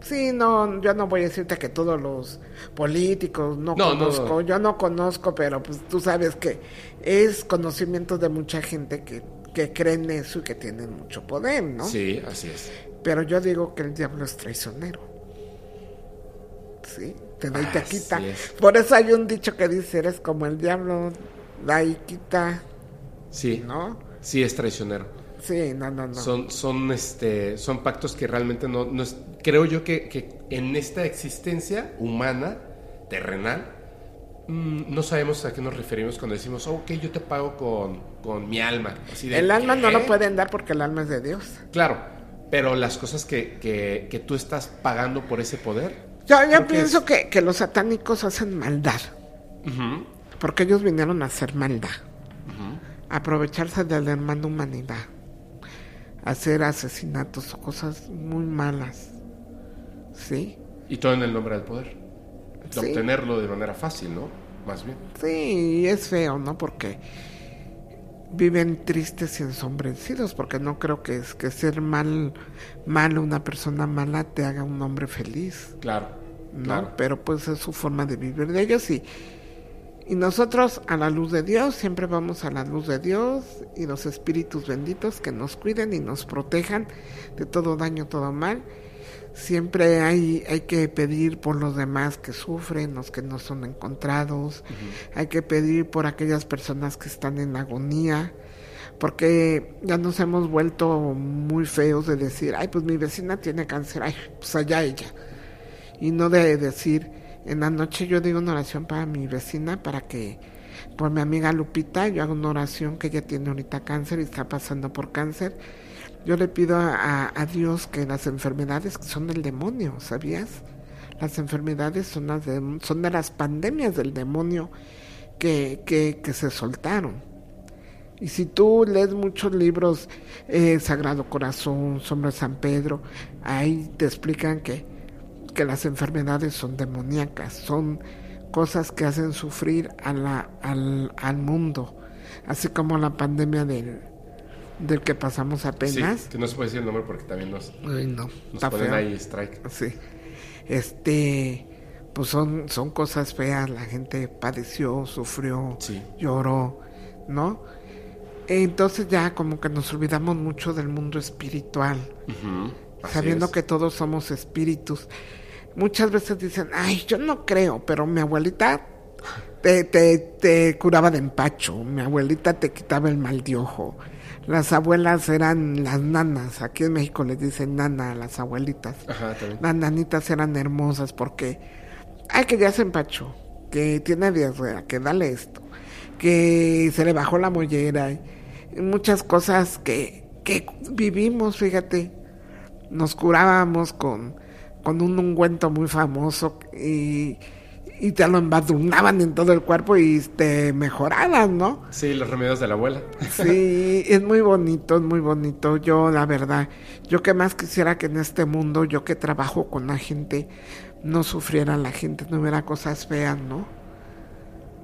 Sí, no, yo no voy a decirte que todos los políticos no, No, no, conozco, no. yo no conozco, pero pues tú sabes que es conocimiento de mucha gente que, que cree en eso y que tienen mucho poder, ¿no? Sí, así es. Pero yo digo que el diablo es traicionero. Sí, te da y te quita. es. Por eso hay un dicho que dice, eres como el diablo, da y quita, Sí. ¿no? Sí, es traicionero. Sí, no, no, no. Son, son, este, son pactos que realmente no, no es- creo yo que, que en esta existencia humana, terrenal, mm, no sabemos a qué nos referimos cuando decimos, "Oh, ok, yo te pago con, con mi alma. Así de, el alma no lo pueden dar porque el alma es de Dios. Claro, pero las cosas que, que, que tú estás pagando por ese poder. Yo, yo que pienso es- que, que los satánicos hacen maldad, porque ellos vinieron a hacer maldad, a aprovecharse de la hermana humanidad, hacer asesinatos o cosas muy malas, ¿sí? Y todo en el nombre del poder. De Sí. obtenerlo de manera fácil, ¿no? Más bien. Sí, es feo, ¿no? Porque viven tristes y ensombrecidos, porque no creo que es que ser mal, malo, una persona mala te haga un hombre feliz. Claro. ¿no? Claro. Pero pues es su forma de vivir de ellos y, y nosotros a la luz de Dios, siempre vamos a la luz de Dios y los espíritus benditos que nos cuiden y nos protejan de todo daño, todo mal. Siempre hay, hay que pedir por los demás que sufren, los que no son encontrados. Hay que pedir por aquellas personas que están en agonía. Porque ya nos hemos vuelto muy feos de decir, ay, pues mi vecina tiene cáncer, ay, pues allá ella y no de decir en la noche yo digo una oración para mi vecina para que por mi amiga Lupita yo hago una oración que ella tiene ahorita cáncer y está pasando por cáncer. Yo le pido a, Dios que las enfermedades son del demonio sabías las enfermedades son las de, son de las pandemias del demonio que, que, que se soltaron. Y si tú lees muchos libros, eh, Sagrado Corazón, Sombra de San Pedro, ahí te explican que, que las enfermedades son demoníacas, son cosas que hacen sufrir a la, al, al mundo, así como la pandemia del, del que pasamos apenas. Sí, que no se puede decir el nombre porque también nos, Ay, no, nos ponen feo. ahí strike. Sí. Este, pues son, son cosas feas, la gente padeció, sufrió, Sí. lloró, ¿no? Entonces ya como que nos olvidamos mucho del mundo espiritual, Ujú, así sabiendo es. que todos somos espíritus. muchas veces dicen, ay, yo no creo, pero mi abuelita te, te, te curaba de empacho, mi abuelita te quitaba el mal de ojo. Las abuelas eran las nanas, aquí en México les dicen nana a las abuelitas. Ajá. Las nanitas eran hermosas porque, ay, que ya se empachó, que tiene diarrea, que dale esto, que se le bajó la mollera, y muchas cosas que, que vivimos, fíjate, nos curábamos con, con un ungüento muy famoso y, y te lo embadurnaban en todo el cuerpo y te mejoraban, ¿no? Sí, los remedios de la abuela. Sí, es muy bonito, es muy bonito. Yo, la verdad, yo que más quisiera que en este mundo, yo que trabajo con la gente, no sufriera la gente, no hubiera cosas feas, ¿no?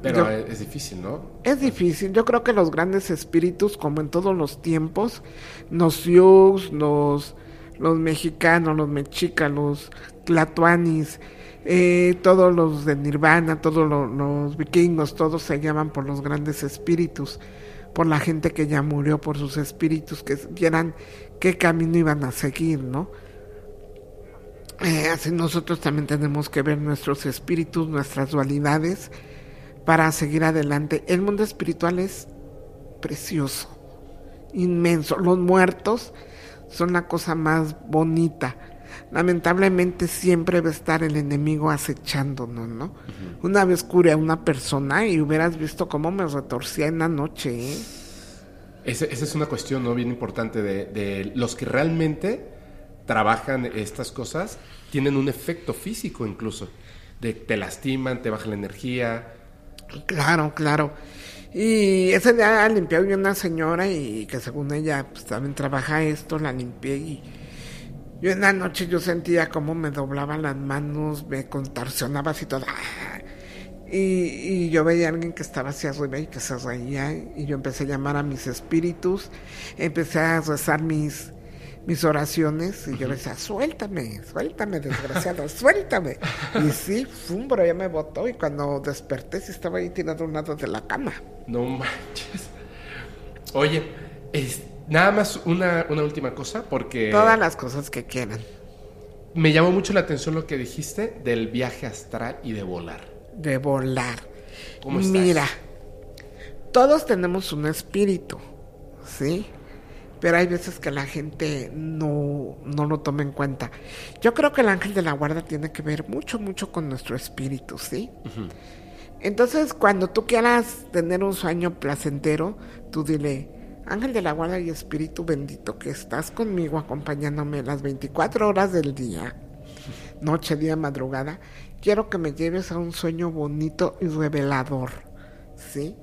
Pero Yo- es, difícil, ¿no? Es difícil. Yo creo que los grandes espíritus, como en todos los tiempos, los Sioux, los, los mexicanos, los mexicas, los tlatoanis, eh, todos los de Nirvana, todos lo- los vikingos, todos se llaman por los grandes espíritus, por la gente que ya murió, por sus espíritus que vieran qué camino iban a seguir, ¿no? Eh, así nosotros también tenemos que ver nuestros espíritus, nuestras dualidades, para seguir adelante. El mundo espiritual es precioso, inmenso. Los muertos son la cosa más bonita. Lamentablemente siempre va a estar el enemigo acechándonos, ¿no? Una vez curé a una persona y hubieras visto cómo me retorcía en la noche, ¿eh? Esa es una cuestión ¿no? bien importante de, de los que realmente trabajan estas cosas, tienen un efecto físico incluso. De, te lastiman, te baja la energía. Claro, claro. Y ese día limpié a una señora y que según ella pues también trabaja esto, la limpié y yo en la noche yo sentía como me doblaban las manos, me contorsionaba así todo. ¡ah! Y, y yo veía a alguien que estaba hacia arriba y que se reía y yo empecé a llamar a mis espíritus, empecé a rezar mis mis oraciones y yo le decía, suéltame, suéltame, desgraciado, suéltame. Y sí, fum, pero ya me botó y cuando desperté sí estaba ahí tirado a un lado de la cama. No manches. Oye, es, nada más una, una última cosa, porque Todas las cosas que quieran. me llamó mucho la atención lo que dijiste del viaje astral y de volar. de volar. ¿Cómo estás? Mira, todos tenemos un espíritu, ¿sí? Pero hay veces que la gente no, no lo toma en cuenta. Yo creo que el ángel de la guarda tiene que ver mucho, mucho con nuestro espíritu, ¿sí? Entonces, cuando tú quieras tener un sueño placentero, tú dile, ángel de la guarda y espíritu bendito, que estás conmigo acompañándome las 24 horas del día, noche, día, madrugada, quiero que me lleves a un sueño bonito y revelador, ¿sí?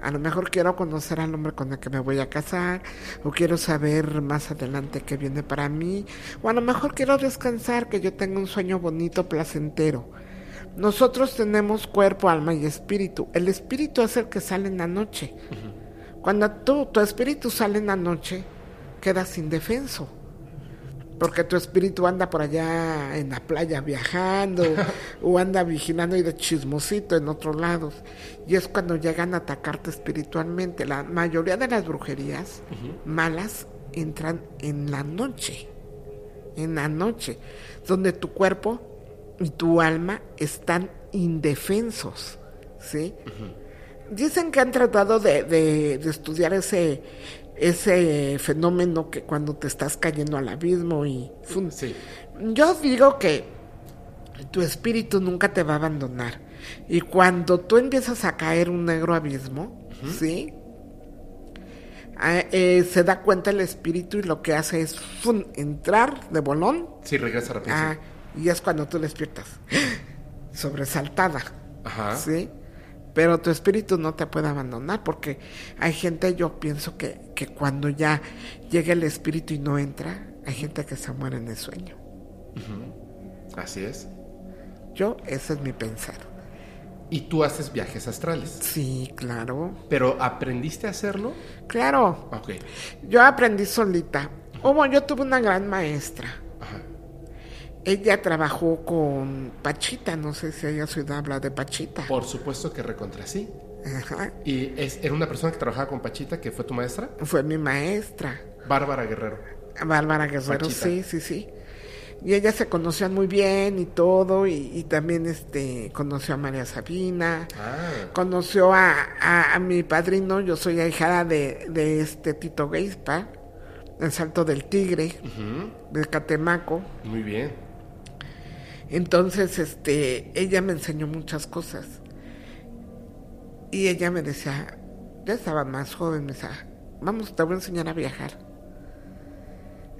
A lo mejor quiero conocer al hombre con el que me voy a casar, o quiero saber más adelante qué viene para mí, o a lo mejor quiero descansar, que yo tenga un sueño bonito, placentero. Nosotros tenemos cuerpo, alma y espíritu. El espíritu es el que sale en la noche. Cuando tú, tu espíritu sale en la noche, quedas indefenso. Porque tu espíritu anda por allá en la playa viajando o anda vigilando y de chismosito en otros lados. Y es cuando llegan a atacarte espiritualmente. La mayoría de las brujerías malas entran en la noche. En la noche. Donde tu cuerpo y tu alma están indefensos. ¿Sí? Dicen que han tratado de, de- de estudiar ese, ese fenómeno que cuando te estás cayendo al abismo y... Sí. Yo digo que tu espíritu nunca te va a abandonar. Y cuando tú empiezas a caer un negro abismo, ¿sí? Ah, eh, se da cuenta el espíritu y lo que hace es fun, entrar de bolón Sí, regresa rápido. Ah, y es cuando tú despiertas. Sobresaltada. Ajá. ¿Sí? Pero tu espíritu no te puede abandonar porque hay gente, yo pienso que, que cuando ya llega el espíritu y no entra, hay gente que se muere en el sueño. Así es. Yo, ese es mi pensar. Y tú haces viajes astrales. Sí, claro. Pero ¿aprendiste a hacerlo? Claro. Ok. Yo aprendí solita. Hubo, yo tuve una gran maestra. Ajá. Ella trabajó con Pachita, no sé si ella ciudad habla de Pachita. Por supuesto que recontra sí. Ajá. Y es, era una persona que trabajaba con Pachita, que fue tu maestra, Fue mi maestra. Bárbara Guerrero. Bárbara Guerrero, Pachita. sí, sí, sí. Y ellas se conocían muy bien y todo, y, y también este conoció a María Sabina, Ah, conoció a, a, a mi padrino, yo soy ahijada de, de este Tito Geispa, el Salto del Tigre, ujú, de Catemaco. muy bien. Entonces, este, ella me enseñó muchas cosas. Y ella me decía, ya estaba más joven, me decía, vamos, te voy a enseñar a viajar.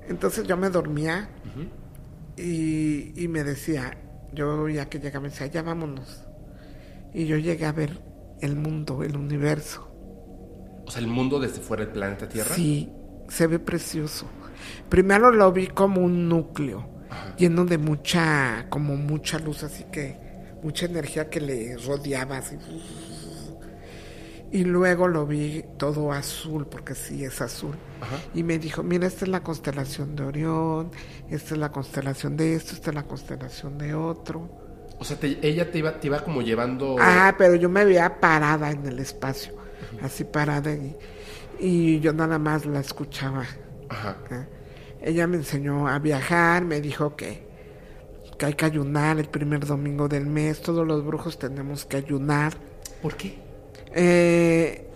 Entonces yo me dormía y, y me decía, yo ya que llegaba, me decía, ya vámonos. Y yo llegué a ver el mundo, el universo. O sea, el mundo desde fuera del planeta Tierra. Sí, se ve precioso. Primero lo vi como un núcleo, lleno de mucha, como mucha luz, así que mucha energía que le rodeaba. Así. Y luego lo vi todo azul, porque sí es azul. Ajá. Y me dijo, mira, esta es la constelación de Orión, esta es la constelación de esto, esta es la constelación de otro. O sea, te- ella te iba, te iba como llevando. Ah, pero yo me veía parada en el espacio, así parada y, y yo nada más la escuchaba. Ajá. ¿eh? Ella me enseñó a viajar, me dijo que, que hay que ayunar el primer domingo del mes, todos los brujos tenemos que ayunar. ¿Por qué? Eh,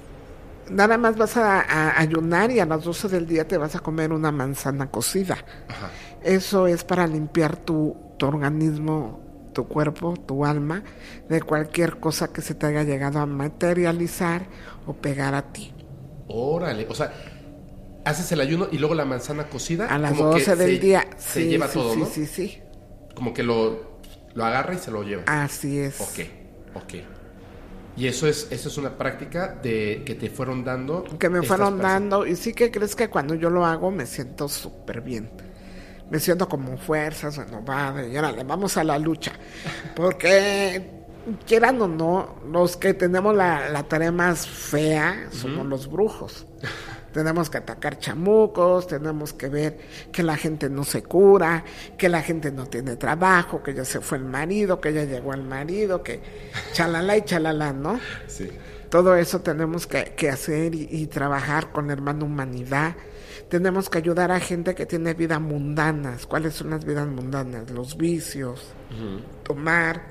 nada más vas a, a ayunar y a las 12 del día te vas a comer una manzana cocida. Ajá. Eso es para limpiar tu, tu organismo, tu cuerpo, tu alma, de cualquier cosa que se te haya llegado a materializar o pegar a ti. Órale. O sea, haces el ayuno y luego la manzana cocida. A las como que 12 del se- día. Se sí, lleva sí, todo, sí, ¿no? sí, sí. Como que lo, lo agarra y se lo lleva. Así es. Ok, ok. Y eso es, eso es una práctica de que te fueron dando. que me fueron personas. dando y sí que crees que cuando yo lo hago me siento súper bien. Me siento como fuerzas, renovada y órale, vamos a la lucha. Porque quieran o no, los que tenemos la, la tarea más fea somos los brujos. Tenemos que atacar chamucos, tenemos que ver que la gente no se cura, que la gente no tiene trabajo, que ya se fue el marido, que ya llegó el marido, que chalala y chalala, ¿no? Sí. Todo eso tenemos que, que hacer y, y trabajar con hermano humanidad. Tenemos que ayudar a gente que tiene vidas mundanas. ¿Cuáles son las vidas mundanas? Los vicios, tomar,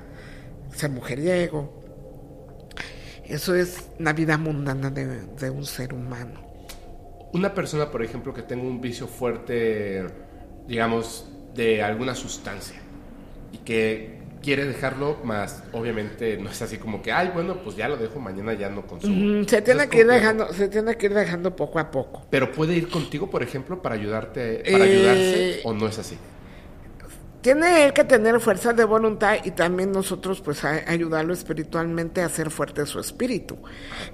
ser mujeriego. Eso es la vida mundana de, de un ser humano. Una persona, por ejemplo, que tenga un vicio fuerte, digamos, de alguna sustancia y que quiere dejarlo, más obviamente no es así como que, ay, bueno, pues ya lo dejo, mañana ya no consumo. Se tiene que ir dejando, se tiene que ir dejando poco a poco. Pero puede ir contigo, por ejemplo, para ayudarte, para Eh, ayudarse, o no es así. Tiene él que tener fuerza de voluntad y también nosotros pues a- ayudarlo espiritualmente a hacer fuerte su espíritu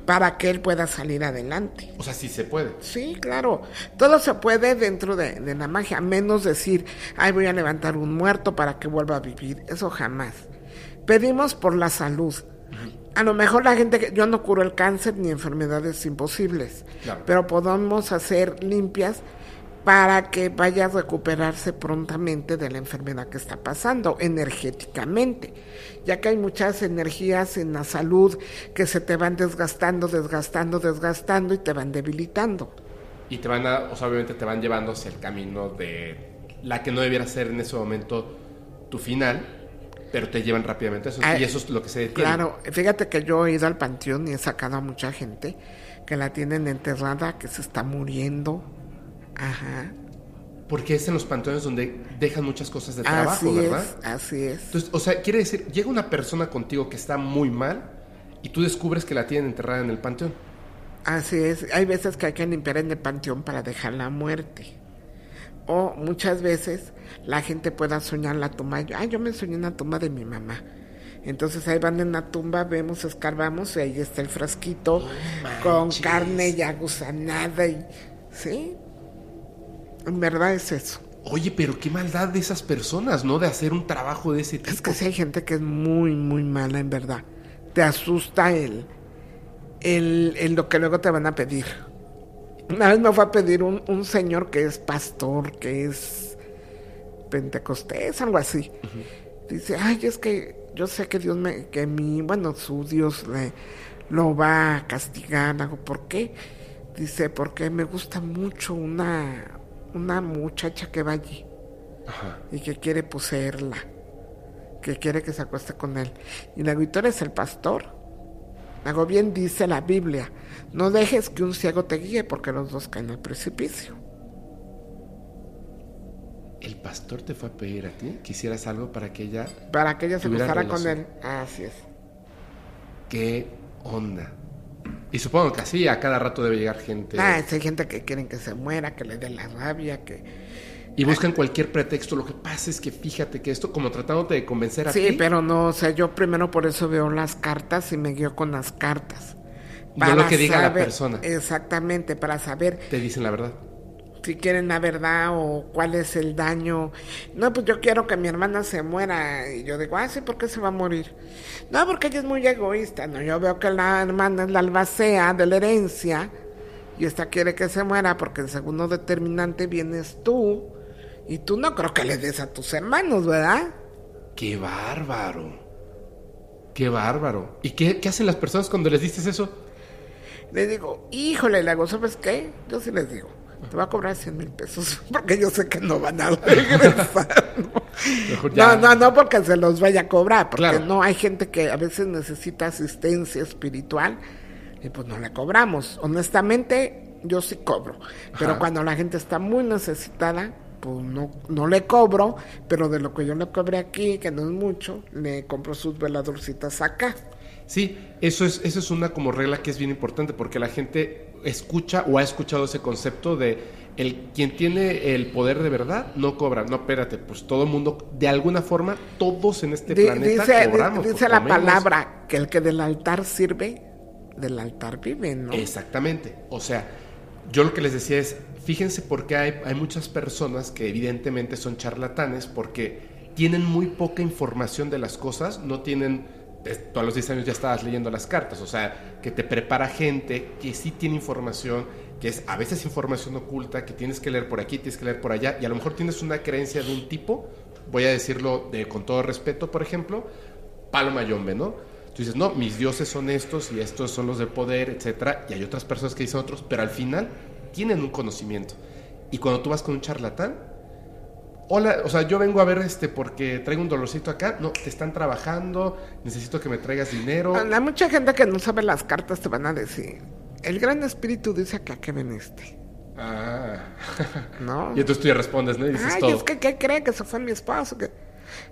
para que él pueda salir adelante. O sea, sí se puede. Sí, claro. Todo se puede dentro de, de la magia, menos decir, ay, voy a levantar un muerto para que vuelva a vivir. Eso jamás. Pedimos por la salud. A lo mejor la gente, que yo no curo el cáncer ni enfermedades imposibles, Claro. pero podemos hacer limpias para que vaya a recuperarse prontamente de la enfermedad que está pasando energéticamente, ya que hay muchas energías en la salud que se te van desgastando, desgastando, desgastando y te van debilitando. Y te van a, o sea, obviamente te van llevando hacia el camino de la que no debiera ser en ese momento tu final, pero te llevan rápidamente a eso. Ah, y eso es lo que se detiene. Claro, fíjate que yo he ido al panteón y he sacado a mucha gente que la tienen enterrada, que se está muriendo. Ajá. Porque es en los panteones donde dejan muchas cosas de trabajo, así ¿verdad? es, así es. Entonces, o sea, quiere decir, llega una persona contigo que está muy mal y tú descubres que la tienen enterrada en el panteón. Así es. Hay veces que hay que limpiar en el panteón para dejar la muerte. O muchas veces la gente pueda soñar la tumba. Yo, Ay, yo me soñé en la tumba de mi mamá. Entonces ahí van en la tumba, vemos, escarbamos y ahí está el frasquito con carne ya gusanada y... ¿Sí? En verdad es eso. Oye, pero qué maldad de esas personas, ¿no? De hacer un trabajo de ese tipo. Es que sí hay gente que es muy, muy mala, en verdad. Te asusta el, el, el lo que luego te van a pedir. Una vez me fue a pedir un, un señor que es pastor, que es pentecostés, algo así. Dice, ay, es que yo sé que Dios me, que mi, bueno, su Dios le, lo va a castigar. Hago, ¿por qué? Dice, porque me gusta mucho una, una muchacha que va allí. Ajá. y que quiere poseerla, que quiere que se acueste con él. Y luego, ¿y tú eres el pastor? Luego bien dice la Biblia, no dejes que un ciego te guíe porque los dos caen al precipicio. ¿El pastor te fue a pedir a ti que hicieras algo para que ella... Para que ella se acostara con él. Así es. ¿Qué onda? Y supongo que así a cada rato debe llegar gente... Ah, es- hay gente que quieren que se muera, que le dé la rabia, que... Y buscan cualquier pretexto. Lo que pasa es que fíjate que esto, como tratándote de convencer a Sí, ti, pero no, o sea, yo primero por eso veo las cartas y me guío con las cartas. No lo que diga la saber- persona. Exactamente, para saber te dicen la verdad. Si quieren la verdad o cuál es el daño. No, pues yo quiero que mi hermana se muera. Y yo digo, ah, sí, ¿por qué se va a morir? No, porque ella es muy egoísta. No, yo veo que la hermana es la albacea de la herencia y esta quiere que se muera porque el segundo determinante vienes tú. Y tú no creo que le des a tus hermanos, ¿verdad? ¡Qué bárbaro! ¡Qué bárbaro! ¿Y qué, qué hacen las personas cuando les dices eso? Le digo, híjole, le hago, ¿sabes qué? Yo sí les digo, te voy a cobrar 100 mil pesos porque yo sé que no van a regresar. ¿no? Mejor ya. No, no, no porque se los vaya a cobrar, porque Claro. no hay gente que a veces necesita asistencia espiritual y pues no le cobramos. Honestamente, yo sí cobro, pero Ajá. cuando la gente está muy necesitada, pues no, no le cobro, pero de lo que yo le cobré aquí, que no es mucho, le compro sus veladorcitas acá. Sí, eso es, eso es una como regla que es bien importante porque la gente escucha o ha escuchado ese concepto de el quien tiene el poder de verdad no cobra. No, espérate, pues todo el mundo, de alguna forma, todos en este planeta dice cobramos. dice la comemos. palabra que el que del altar sirve, del altar vive, ¿no? Exactamente. O sea, yo lo que les decía es, fíjense por qué hay, hay muchas personas que evidentemente son charlatanes porque tienen muy poca información de las cosas, no tienen, tú a los 10 años ya estabas leyendo las cartas, o sea, que te prepara gente que sí tiene información, que es a veces información oculta, que tienes que leer por aquí, tienes que leer por allá, y a lo mejor tienes una creencia de un tipo, voy a decirlo de, con todo respeto, por ejemplo, palo mayombe, ¿no? Tú dices, no, mis dioses son estos y estos son los de poder, etcétera, y hay otras personas que dicen otros, pero al final tienen un conocimiento. Y cuando tú vas con un charlatán, hola, o sea, yo vengo a ver este porque traigo un dolorcito acá, no, te están trabajando, necesito que me traigas dinero. Hay mucha gente que no sabe las cartas, te van a decir, el gran espíritu dice que a qué veniste, Ah. ¿no? y entonces tú ya respondes, ¿no? Y dices Ay, todo. es que ¿qué cree que se fue mi esposo? que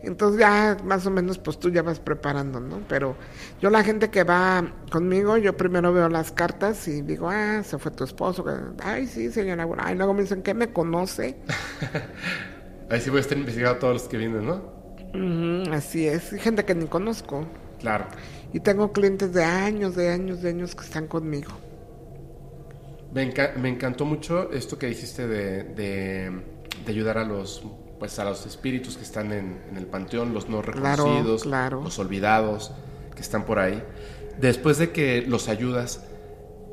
Entonces ya más o menos pues tú ya vas preparando, ¿no? Pero yo la gente que va conmigo, yo primero veo las cartas y digo, ah, se fue tu esposo. Ay, sí, señora. Ay, luego me dicen, ¿qué me conoce? Ahí sí voy a estar investigando a todos los que vienen, ¿no? Así es, gente que ni conozco. Claro. Y tengo clientes de años, de años, de años que están conmigo. Me, enca- me encantó mucho esto que dijiste de, de- de ayudar a los pues a los espíritus que están en, en el panteón, los no Claro, reconocidos, claro. los olvidados que están por ahí. Después de que los ayudas,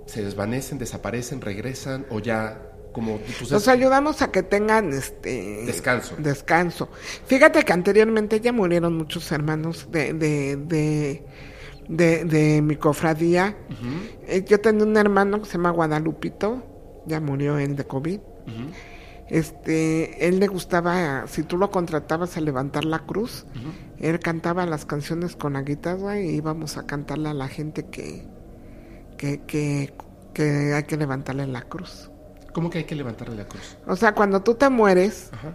se desvanecen, desaparecen, regresan o ya como pues, Los es- ayudamos a que tengan este Descanso. Descanso. Fíjate que anteriormente ya murieron muchos hermanos de, de, de, de, de mi cofradía. Eh, Yo tenía un hermano que se llama Guadalupito, ya murió él de COVID. Este, él le gustaba, si tú lo contratabas a levantar la cruz, él cantaba las canciones con la guitarra y íbamos a cantarle a la gente que, que, que, que hay que levantarle la cruz. ¿Cómo que hay que levantarle la cruz? O sea, cuando tú te mueres, Ajá.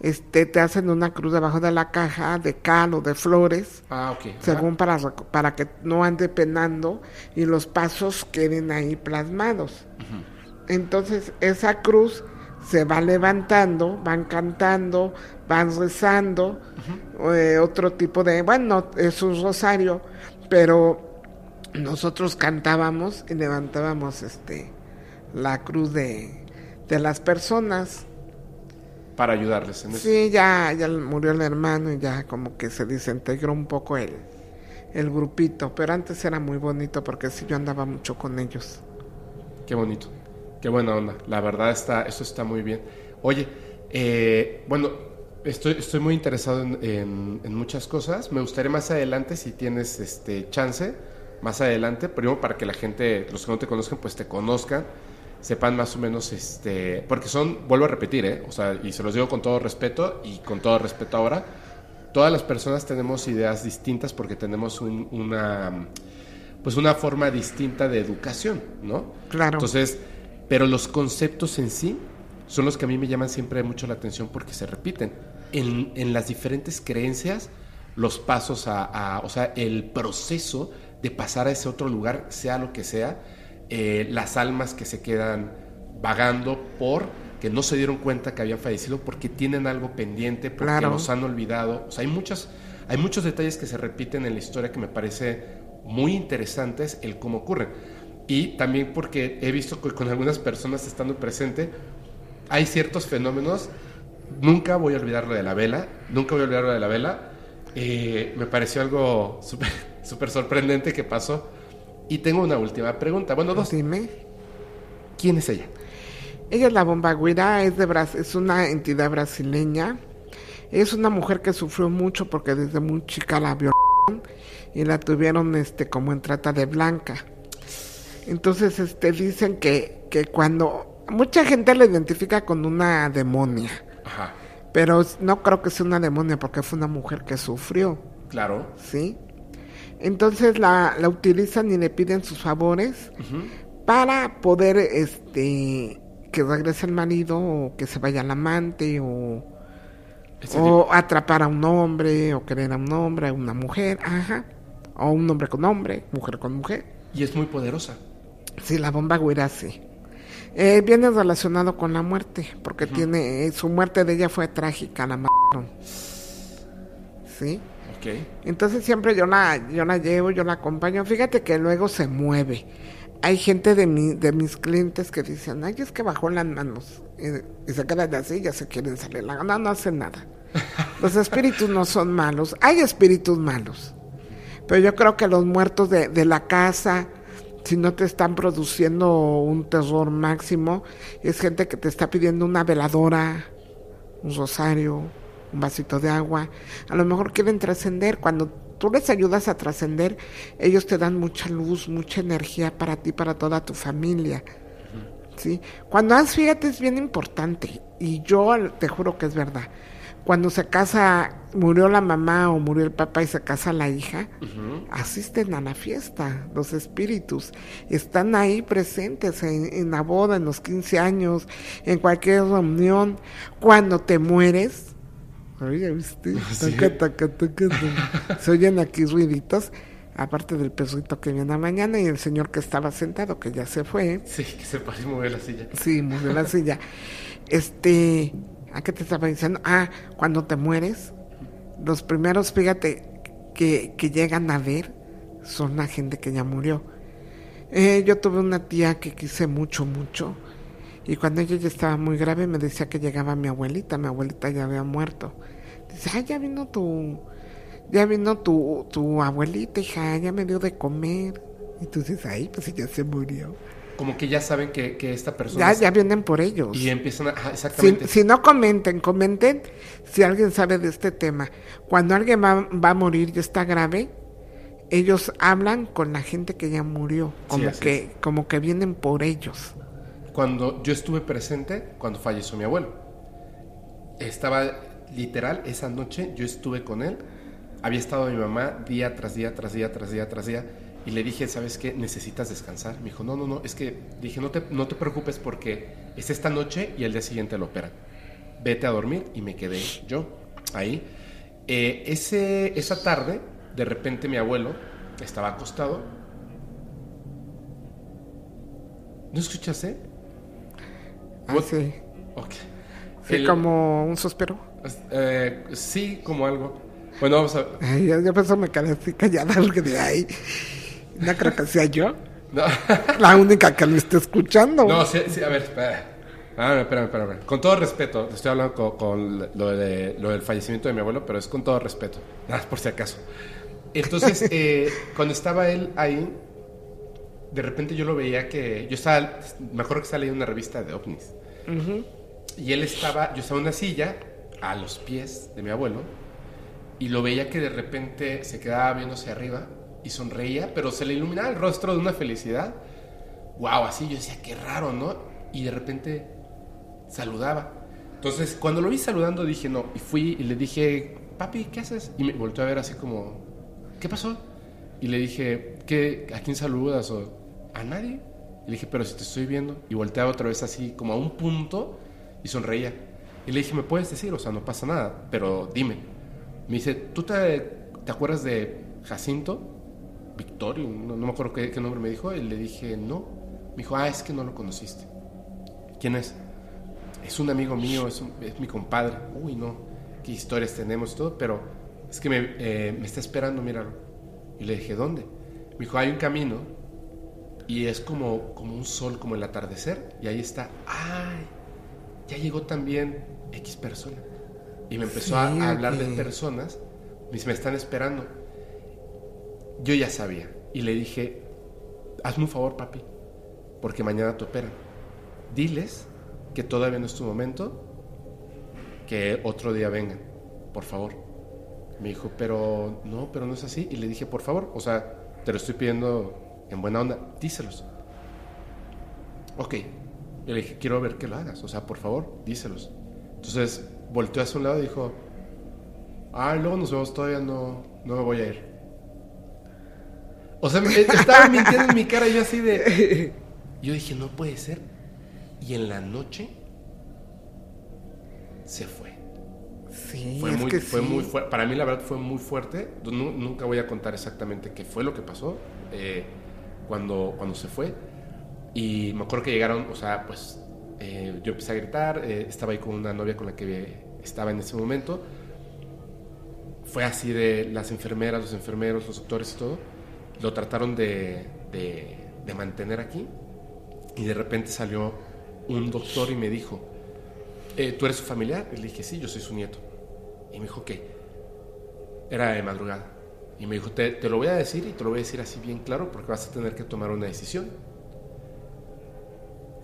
este, te hacen una cruz debajo de la caja de cal o de flores, Ah, ok. Ajá. según para, para que no ande penando y los pasos queden ahí plasmados. Entonces, esa cruz se va levantando, van cantando, van rezando, eh, otro tipo de, bueno, es un rosario, pero nosotros cantábamos y levantábamos este la cruz de, de las personas. Para ayudarles en eso. Sí, ya, ya murió el hermano y ya como que se desintegró un poco el, el grupito, pero antes era muy bonito porque sí yo andaba mucho con ellos. Qué bonito. Qué buena onda. La verdad está, eso está muy bien. Oye, eh, bueno, estoy, estoy muy interesado en, en- en muchas cosas. Me gustaría más adelante, si tienes este chance, más adelante, primero para que la gente, los que no te conozcan, pues te conozcan. Sepan más o menos, este, porque son, vuelvo a repetir, ¿eh? o sea, y se los digo con todo respeto y con todo respeto ahora, todas las personas tenemos ideas distintas porque tenemos un- una, pues una forma distinta de educación, ¿no? Claro. Entonces, pero los conceptos en sí son los que a mí me llaman siempre mucho la atención porque se repiten. En, en las diferentes creencias, los pasos a, a- o sea, el proceso de pasar a ese otro lugar, sea lo que sea, eh, las almas que se quedan vagando por que no se dieron cuenta que habían fallecido porque tienen algo pendiente, porque Claro. los han olvidado. O sea, hay muchas, hay muchos detalles que se repiten en la historia que me parece muy interesantes el cómo ocurren. Y también porque he visto que con algunas personas estando presente, hay ciertos fenómenos. Nunca voy a olvidar lo de la vela, nunca voy a olvidar lo de la vela. Eh, me pareció algo súper sorprendente que pasó. Y tengo una última pregunta. Bueno, dos. Dime. ¿Quién es ella? Ella es la bomba guira, es, de Bras- es una entidad brasileña. Es una mujer que sufrió mucho porque desde muy chica la violaron y la tuvieron este como en trata de blanca. Entonces este dicen que, que cuando mucha gente la identifica con una demonia, Ajá, pero no creo que sea una demonia porque fue una mujer que sufrió, claro. ¿sí? Entonces la, la utilizan y le piden sus favores para poder este que regrese el marido o que se vaya el amante o, o atrapar a un hombre o querer a un hombre, a una mujer, ajá, o un hombre con hombre, mujer con mujer. Y es muy poderosa. Sí, la bomba güera sí. Eh, viene relacionado con la muerte, porque tiene eh, su muerte de ella fue trágica, la mataron. Sí. Entonces siempre yo la, yo la llevo, yo la acompaño. Fíjate que luego se mueve. Hay gente de, mi, de mis clientes que dicen, ay, es que bajó las manos. Y, y se quedan así, ya se quieren salir. La no, no hacen nada. Los espíritus no son malos. Hay espíritus malos. Pero yo creo que los muertos de, de la casa, si no te están produciendo un terror máximo, es gente que te está pidiendo una veladora, un rosario, un vasito de agua. A lo mejor quieren trascender. Cuando tú les ayudas a trascender, ellos te dan mucha luz, mucha energía para ti, para toda tu familia. ¿Sí? Cuando has, fíjate, es bien importante. Y yo te juro que es verdad. Cuando se casa, murió la mamá o murió el papá y se casa la hija, asisten a la fiesta. Los espíritus están ahí presentes en, en la boda, en los 15 años, en cualquier reunión. Cuando te mueres, Oye, ¿viste? Sí. Taca, taca. Se oyen aquí ruiditos, aparte del perrito que viene a mañana y el señor que estaba sentado, que ya se fue. Sí, que se parece mover la silla. Sí, movió la silla. Este, ¿a qué te estaba diciendo? Ah, cuando te mueres, los primeros, fíjate, que, que llegan a ver son la gente que ya murió. Eh, yo tuve una tía que quise mucho, mucho. Y cuando ella ya estaba muy grave, me decía que llegaba mi abuelita. Mi abuelita ya había muerto. Dice, ay, ya vino tu. Ya vino tu, tu abuelita, hija, ya me dio de comer. Y tú dices, ay, pues ella se murió. Como que ya saben que, que esta persona... Ya, es- ya vienen por ellos. Y empiezan a... ajá, Si, exactamente. si no comenten, comenten si alguien sabe de este tema. Cuando alguien va, va a morir y está grave, ellos hablan con la gente que ya murió, como así que como que vienen por ellos. Cuando yo estuve presente, cuando falleció mi abuelo, estaba literal esa noche, yo estuve con él, había estado mi mamá día tras día, tras día, tras día, tras día, y le dije, ¿sabes qué? Necesitas descansar. Me dijo, no, no, no, es que dije, no te, no te preocupes porque es esta noche y el día siguiente lo operan. Vete a dormir y me quedé yo ahí. Eh, ese, esa tarde, de repente mi abuelo estaba acostado. ¿No escuchaste? Ah, What? sí. Ok. Sí, El- como un suspiro. Eh, sí, como algo. Bueno, vamos a... Ay, yo, yo por eso me quedé así callada, porque de ahí. No creo que sea yo No, la única que lo esté escuchando. no sí, sí, a ver, espera. Ah, espérame, espérame, espérame. Con todo respeto, estoy hablando con, con lo, de, lo del fallecimiento de mi abuelo, pero es con todo respeto. Nada, por si acaso. Entonces, eh, cuando estaba él ahí, de repente yo lo veía que... Yo estaba... Me acuerdo que estaba leyendo una revista de ovnis. Y él estaba... Yo estaba en una silla, a los pies de mi abuelo, y lo veía que de repente se quedaba hacia arriba y sonreía, pero se le iluminaba el rostro de una felicidad. Wow, así yo decía, qué raro, ¿no? y de repente saludaba. Entonces, cuando lo vi saludando, dije no. Y fui y le dije, papi, ¿qué haces? Y me volteó a ver así como, ¿qué pasó? Y le dije, ¿qué, ¿a quién saludas? O, a nadie. Y le dije, pero si te estoy viendo. Y volteaba otra vez así, como a un punto, y sonreía. Y le dije, ¿me puedes decir? O sea, no pasa nada, pero dime. Me dice, ¿tú te, acuerdas de Jacinto? Victorio, no, no me acuerdo qué, qué nombre me dijo. Y le dije, no. Me dijo, ah, es que no lo conociste. ¿Quién es? Es un amigo mío, es, es mi compadre. Uy, no, qué historias tenemos y todo, pero es que me, eh, me está esperando, míralo. Y le dije, ¿dónde? Me dijo, hay un camino y es como, como un sol, como el atardecer, y ahí está. ¡Ay! Ya llegó también X persona. Y me empezó a- Sí, a, hablar de personas. Me me están esperando. Yo ya sabía. Y le dije, hazme un favor, papi, porque mañana te operan. Diles que todavía no es tu momento, que otro día vengan, por favor. Me dijo, pero no, pero no es así. Y le dije, por favor, o sea, te lo estoy pidiendo en buena onda, díselos. Ok. Y le dije, quiero ver que lo hagas, o sea, por favor, díselos. Entonces volteó hacia un lado y dijo, ah, luego nos vemos, todavía no, no me voy a ir. O sea, me- estaba mintiendo en mi cara yo así de... Yo dije, no puede ser. Y en la noche se fue. Sí, Fue es muy, que fue sí. muy fuerte. Para mí, la verdad, fue muy fuerte. Nu- nunca voy a contar exactamente qué fue lo que pasó eh, cuando, cuando se fue. Y me acuerdo que llegaron, o sea, pues eh, yo empecé a gritar. eh, estaba ahí con una novia con la que estaba en ese momento. Fue así de las enfermeras, los enfermeros, los doctores y todo. Lo trataron de, de, de mantener aquí. Y de repente salió un doctor y me dijo, eh, ¿tú eres su familiar? Y le dije, sí, yo soy su nieto. Y me dijo, ¿qué? Era de madrugada. Y me dijo, te, te lo voy a decir y te lo voy a decir así bien claro porque vas a tener que tomar una decisión.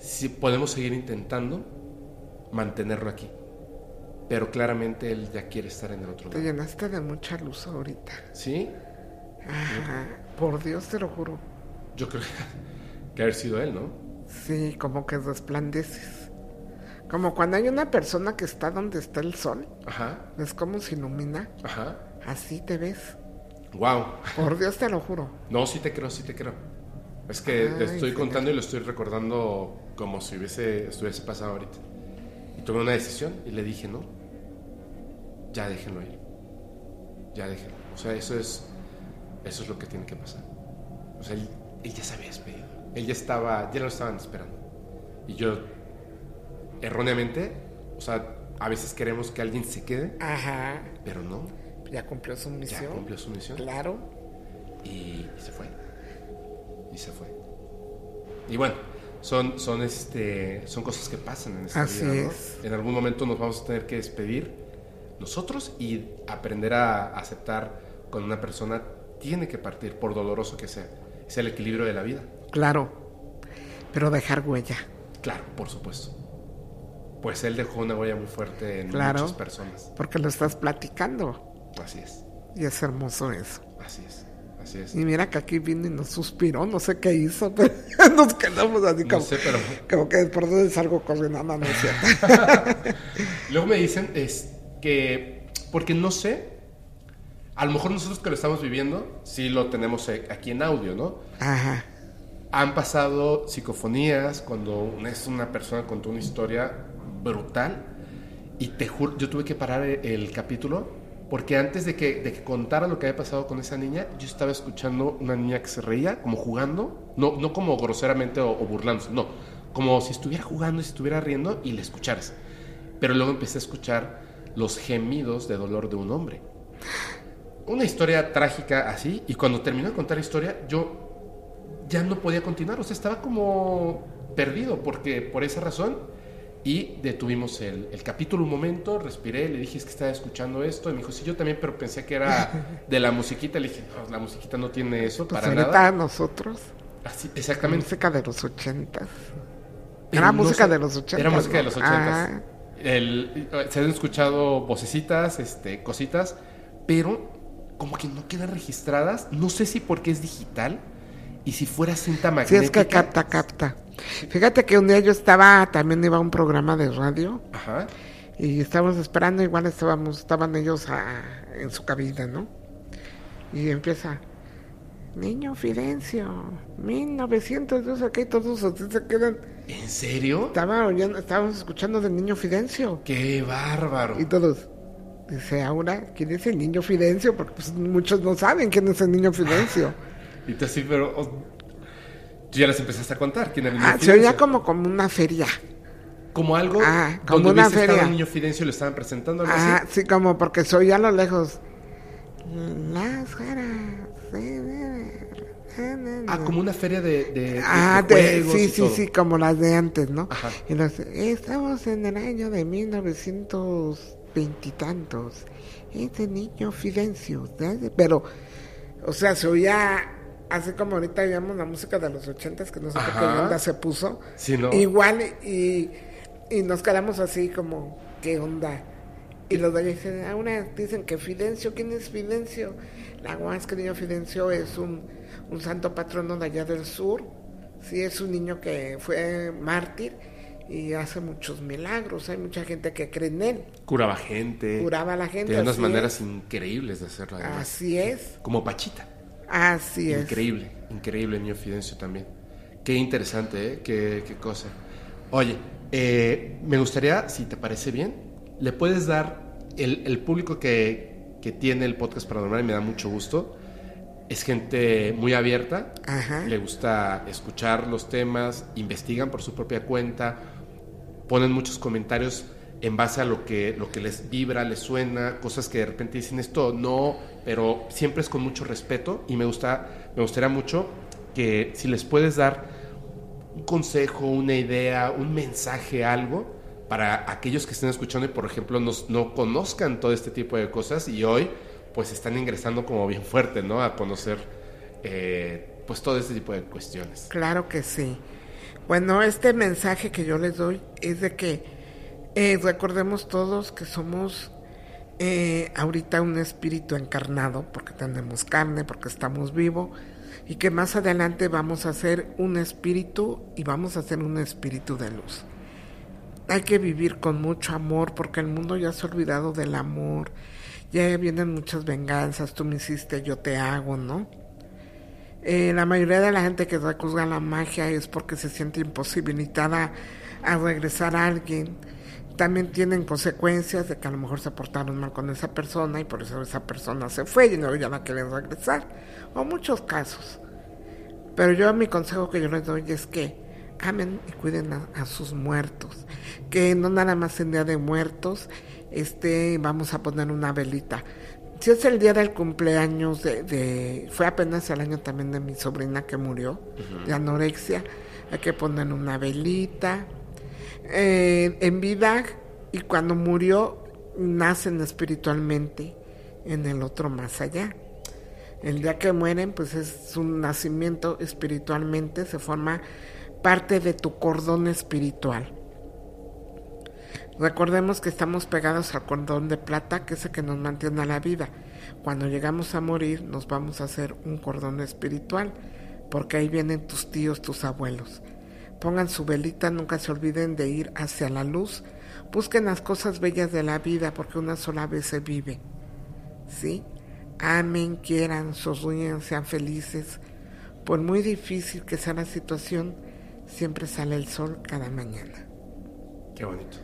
Si podemos seguir intentando mantenerlo aquí. Pero claramente él ya quiere estar en el otro Te lado. llenaste de mucha luz ahorita. ¿Sí? Ajá. Por Dios te lo juro. Yo creo que haber sido él, ¿no? Sí, como que resplandeces. Como cuando hay una persona que está donde está el sol. Ajá, ¿Ves cómo se ilumina? ajá. Así te ves. Wow. Por Dios te lo juro. No, sí te creo, sí te creo. Es que Ay, le estoy señor. contando y lo estoy recordando como si hubiese, estuviese pasado ahorita. Y tomé una decisión y le dije, no, ya déjenlo ir. Ya déjenlo. O sea, eso es, eso es lo que tiene que pasar. O sea, él, él ya se había despedido. Él ya estaba, ya lo estaban esperando. Y yo, erróneamente, o sea, a veces queremos que alguien se quede, Ajá. pero no, Ya cumplió su ya misión. cumplió su misión. Claro. y, y se fue. Y se fue. Y bueno, son, son, este, son cosas que pasan en esta Así vida. ¿no? es. En algún momento nos vamos a tener que despedir nosotros y aprender a aceptar cuando una persona tiene que partir, por doloroso que sea. Es el equilibrio de la vida. Claro. Pero dejar huella. Claro, por supuesto. Pues él dejó una huella muy fuerte en Claro. muchas personas. Porque lo estás platicando. Así es, Y es hermoso eso. así es, así es. Y mira que aquí vino y nos suspiró. No sé qué hizo, pero nos quedamos así No como, sé, pero como que por donde salgo corriendo. No, no es cierto. Luego me dicen es que, porque no sé, a lo mejor nosotros que lo estamos viviendo, sí lo tenemos eh, aquí en audio, ¿no? Ajá. Han pasado psicofonías cuando una- es una persona contó una historia brutal y te juro, yo tuve que parar el, el capítulo porque antes de que, de que contara lo que había pasado con esa niña, yo estaba escuchando una niña que se reía, como jugando, no, no como groseramente o, burlándose, no, como si estuviera jugando y se estuviera riendo y le escucharas. Pero luego empecé a escuchar los gemidos de dolor de un hombre. Una historia trágica así, y cuando terminó de contar la historia, yo ya no podía continuar, o sea, estaba como perdido, porque por esa razón, y detuvimos el, el capítulo un momento, respiré, le dije, es que estaba escuchando esto, y me dijo, sí, yo también, pero pensé que era de la musiquita, le dije, no, la musiquita no tiene eso, Pues para nada. nosotros, Así, exactamente. música de los ochentas. Era no música sé, de los ochentas. Era música de los ochentas. Ah, El- se han escuchado vocecitas, este, cositas, pero como que no quedan registradas. No sé si porque es digital y ¿Y si fuera cinta magnética? es que capta, capta. Fíjate que un día yo estaba, también iba a un programa de radio Ajá. y estábamos esperando, igual estábamos, estaban ellos a- en su cabina, ¿no? Y empieza, Niño Fidencio, 1900, no sé qué, todos así se quedan. ¿En serio? Estaba oyendo, estábamos escuchando del Niño Fidencio. ¡Qué bárbaro! Y todos, dice ahora, ¿quién es el Niño Fidencio? Porque pues, muchos no saben quién es el Niño Fidencio. Y tú así, pero... tú ya les empezaste a contar quién era el niño Ah, se oía como, como una feria. Como algo Ah, como donde una feria. el niño Fidencio y lo estaban presentando. algo Ah, así. sí, como porque se oía a lo lejos. Las caras. Ah, como una feria de, de, de- Ah, de de- juegos sí, y sí, todo. sí, como las de antes, ¿no? Ajá. Y los, estamos en el año de 1920 y tantos. Este niño Fidencio, ¿sabes? pero, o sea, se oía así como ahorita oíamos la música de los ochentas, que no sé por qué onda se puso. Sí, ¿no? Igual, y, y nos quedamos así como, ¿qué onda? Y los de dicen, ahora dicen que Fidencio, ¿quién es Fidencio? La guas que niño Fidencio es un, un santo patrono de allá del sur. Sí, es un niño que fue mártir y hace muchos milagros. Hay mucha gente que cree en él. Curaba gente. Curaba a la gente. Tenía unas maneras es. increíbles de hacerlo. además. Así es, Como Pachita. Así es. Increíble, increíble el niño Fidencio también. Qué interesante, ¿eh? Qué, qué cosa. Oye, eh, me gustaría, si te parece bien, le puedes dar el, el público que, que tiene el podcast paranormal y me da mucho gusto. Es gente muy abierta, Ajá. le gusta escuchar los temas, investigan por su propia cuenta, ponen muchos comentarios en base a lo que, lo que les vibra, les suena, cosas que de repente dicen esto no, pero siempre es con mucho respeto y me gusta, me gustaría mucho que si les puedes dar un consejo, una idea, un mensaje, algo para aquellos que estén escuchando y por ejemplo nos- no conozcan todo este tipo de cosas y hoy pues están ingresando como bien fuerte, ¿no? A conocer eh, pues todo este tipo de cuestiones. Claro que sí. Bueno, este mensaje que yo les doy es de que eh, recordemos todos que somos eh, ahorita un espíritu encarnado, porque tenemos carne, porque estamos vivos, y que más adelante vamos a ser un espíritu y vamos a ser un espíritu de luz. Hay que vivir con mucho amor, porque el mundo ya se ha olvidado del amor. Ya vienen muchas venganzas, tú me hiciste, yo te hago, ¿no? Eh, la mayoría de la gente que recurre a la magia es porque se siente imposibilitada a regresar a alguien. También tienen consecuencias de que a lo mejor se portaron mal con esa persona y por eso esa persona se fue y no ya la quieren regresar. O muchos casos. Pero yo mi consejo que yo les doy es que amen y cuiden a, a sus muertos. Que no nada más en día de muertos este vamos a poner una velita. Si es el día del cumpleaños de, de- fue apenas el año también de mi sobrina que murió de anorexia, hay que poner una velita. Eh, en vida y cuando murió nacen espiritualmente en el otro más allá. El día que mueren, pues es un nacimiento espiritualmente, se forma parte de tu cordón espiritual. Recordemos que estamos pegados al cordón de plata, que es el que nos mantiene a la vida. Cuando llegamos a morir, nos vamos a hacer un cordón espiritual, porque ahí vienen tus tíos, tus abuelos. Pongan su velita, nunca se olviden de ir hacia la luz. Busquen las cosas bellas de la vida, porque una sola vez se vive. ¿Sí? Amen, quieran, sonríen, sean felices. Por muy difícil que sea la situación, siempre sale el sol cada mañana. Qué bonito.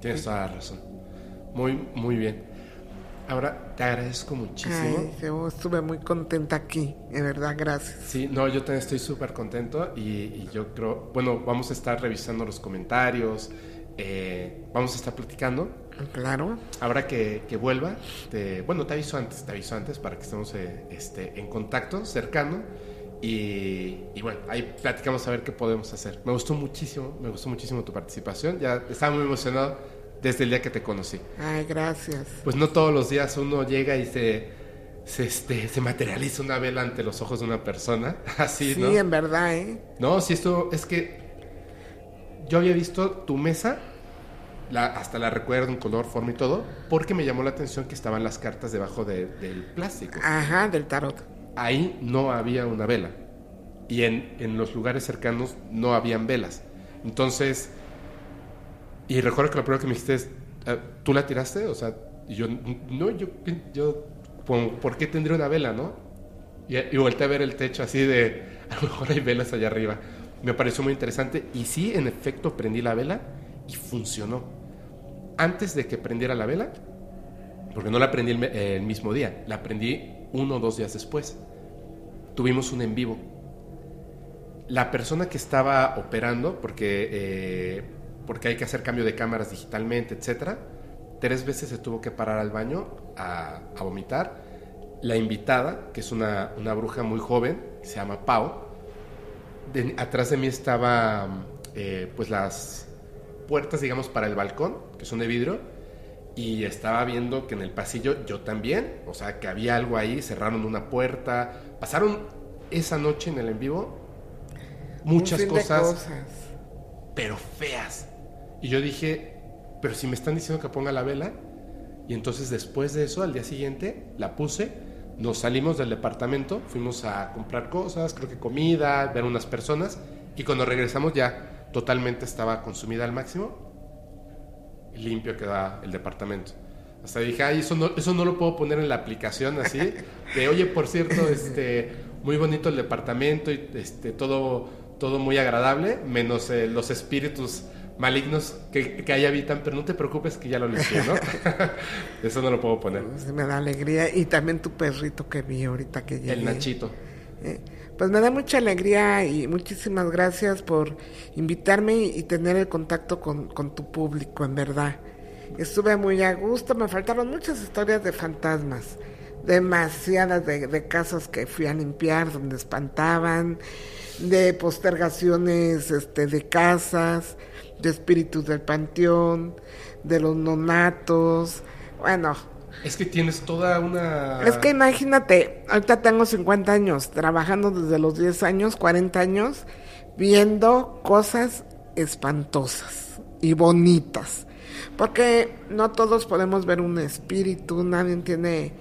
Tienes toda la razón. Muy, muy bien. Ahora, te agradezco muchísimo. Ay, yo estuve muy contenta aquí, de verdad, gracias. Sí, no, yo también estoy súper contento y, y yo creo, bueno, vamos a estar revisando los comentarios, eh, vamos a estar platicando. Claro, Ahora que, que vuelva, te, bueno, te aviso antes, te aviso antes para que estemos eh, este, en contacto, cercano. Y, y bueno, ahí platicamos a ver qué podemos hacer. Me gustó muchísimo, me gustó muchísimo tu participación. Ya estaba muy emocionado desde el día que te conocí. ay, gracias. Pues no todos los días uno llega y se, se, este, se materializa una vela ante los ojos de una persona. Así, Sí, ¿no? en verdad, ¿eh? No, si esto es que yo había visto tu mesa, la, hasta la recuerdo en color, forma y todo, porque me llamó la atención que estaban las cartas debajo de- del plástico. Ajá, del tarot. Ahí no había una vela. y en, en los lugares cercanos no habían velas. Entonces, y recuerdo que lo primero que me dijiste es, "Ah, ¿tú la tiraste? O sea, y yo, no, yo, yo, ¿por qué tendría una vela, no? Y, y volteé a ver el techo así de, a lo mejor hay velas allá arriba. Me pareció muy interesante y sí, en efecto, prendí la vela y funcionó. Antes de que prendiera la vela, porque no la prendí el, el mismo día, la prendí uno o dos días después. Tuvimos un en vivo. La persona que estaba operando, porque, eh, porque hay que hacer cambio de cámaras digitalmente, etcétera, tres veces se tuvo que parar al baño a, a vomitar. La invitada, que es una, una bruja muy joven, se llama Pau, de- atrás de mí estaba eh, pues las puertas, digamos, para el balcón, que son de vidrio, y estaba viendo que en el pasillo yo también, o sea, que había algo ahí, cerraron una puerta, pasaron esa noche en el en vivo muchas cosas. pero feas. Y yo dije, pero si me están diciendo que ponga la vela, y entonces después de eso, al día siguiente, la puse, nos salimos del departamento, fuimos a comprar cosas, creo que comida, ver unas personas, y cuando regresamos ya totalmente estaba consumida al máximo, limpio queda el departamento. Hasta dije, ay, eso no, eso no lo puedo poner en la aplicación así, de oye, por cierto, este, muy bonito el departamento y este, todo, todo muy agradable, menos eh, los espíritus malignos que, que ahí habitan, pero no te preocupes que ya lo limpié, ¿no? eso no lo puedo poner. Pues me da alegría. Y también tu perrito que vi ahorita que llegué. El Nachito. Eh, Pues me da mucha alegría y muchísimas gracias por invitarme y tener el contacto con, con tu público, en verdad. Estuve muy a gusto, me faltaron muchas historias de fantasmas, demasiadas de, de casas que fui a limpiar donde espantaban, de postergaciones este, de casas, de espíritus del panteón, de los nonatos. Bueno, Es que tienes toda una... es que imagínate, ahorita tengo 50 años, trabajando desde los 10 años, 40 años, viendo cosas espantosas y bonitas. Porque no todos podemos ver un espíritu, nadie tiene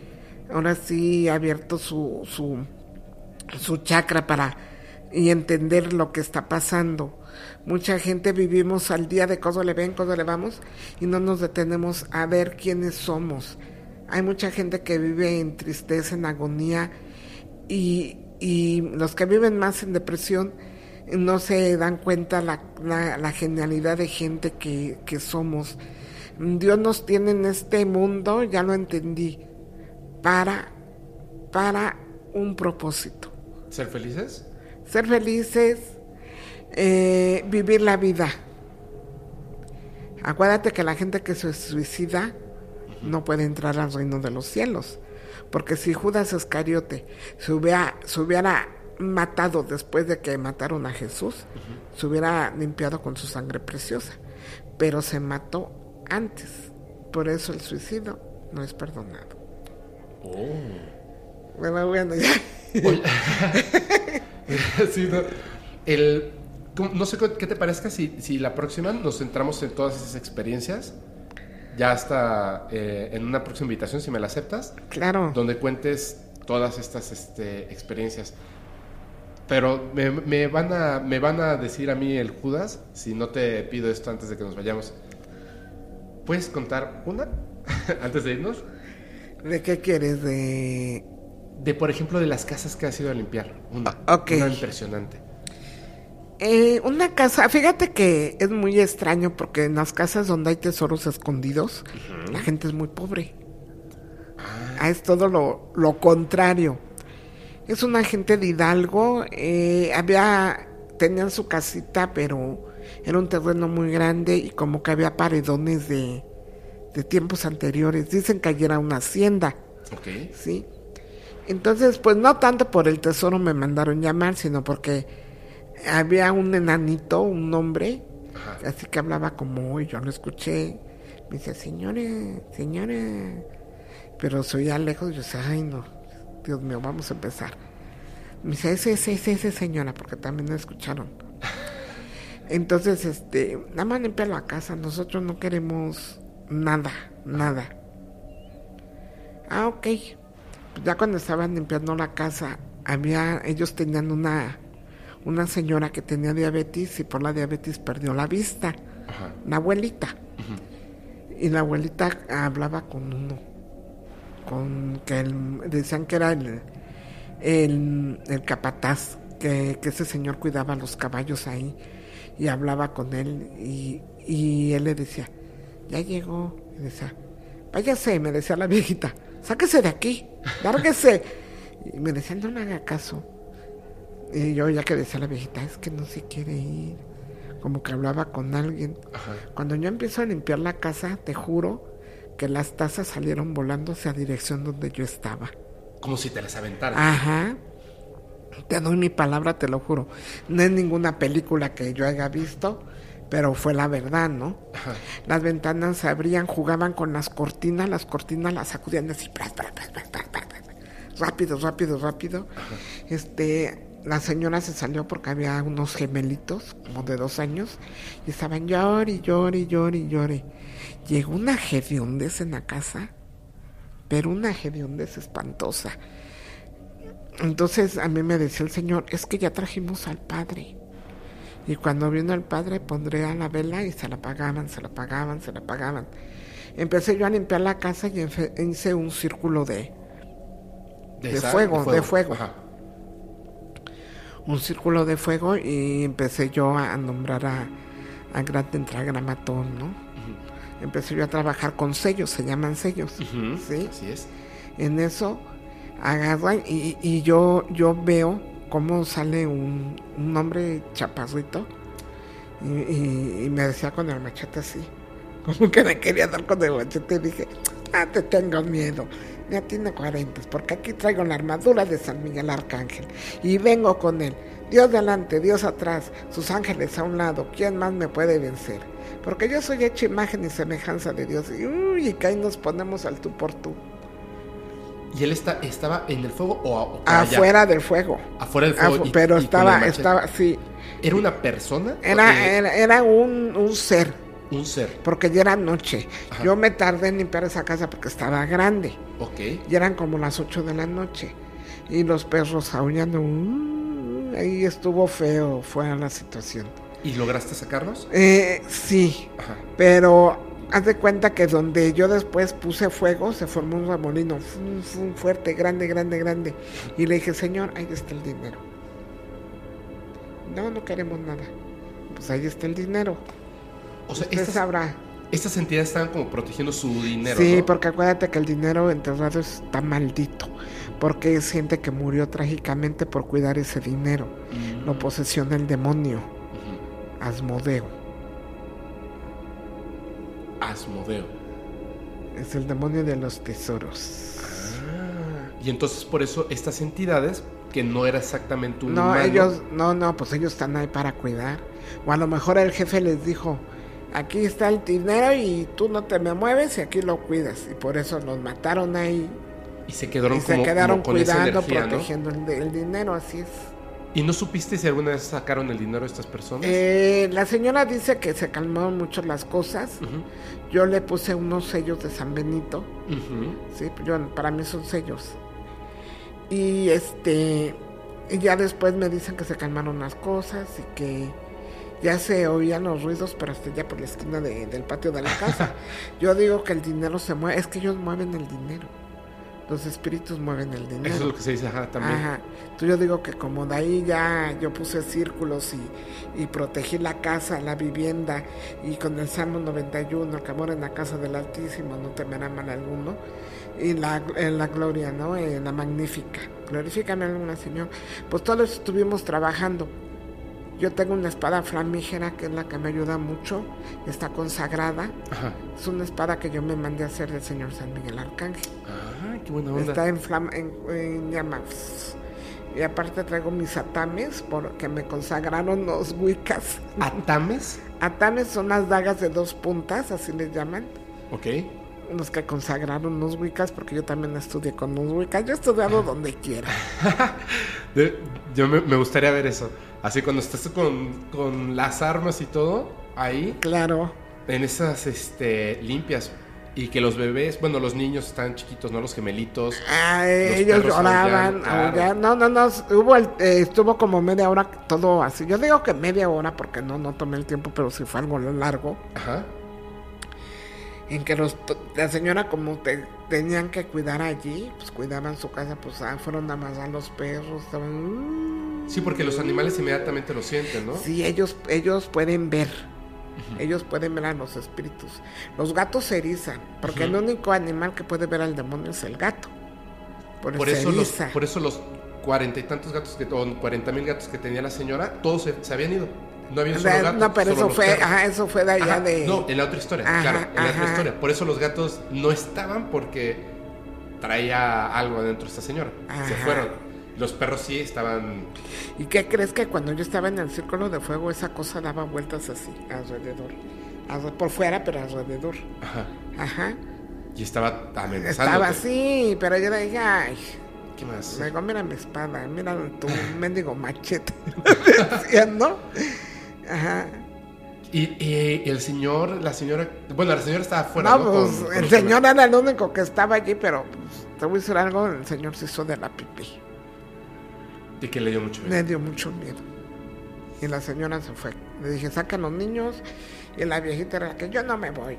ahora sí abierto su, su, su chakra para y entender lo que está pasando. Mucha gente vivimos al día de cómo le ven, cómo le vamos y no nos detenemos a ver quiénes somos. Hay mucha gente que vive en tristeza, en agonía y, y los que viven más en depresión no se dan cuenta la, la, la genialidad de gente que, que somos. Dios nos tiene en este mundo, ya lo entendí, para, para un propósito. ¿Ser felices? Ser felices, eh, vivir la vida. Acuérdate que la gente que se suicida no puede entrar al reino de los cielos. Porque si Judas Iscariote se hubiera, se hubiera matado después de que mataron a Jesús, se hubiera limpiado con su sangre preciosa. Pero se mató antes. Por eso el suicidio no es perdonado. Bueno, bueno, ya. Sí, no. El, ¿cómo- no sé qué te parezca si, si la próxima nos centramos en todas esas experiencias. Ya hasta eh, en una próxima invitación, si me la aceptas, Claro. donde cuentes todas estas este, experiencias. Pero me, me van a, me van a decir a mí el Judas, si no te pido esto antes de que nos vayamos. ¿Puedes contar una antes de irnos? ¿De qué quieres? De De, por ejemplo, de las casas que has ido a limpiar. Una, Ah, una impresionante. Eh, una casa, fíjate que es muy extraño porque en las casas donde hay tesoros escondidos, la gente es muy pobre. Ah, es todo lo, lo contrario. Es una gente de Hidalgo, eh, había, tenían su casita, pero era un terreno muy grande y como que había paredones de, de tiempos anteriores. Dicen que allí era una hacienda. Ok. ¿sí? Entonces, pues no tanto por el tesoro me mandaron llamar, sino porque había un enanito, un hombre, Ajá. así que hablaba como hoy, yo lo escuché, me dice, señores, señores, pero se oía lejos, yo decía, ay no, Dios mío, vamos a empezar. Me dice, ese, ese, ese, ese señora, porque también lo escucharon. Entonces, este, nada más limpia la casa, nosotros no queremos nada, nada. Ah, ok. Pues ya cuando estaban limpiando la casa, había, ellos tenían una, una señora que tenía diabetes y por la diabetes perdió la vista, Ajá. la abuelita. Y la abuelita hablaba con uno, con que el- decían que era el, el, el capataz, que, que ese señor cuidaba los caballos ahí y hablaba con él y, y él le decía, ya llegó, y decía, váyase, me decía la viejita, sáquese de aquí, lárguese. Y me decía, no le haga caso. Y yo ya que decía la viejita, es que no se quiere ir. Como que hablaba con alguien. Ajá. Cuando yo empiezo a limpiar la casa, te juro que las tazas salieron volando hacia dirección donde yo estaba. Como si te las aventaran. Ajá. Te doy mi palabra, te lo juro. No es ninguna película que yo haya visto, pero fue la verdad, ¿no? Ajá. Las ventanas se abrían, jugaban con las cortinas, las cortinas las sacudían así, pras, pras, pras, pras, pras, pras, pras. rápido, rápido, rápido. Este, la señora se salió porque había unos gemelitos, como de dos años, y estaban llore, llore, llore, llore. Llegó una hediondez en la casa, pero una hediondez espantosa. Entonces a mí me decía el Señor, es que ya trajimos al Padre. Y cuando vino el Padre pondré a la vela y se la apagaban, se la apagaban, se la apagaban. Empecé yo a limpiar la casa y hice un círculo de, de sal, fuego, de fuego. Ajá. Un círculo de fuego y empecé yo a nombrar a, a gran tetragramatón, ¿no? Empecé yo a trabajar con sellos, se llaman sellos, Ujú, ¿sí? Así es. En eso agarran y, y yo, yo veo cómo sale un, un hombre chaparrito y, y- y me decía con el machete así, como que me quería dar con el machete y dije, ah, te tengo miedo. Ya tiene 40, porque aquí traigo la armadura de San Miguel Arcángel y vengo con él. Dios delante, Dios atrás, sus ángeles a un lado, ¿quién más me puede vencer? Porque yo soy hecha imagen y semejanza de Dios. Y, uy, y que ahí nos ponemos al tú por tú. ¿Y él está, estaba en el fuego o, o allá? Afuera del fuego. Afuera del fuego. Afu- y- pero y estaba, estaba, sí. ¿Era una persona? Era, era, era un, un ser, Un ser. porque ya era noche. Ajá. Yo me tardé en limpiar esa casa porque estaba grande. Ok. Y eran como las 8 de la noche. Y los perros aullando. uh, ahí estuvo feo, fue la situación. ¿Y lograste sacarlos? Eh, sí, Ajá. pero haz de cuenta que donde yo después puse fuego se formó un remolino fuerte, grande, grande, grande. Y le dije, Señor, ahí está el dinero. No, no queremos nada. Pues ahí está el dinero. O sea, estas, sabrá. estas entidades estaban como protegiendo su dinero. sí, ¿no? porque acuérdate que el dinero enterrado está maldito. Porque es gente que murió trágicamente por cuidar ese dinero. Mm. Lo posesiona el demonio. Asmodeo. Asmodeo. Es el demonio de los tesoros. Ah, y entonces por eso estas entidades, que no era exactamente un No, humano, ellos, no, no, pues ellos están ahí para cuidar. O a lo mejor el jefe les dijo, aquí está el dinero y tú no te me mueves y aquí lo cuidas. Y por eso los mataron ahí y se quedaron, y se como, quedaron como cuidando, energía, ¿no? protegiendo el, dinero, así es. ¿Y no supiste si alguna vez sacaron el dinero de estas personas? Eh, la señora dice que se calmaron mucho las cosas. Yo le puse unos sellos de San Benito. ujú. Sí, yo, para mí son sellos. Y este, y ya después me dicen que se calmaron las cosas y que ya se oían los ruidos, pero hasta ya por la esquina de- del patio de la casa. yo digo que el dinero se mueve, es que ellos mueven el dinero. Los espíritus mueven el dinero. Eso es lo que se dice, ajá, también. Ajá. Entonces yo digo que como de ahí ya yo puse círculos y, y protegí la casa, la vivienda, y con el Salmo 91, que amor en la casa del Altísimo, no temerá mal alguno, y la, en la gloria, ¿no? En la magnífica. Glorifícame alguna, Señor. Pues todos estuvimos trabajando. Yo tengo una espada flamígera que es la que me ayuda mucho, está consagrada. Ajá. Es una espada que yo me mandé a hacer del Señor San Miguel Arcángel. Ah, qué buena onda. Está en, flama, en, en llamas. Y aparte traigo mis atames porque me consagraron los wiccas. ¿Atames? Atames son las dagas de dos puntas, así les llaman. Ok. Los que consagraron los wiccas, porque yo también estudié con los wiccas. Yo he estudiado donde quiera. Yo me, me gustaría ver eso. Así cuando estás con, con las armas y todo, ahí, Claro. en esas este, limpias. Y que los bebés, bueno, los niños están chiquitos, ¿no? Los gemelitos. Ah, Los ellos lloraban, aullan, claro. aullan. No, no, no. Hubo el, eh, estuvo como media hora todo así. Yo digo que media hora porque no, no tomé el tiempo, pero sí fue algo largo. Ajá. En que los, la señora, como te, tenían que cuidar allí, pues cuidaban su casa, pues ah, fueron a más a los perros. Estaban. Sí, porque los animales inmediatamente lo sienten, ¿no? Sí, ellos, ellos pueden ver. Ellos pueden ver a los espíritus. Los gatos se erizan, porque el único animal que puede ver al demonio es el gato. Por, Por eso los, por eso los cuarenta y tantos gatos que, o cuarenta mil gatos que tenía la señora, todos se, se habían ido. No había un solo gato. no, pero solo eso fue, ajá, eso fue de allá Ajá, de. No, en la otra historia, Ajá, claro, en la otra historia. Por eso los gatos no estaban porque traía algo adentro esta señora. Se fueron. Los perros sí estaban. ¿Y qué crees que cuando yo estaba en el círculo de fuego, esa cosa daba vueltas así, alrededor? Alre- Por fuera, pero alrededor. Ajá. Ajá. Y estaba amenazando. Estaba así, pero yo le dije, ay. ¿Qué más? Le digo, mira mi espada, mira tu mendigo machete. ¿no? Ajá. Y, y el señor, la señora. Bueno, la señora estaba afuera. no, ¿no? pues Con- con el señor era el único que estaba allí, pero pues, te voy a decir algo, el señor se hizo de la pipí. Y que le dio mucho miedo. Me dio mucho miedo. Y la señora se fue. Le dije, sacan los niños. Y la viejita era que yo no me voy.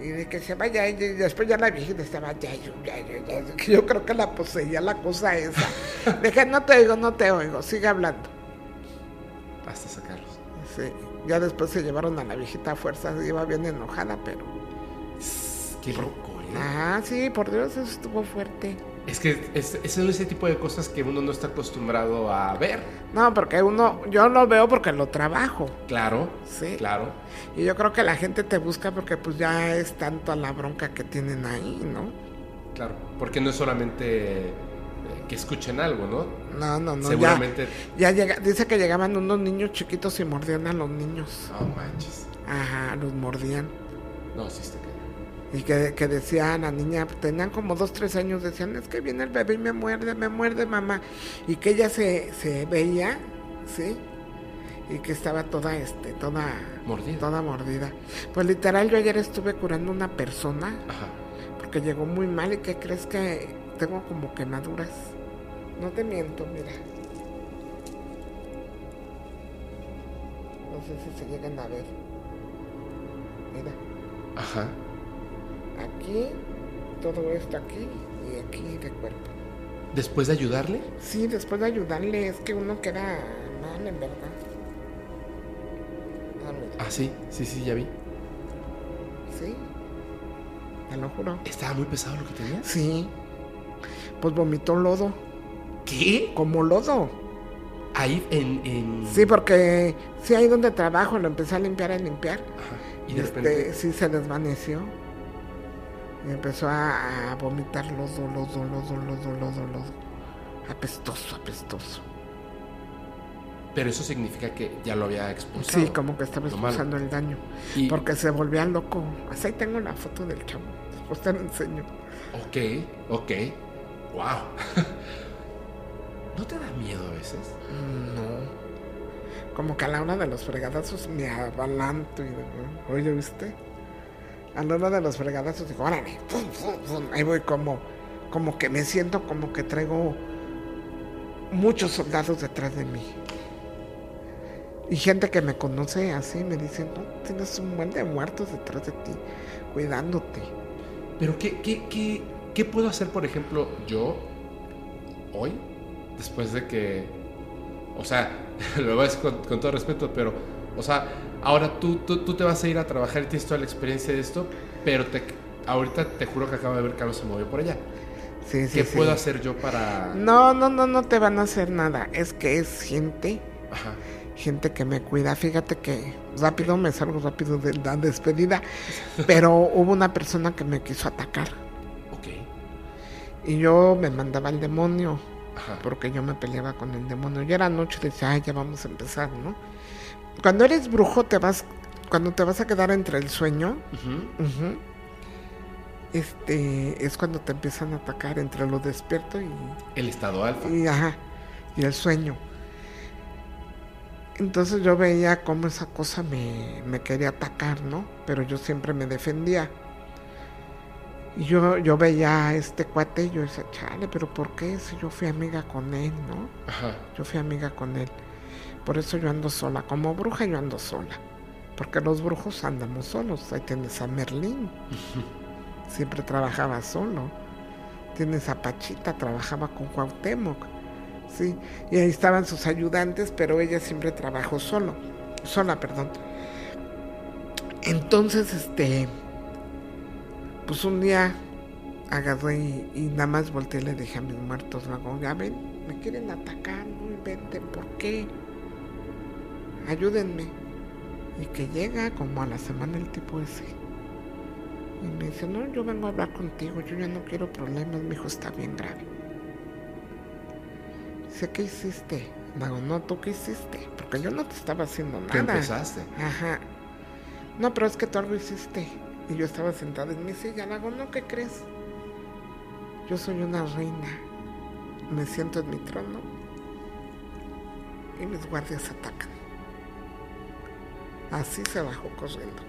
Y de que se vaya. Y después ya la viejita estaba, ya, yo, ya, yo, ya. Que yo creo que la poseía la cosa esa. Le dije, no te oigo, no te oigo. Sigue hablando. Hasta sacarlos. Sí. Ya después se llevaron a la viejita a fuerza. Iba bien enojada, pero. Qué loco, ¿eh? Ah, sí, por Dios, eso estuvo fuerte. Es que es, es ese tipo de cosas que uno no está acostumbrado a ver. No, porque uno, yo lo veo porque lo trabajo. Claro. Sí. Claro. Y yo creo que la gente te busca porque pues ya es tanto la bronca que tienen ahí, ¿no? Claro. Porque no es solamente eh, que escuchen algo, ¿no? No, no, no. Seguramente. Ya, ya llega, dice que llegaban unos niños chiquitos y mordían a los niños. No manches. Ajá, los mordían. No, sí está. Y que, que decía la niña, tenían como dos, tres años, decían, es que viene el bebé y me muerde, me muerde mamá. Y que ella se, se veía, ¿sí? Y que estaba toda, este, toda, Mordida. toda mordida. Pues literal, yo ayer estuve curando una persona Ajá. porque llegó muy mal y que crees que tengo como quemaduras. No te miento, mira. No sé si se llegan a ver. Mira, Ajá. Aquí, todo esto aquí y aquí de cuerpo. Después de ayudarle. Sí, después de ayudarle, es que uno queda mal, en verdad. Ah, mira, Ah, sí. Sí, sí, ya vi. sí. Te lo juro. ¿Estaba muy pesado lo que tenía? Sí. Pues vomitó lodo, ¿Qué? como lodo. Ahí en. en... Sí, porque sí, ahí donde trabajo lo empecé a limpiar, a limpiar. Ajá. Y de este, repente. sí se desvaneció. Y empezó a, vomitar lodo, lodo, lodo, lodo, lodo, lodo. Apestoso, apestoso. Pero eso significa que ya lo había expulsado. Sí, como que estaba expulsando el daño. Y, Porque se volvía loco. Así ahí tengo la foto del chavo. Después te la enseño. Ok, ok. Wow. ¿No te da miedo a veces? No. Como que a la hora de los fregadazos me avalanto y digo, oye, ¿viste? A la hora de los fregadazos digo, órale, pum, pum, pum. ahí voy como, como que me siento como que traigo muchos soldados detrás de mí. Y gente que me conoce así me dice, no, tienes un buen de muertos detrás de ti, cuidándote. Pero ¿qué, qué, qué, puedo hacer, por ejemplo, yo hoy, después de que, o sea, lo decir con, con todo respeto, pero, o sea, ahora tú, tú, tú te vas a ir a trabajar y tienes toda la experiencia de esto, pero te, ahorita te juro que acabo de ver que Carlos se movió por allá. Sí, sí, ¿Qué sí. puedo hacer yo para...? No, no, no, no te van a hacer nada. Es que es gente Ajá. gente que me cuida. Fíjate que rápido me salgo rápido de la despedida, pero hubo una persona que me quiso atacar Ok. y yo me mandaba al demonio Ajá. porque yo me peleaba con el demonio. Ya era noche decía, ay, ya vamos a empezar, ¿no? Cuando eres brujo te vas, cuando te vas a quedar entre el sueño, ujú, este, es cuando te empiezan a atacar entre lo despierto y El estado alfa. y, ajá, y el sueño. Entonces yo veía cómo esa cosa me, me quería atacar, ¿no? Pero yo siempre me defendía. Y yo, yo veía a este cuate y yo decía, chale, pero ¿por qué? Si yo fui amiga con él, ¿no? Ajá. Yo fui amiga con él. Por eso yo ando sola. Como bruja yo ando sola. Porque los brujos andamos solos. Ahí tienes a Merlín. Siempre trabajaba solo. Tienes a Pachita, trabajaba con Cuauhtémoc. Sí. Y ahí estaban sus ayudantes, pero ella siempre trabajó solo. Sola, perdón. Entonces, este. Pues un día agarré y, y nada más volteé y le dije a mis muertos, luego, ya ven, me quieren atacar, no inventen, ¿por qué? Ayúdenme. Y que llega como a la semana el tipo ese. Y me dice, no, yo vengo a hablar contigo, yo ya no quiero problemas, mi hijo está bien grave. Dice, ¿qué hiciste? Digo, no, ¿tú qué hiciste? Porque yo no te estaba haciendo nada. ¿Qué empezaste? Ajá. No, pero es que tú algo hiciste. Y yo estaba sentada en mi silla. Le hago, no, ¿qué crees? Yo soy una reina. Me siento en mi trono. Y mis guardias atacan. Así se bajó corriendo.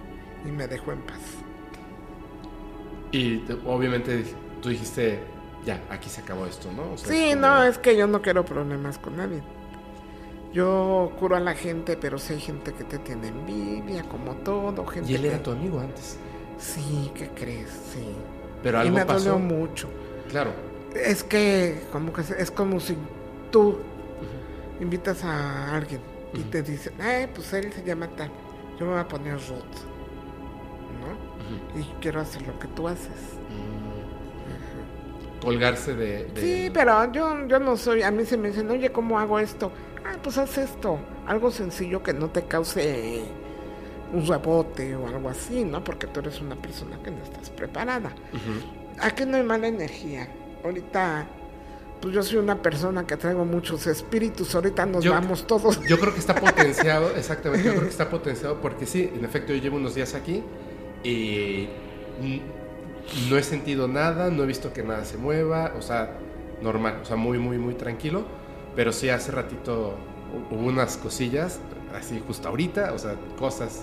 Y me dejó en paz. Y te- obviamente tú dijiste, ya, aquí se acabó esto, ¿no? O sea, Sí, es como- no, es que yo no quiero problemas con nadie. Yo curo a la gente, pero si hay gente que te tiene envidia, como todo. Gente Y él que- era tu amigo antes. Sí, ¿qué crees? Sí. Pero y algo me pasó. dolió mucho. Claro. Es que como que es como si tú invitas a alguien y te dicen, eh, pues él se llama tal, yo me voy a poner Ruth, ¿no? Y quiero hacer lo que tú haces. Mm. Colgarse de, de- Sí, pero yo, yo no soy, a mí se me dicen, oye, ¿cómo hago esto? Ah, pues haz esto, algo sencillo que no te cause un rebote o algo así, ¿no? Porque tú eres una persona que no estás preparada. Aquí no hay mala energía. Ahorita, pues yo soy una persona que traigo muchos espíritus. Ahorita nos Yo- vamos todos. Yo creo que está potenciado, exactamente, yo creo que está potenciado porque sí, en efecto yo llevo unos días aquí y no he sentido nada, no he visto que nada se mueva, o sea, normal, o sea, muy, muy, muy tranquilo, pero sí hace ratito hu- hubo unas cosillas, así justo ahorita, o sea, cosas,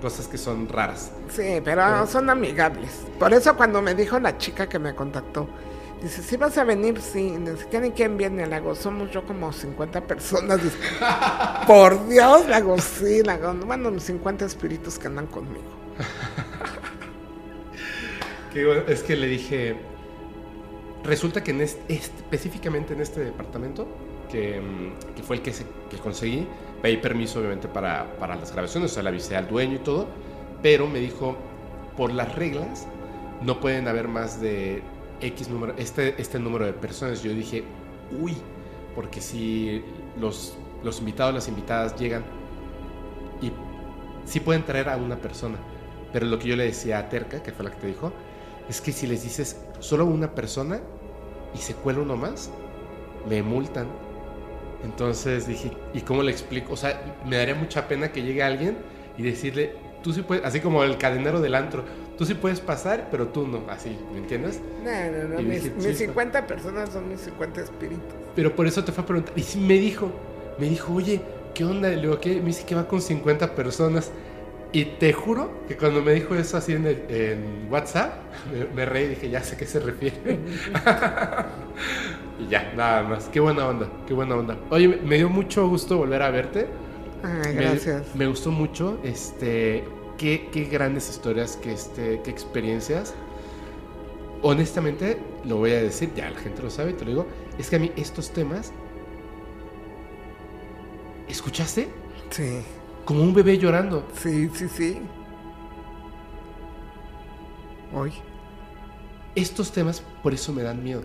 cosas que son raras. Sí, pero Pero- son amigables. Por eso cuando me dijo la chica que me contactó, dice, si vas a venir, sí. Dice, ¿quién y quién viene? Le hago, somos yo como 50 personas. Dice, por Dios, le hago, sí. Le hago, bueno, mis 50 espíritus que andan conmigo. Es que le dije, resulta que en este, específicamente en este departamento, que, mm, que fue el que, se- que conseguí, pedí permiso obviamente para, para las grabaciones, o sea, le avisé al dueño y todo, pero me dijo, por las reglas, no pueden haber más de X número, este, este número de personas. Yo dije, uy, porque si los, los invitados, las invitadas llegan y sí pueden traer a una persona, pero lo que yo le decía a Terca, que fue la que te dijo, es que si les dices solo una persona y se cuela uno más, me multan. Entonces dije, ¿y cómo le explico? O sea, me daría mucha pena que llegue alguien y decirle, tú sí puedes, así como el cadenero del antro, tú sí puedes pasar, pero tú no, así, ¿me entiendes? No, no, no. Mis, dije, mis "Sí, 50 personas son mis 50 espíritus. Pero por eso te fue a preguntar. Y sí me dijo, me dijo, oye, ¿qué onda? Le digo, ¿qué? Me dice que va con 50 personas. Y te juro que cuando me dijo eso así en, el- en WhatsApp, me, me reí y dije, ya sé a qué se refiere. y ya, nada más. Qué buena onda, qué buena onda. Oye, me- me dio mucho gusto volver a verte. Ay, Me- gracias. Me, gustó mucho. Este, qué, qué grandes historias, qué, este, qué experiencias. Honestamente, lo voy a decir, ya la gente lo sabe, te lo digo. Es que a mí estos temas. ¿Escuchaste? Sí, Como un bebé llorando. sí, sí, sí. Hoy. Estos temas, por eso me dan miedo.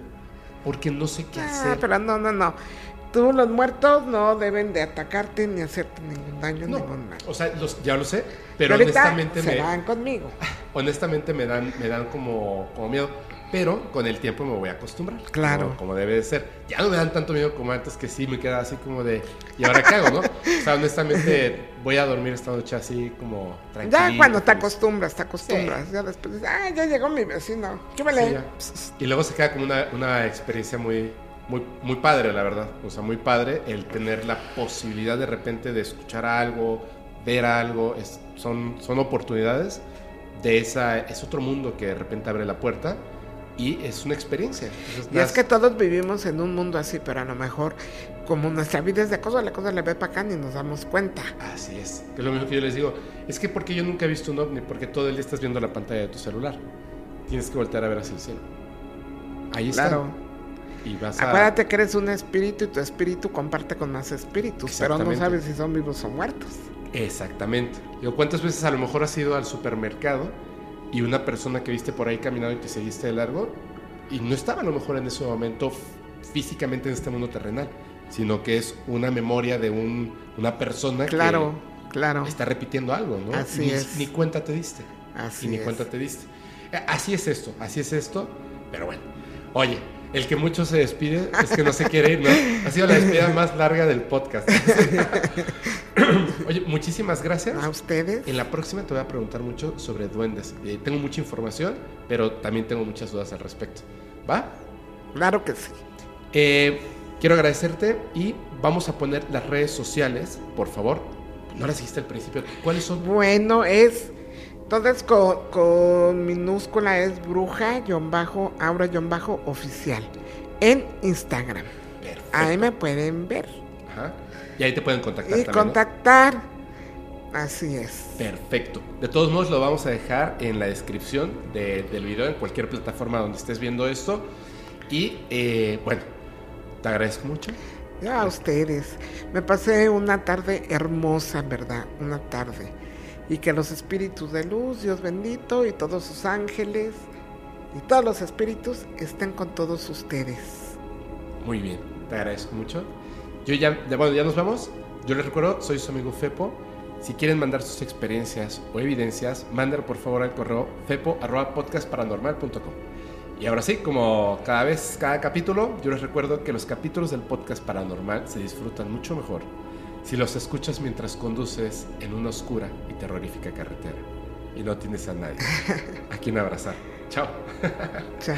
Porque no sé qué Ah, hacer. pero no, no, no. Tú, los muertos, no deben de atacarte ni hacerte ningún daño, No, ningún mal. o sea, los, ya lo sé, pero honestamente se me, van conmigo. honestamente me dan, me dan como, como miedo. Pero con el tiempo me voy a acostumbrar. Claro. Como, como debe de ser. Ya no me dan tanto miedo como antes, que sí me queda así como de. ¿Y ahora qué hago, no? O sea, honestamente, voy a dormir esta noche así como tranquilo. Ya cuando te acostumbras, te acostumbras. Ya después dices, ah, ya llegó mi vecino. ¿Qué vale? Sí. Y luego se queda como una, una experiencia muy, muy, muy padre, la verdad. O sea, muy padre el tener la posibilidad de repente de escuchar algo, ver algo. Es, son, son oportunidades de esa, es otro mundo que de repente abre la puerta. y es una experiencia. Entonces, Y es que todos vivimos en un mundo así, pero a lo mejor, como nuestra vida es de cosa, la cosa le ve para acá ni nos damos cuenta. Así es. Que es lo mismo que yo les digo. Es que porque yo nunca he visto un ovni, porque todo el día estás viendo la pantalla de tu celular. Tienes que voltear a ver hacia el cielo. Ahí está. Claro. Y vas a... Acuérdate que eres un espíritu y tu espíritu comparte con más espíritus, pero no sabes si son vivos o muertos. Exactamente. ¿cuántas veces a lo mejor has ido al supermercado y una persona que viste por ahí caminando y te seguiste de largo y no estaba a lo mejor en ese momento físicamente en este mundo terrenal, sino que es una memoria de un, una persona Claro, claro. que está repitiendo algo, ¿no? Así ni, es. ni cuenta te diste. Así y ni es. cuenta te diste. Eh, Así es esto, así es esto, pero bueno. Oye, el que mucho se despide es que no se quiere ir, ¿no? Ha sido la despedida más larga del podcast. Oye, muchísimas gracias. A ustedes. En la próxima te voy a preguntar mucho sobre duendes. Eh, tengo mucha información, pero también tengo muchas dudas al respecto. ¿Va? Claro que sí. Eh, quiero agradecerte y vamos a poner las redes sociales, por favor. No las dijiste al principio. ¿Cuáles son? Bueno, es. Entonces con, con minúscula es bruja-aura-oficial en Instagram. Perfecto. Ahí me pueden ver Ajá. Y ahí te pueden contactar y también. ¿no? contactar. Así es. Perfecto. De todos modos, lo vamos a dejar en la descripción de- del video, en cualquier plataforma donde estés viendo esto. Y eh, bueno, te agradezco mucho. Ya a ustedes. Me pasé una tarde hermosa, verdad. Una tarde. Y que los espíritus de luz, Dios bendito, y todos sus ángeles, y todos los espíritus estén con todos ustedes. Muy bien, te agradezco mucho. Yo ya, ya- bueno, ya nos vamos. Yo les recuerdo, soy su amigo Fepo. Si quieren mandar sus experiencias o evidencias, manden por favor al correo fepo.podcastparanormal.com. Y ahora sí, como cada vez, cada capítulo, yo les recuerdo que los capítulos del podcast paranormal se disfrutan mucho mejor si los escuchas mientras conduces en una oscura y terrorífica carretera y no tienes a nadie a quien abrazar. Chao. Chao.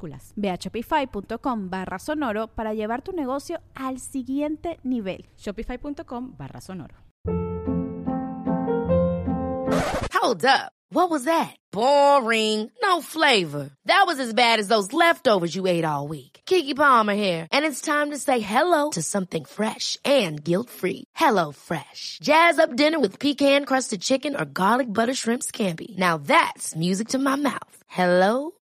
minúsculas. Ve a shopify.com barra sonoro para llevar tu negocio al siguiente nivel. Shopify.com barra sonoro. Hold up. What was that? Boring. No flavor. That was as bad as those leftovers you ate all week. Kiki Palmer here, and it's time to say hello to something fresh and guilt-free. Hello Fresh. Jazz up dinner with pecan-crusted chicken or garlic butter shrimp scampi. Now that's music to my mouth. Hello